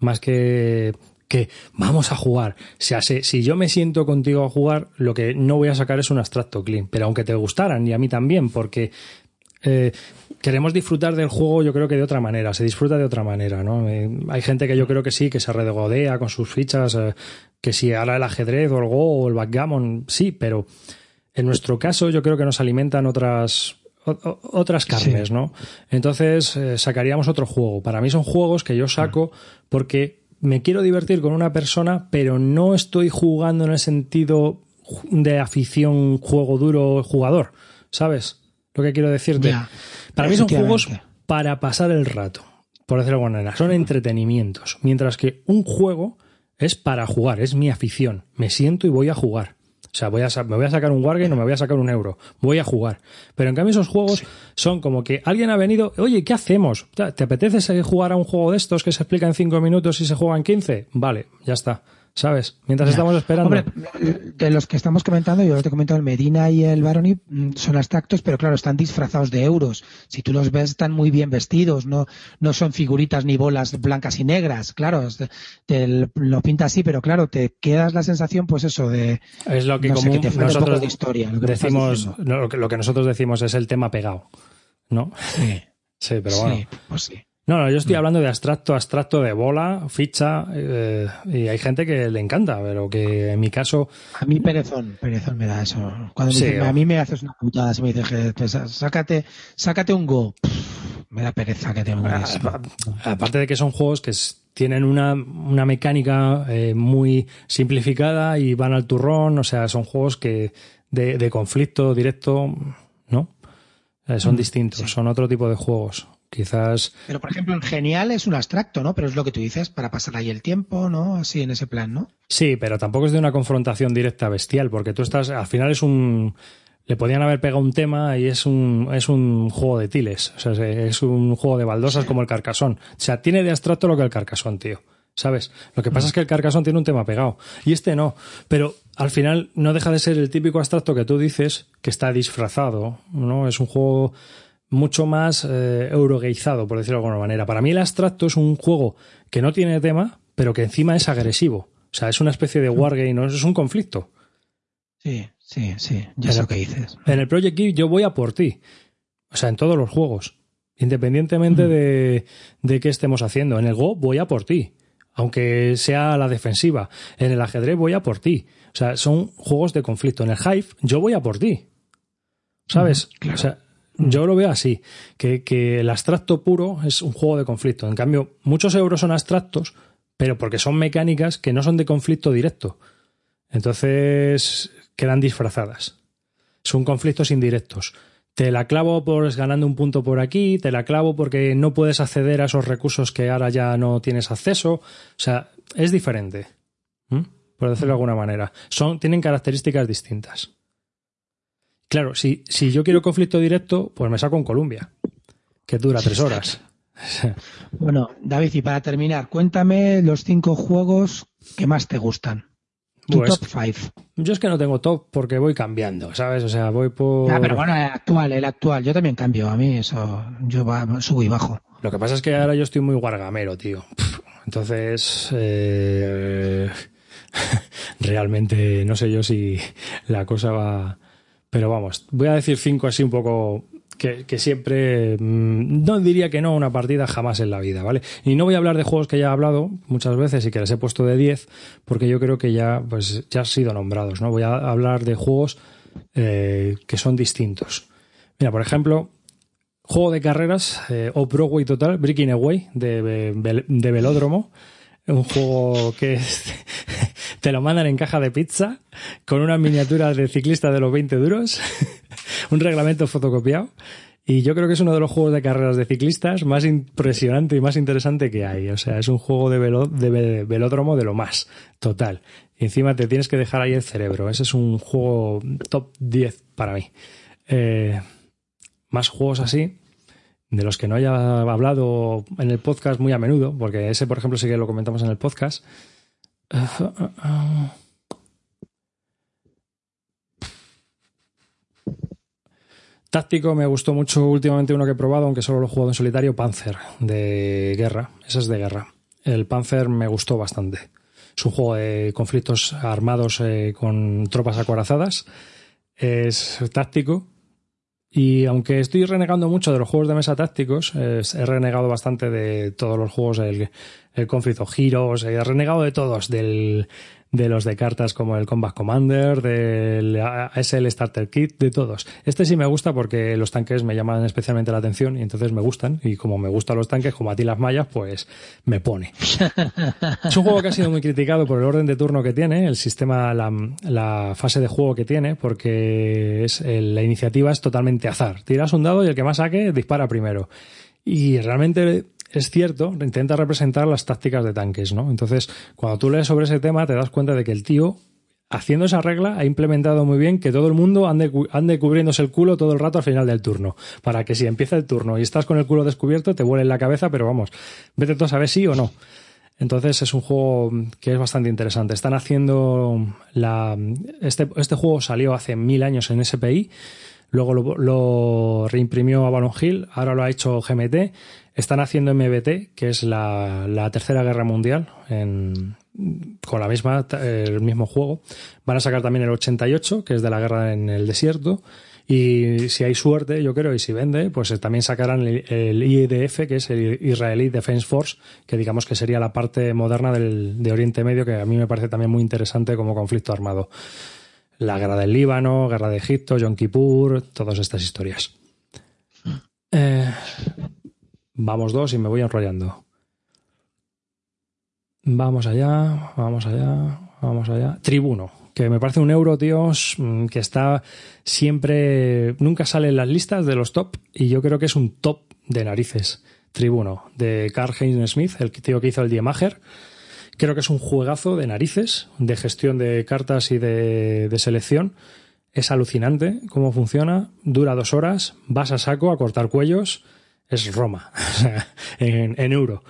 Speaker 2: Más que que vamos a jugar. Si, si yo me siento contigo a jugar, lo que no voy a sacar es un abstracto clean. Pero aunque te gustaran, y a mí también, porque eh, queremos disfrutar del juego, yo creo que de otra manera, se disfruta de otra manera, ¿no? Eh, hay gente que yo creo que sí, que se regodea con sus fichas, eh, que si ahora el ajedrez o el Go o el backgammon, sí, pero en nuestro caso yo creo que nos alimentan otras otras carnes, ¿no? Entonces sacaríamos otro juego. Para mí son juegos que yo saco porque me quiero divertir con una persona, pero no estoy jugando en el sentido de afición, juego duro, jugador. ¿Sabes lo que quiero decirte? para mí son juegos para pasar el rato, por decirlo de alguna manera. Son entretenimientos. Mientras que un juego es para jugar, es mi afición. Me siento y voy a jugar. O sea, voy a, me voy a sacar un Wargame o me voy a sacar un euro. Voy a jugar. Pero en cambio esos juegos son como que alguien ha venido, oye, ¿qué hacemos? ¿Te apetece jugar a un juego de estos que se explica en 5 minutos y se juega en 15? Vale, ya está. ¿Sabes? Mientras estamos esperando. Hombre,
Speaker 1: de los que estamos comentando, yo te comento el Medina y el Baroni mm, son abstractos, pero claro, están disfrazados de euros. Si tú los ves, están muy bien vestidos, no, no son figuritas ni bolas blancas y negras, claro, te lo pinta así, pero claro, te quedas la sensación, pues eso, de.
Speaker 2: Es lo que como nosotros de historia. Lo que decimos, lo que, lo que nosotros decimos es el tema pegado, ¿no?
Speaker 1: Sí. [laughs]
Speaker 2: Sí, pero bueno.
Speaker 1: Sí, pues sí.
Speaker 2: No, no, yo estoy mm. hablando de abstracto, abstracto de bola, ficha, eh, y hay gente que le encanta, pero que en mi caso...
Speaker 1: A mí perezón, perezón me da eso. Cuando me a mí me haces una putada, si me dices que sácate, sácate un go, me da pereza que te mueres.
Speaker 2: Aparte de que son juegos que tienen una, una mecánica eh, muy simplificada y van al turrón, o sea, son juegos que de, de conflicto directo, ¿no? Eh, son mm, distintos, son otro tipo de juegos. Quizás.
Speaker 1: Pero, por ejemplo, en Genial es un abstracto, ¿no? Pero es lo que tú dices, para pasar ahí el tiempo, ¿no? Así en ese plan, ¿no?
Speaker 2: Sí, pero tampoco es de una confrontación directa bestial, porque tú estás. Al final es un. Le podían haber pegado un tema y es un, es un juego de tiles. O sea, es un juego de baldosas como el Carcasón. O sea, tiene de abstracto lo que el Carcasón, tío. ¿Sabes? Lo que pasa es que el Carcasón tiene un tema pegado. Y este no. Pero al final no deja de ser el típico abstracto que tú dices que está disfrazado, ¿no? Es un juego mucho más eh, eurogeizado, por decirlo de alguna manera. Para mí el abstracto es un juego que no tiene tema, pero que encima es agresivo. O sea, es una especie de wargame, ¿no? es un conflicto.
Speaker 1: Sí, sí, sí, ya sé lo que dices.
Speaker 2: En el Project Eve yo voy a por ti. O sea, en todos los juegos. Independientemente de, de qué estemos haciendo. En el Go voy a por ti. Aunque sea a la defensiva. En el ajedrez voy a por ti. O sea, son juegos de conflicto. En el Hive yo voy a por ti. ¿Sabes? O sea, yo lo veo así, que, que, el abstracto puro es un juego de conflicto. En cambio, muchos euros son abstractos, pero porque son mecánicas que no son de conflicto directo. Entonces quedan disfrazadas. Son conflictos indirectos. Te la clavo por ganando un punto por aquí, te la clavo porque no puedes acceder a esos recursos que ahora ya no tienes acceso. O sea, es diferente. Por decirlo de alguna manera. Son, tienen características distintas. Claro, si, si yo quiero conflicto directo, pues me saco en Colombia, que dura tres [laughs] horas.
Speaker 1: Bueno, David, y para terminar, cuéntame los cinco juegos que más te gustan. Tu pues, top five.
Speaker 2: Yo es que no tengo top porque voy cambiando, ¿sabes? O sea, voy por.
Speaker 1: Ah, pero bueno, el actual, el actual. Yo también cambio. A mí eso, yo subo y bajo.
Speaker 2: Lo que pasa es que ahora yo estoy muy guargamero, tío. Entonces, eh, [laughs] realmente no sé yo si la cosa va pero vamos, voy a decir cinco así un poco que, siempre mm, no diría que no una partida jamás en la vida, ¿vale? Y no voy a hablar de juegos que ya he hablado muchas veces y que les he puesto de 10 porque yo creo que ya pues ya han sido nombrados, ¿no? Voy a hablar de juegos eh, que son distintos. Mira, por ejemplo, Juego de carreras, eh, Off-Broadway Total, Breaking Away, de, de Velódromo. Un juego que [laughs] te lo mandan en caja de pizza, con una miniatura de ciclista de los 20 duros, [laughs] un reglamento fotocopiado. Y yo creo que es uno de los juegos de carreras de ciclistas más impresionante y más interesante que hay. O sea, es un juego de, de velódromo de lo más, total. Y encima te tienes que dejar ahí el cerebro. Ese es un juego top 10 para mí. Eh, más juegos así, de los que no haya hablado en el podcast muy a menudo, porque ese, por ejemplo, sí que lo comentamos en el podcast. Táctico me gustó mucho últimamente uno que he probado, aunque solo lo he jugado en solitario, Panzer, de guerra. Ese es de guerra. El Panzer me gustó bastante. Es un juego de conflictos armados eh, con tropas acorazadas. Es táctico. Y aunque estoy renegando mucho de los juegos de mesa tácticos, he renegado bastante de todos los juegos, el, el Conflict of Heroes, he renegado de todos, del, de los de cartas como el Combat Commander, del SL Starter Kit, de todos. Este sí me gusta porque los tanques me llaman especialmente la atención y entonces me gustan. Y como me gustan los tanques, como a ti las mallas, pues me pone. [laughs] es un juego que ha sido muy criticado por el orden de turno que tiene, el sistema, la, la fase de juego que tiene, porque es, la iniciativa es totalmente azar. Tiras un dado y el que más saque dispara primero. Y realmente es cierto, intenta representar las tácticas de tanques, ¿no? Entonces, cuando tú lees sobre ese tema, te das cuenta de que el tío, haciendo esa regla, ha implementado muy bien que todo el mundo ande, ande cubriéndose el culo todo el rato al final del turno. Para que si empieza el turno y estás con el culo descubierto, te vuele en la cabeza, pero vamos, vete tú a saber sí o no. Entonces es un juego que es bastante interesante. Están haciendo la. Este, este juego salió hace mil años en SPI. Luego lo, lo reimprimió Avalon Hill, ahora lo ha hecho GMT están haciendo MBT, que es la, Tercera Guerra Mundial, con la misma, el mismo juego. Van a sacar también el 88, que es de la guerra en el desierto. Y si hay suerte, yo creo, y si vende, pues también sacarán el, IDF, que es el Israeli Defense Force, que digamos que sería la parte moderna del, de Oriente Medio, que a mí me parece también muy interesante como conflicto armado. La guerra del Líbano, guerra de Egipto, Yom Kippur, todas estas historias. Eh, Vamos dos y me voy enrollando. Vamos allá, vamos allá, vamos allá. Tribuno, que me parece un euro, tíos, mm, que está siempre, nunca sale en las listas de los top y yo creo que es un top de narices. Tribuno, de Carl Heinz Smith, el tío que hizo el Diemager. Creo que es un juegazo de narices, de gestión de cartas y de, de selección. Es alucinante cómo funciona, dura dos horas, vas a saco a cortar cuellos es Roma, [laughs] en, en, euro.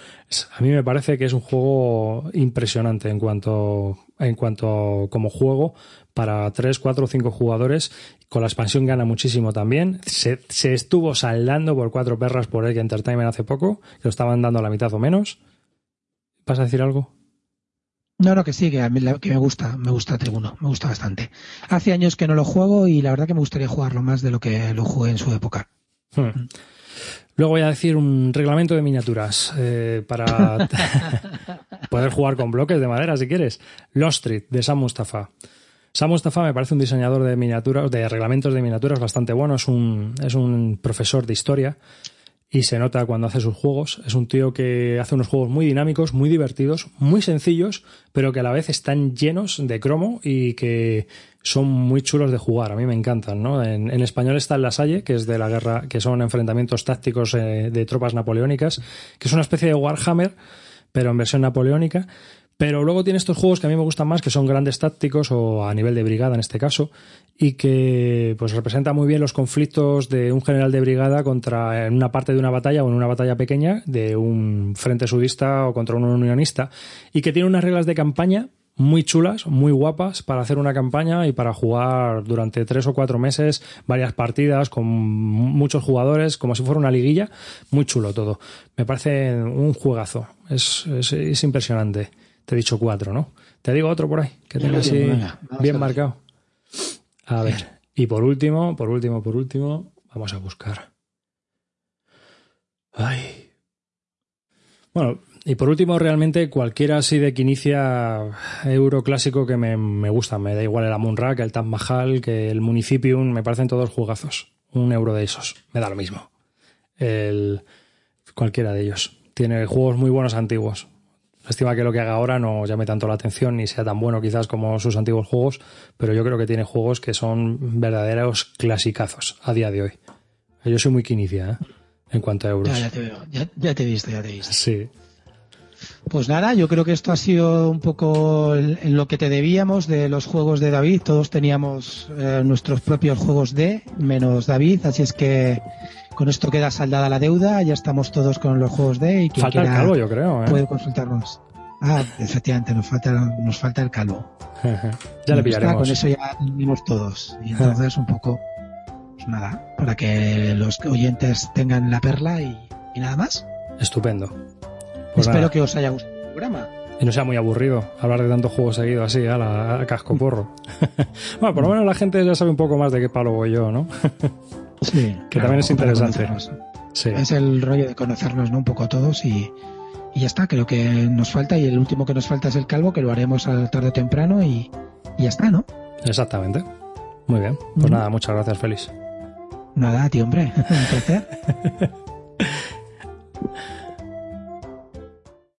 Speaker 2: A mí me parece que es un juego impresionante en cuanto, en cuanto como juego para 3, 4 o 5 jugadores. Con la expansión gana muchísimo también. Se, se estuvo saldando por cuatro perras por Egg Entertainment hace poco, que lo estaban dando a la mitad o menos. ¿Vas a decir algo?
Speaker 1: No, no, que sí, que, que me gusta, me gusta Tribuno, me gusta bastante. Hace años que no lo juego y la verdad que me gustaría jugarlo más de lo que lo jugué en su época.
Speaker 2: Hmm. Luego voy a decir un reglamento de miniaturas eh, para [laughs] poder jugar con bloques de madera si quieres. Lost Street de Sam Mustafa. Sam Mustafa me parece un diseñador de miniaturas, de reglamentos de miniaturas bastante bueno. Es un, es un profesor de historia y se nota cuando hace sus juegos. Es un tío que hace unos juegos muy dinámicos, muy divertidos, muy sencillos, pero que a la vez están llenos de cromo y que son muy chulos de jugar. A mí me encantan, ¿no? En, español está el La Salle, que es de la guerra, que son enfrentamientos tácticos eh, de tropas napoleónicas, que es una especie de Warhammer, pero en versión napoleónica. Pero luego tiene estos juegos que a mí me gustan más, que son grandes tácticos o a nivel de brigada en este caso, y que pues representa muy bien los conflictos de un general de brigada contra en una parte de una batalla o en una batalla pequeña de un frente sudista o contra un unionista, y que tiene unas reglas de campaña muy chulas, muy guapas para hacer una campaña y para jugar durante tres o cuatro meses varias partidas con muchos jugadores, como si fuera una liguilla. Muy chulo todo. Me parece un juegazo. Es, es impresionante. Te he dicho cuatro, ¿no? Te digo otro por ahí, que tenga así bien marcado. A ver. Y por último, por último, por último, vamos a buscar. Ay. Bueno, y por último, realmente cualquiera así de que inicia euro clásico que me, me gusta. Me da igual el Amunra, que el Taj Mahal, que el Municipium, me parecen todos jugazos. Un euro de esos. Me da lo mismo. el, cualquiera de ellos. Tiene juegos muy buenos antiguos. Estima que lo que haga ahora no llame tanto la atención ni sea tan bueno quizás como sus antiguos juegos, pero yo creo que tiene juegos que son verdaderos clasicazos a día de hoy. Yo soy muy quinicia ¿eh? en cuanto a euros.
Speaker 1: Ya, ya te veo, ya, ya te he visto, ya te he visto.
Speaker 2: Sí.
Speaker 1: Pues nada, yo creo que esto ha sido un poco en lo que te debíamos de los juegos de David. Todos teníamos eh, nuestros propios juegos de, menos David, así es que con esto queda saldada la deuda, ya estamos todos con los juegos de y quien
Speaker 2: Falta el calvo, yo creo. ¿eh?
Speaker 1: puede consultarnos. Ah, efectivamente, nos falta, nos falta el calvo. [laughs]
Speaker 2: ya le pillaremos.
Speaker 1: Con eso ya tenemos todos. Y entonces un poco, pues nada, para que los oyentes tengan la perla y, y nada más.
Speaker 2: Estupendo. Pues
Speaker 1: Espero
Speaker 2: nada,
Speaker 1: que os haya gustado el programa.
Speaker 2: Y no sea muy aburrido hablar de tantos juegos seguidos así, a la a casco porro. [laughs] bueno, por lo menos la gente ya sabe un poco más de qué palo voy yo, ¿no? [laughs]
Speaker 1: Sí,
Speaker 2: Que también es interesante. sí.
Speaker 1: Es el rollo de conocernos, ¿no? Un poco todos y, y ya está. Creo que nos falta y el último que nos falta es el calvo, que lo haremos a tarde o temprano y, y ya está, ¿no?
Speaker 2: Exactamente. Muy bien. Pues nada, muchas gracias, Félix.
Speaker 1: Nada, tío, hombre. [laughs] Un placer.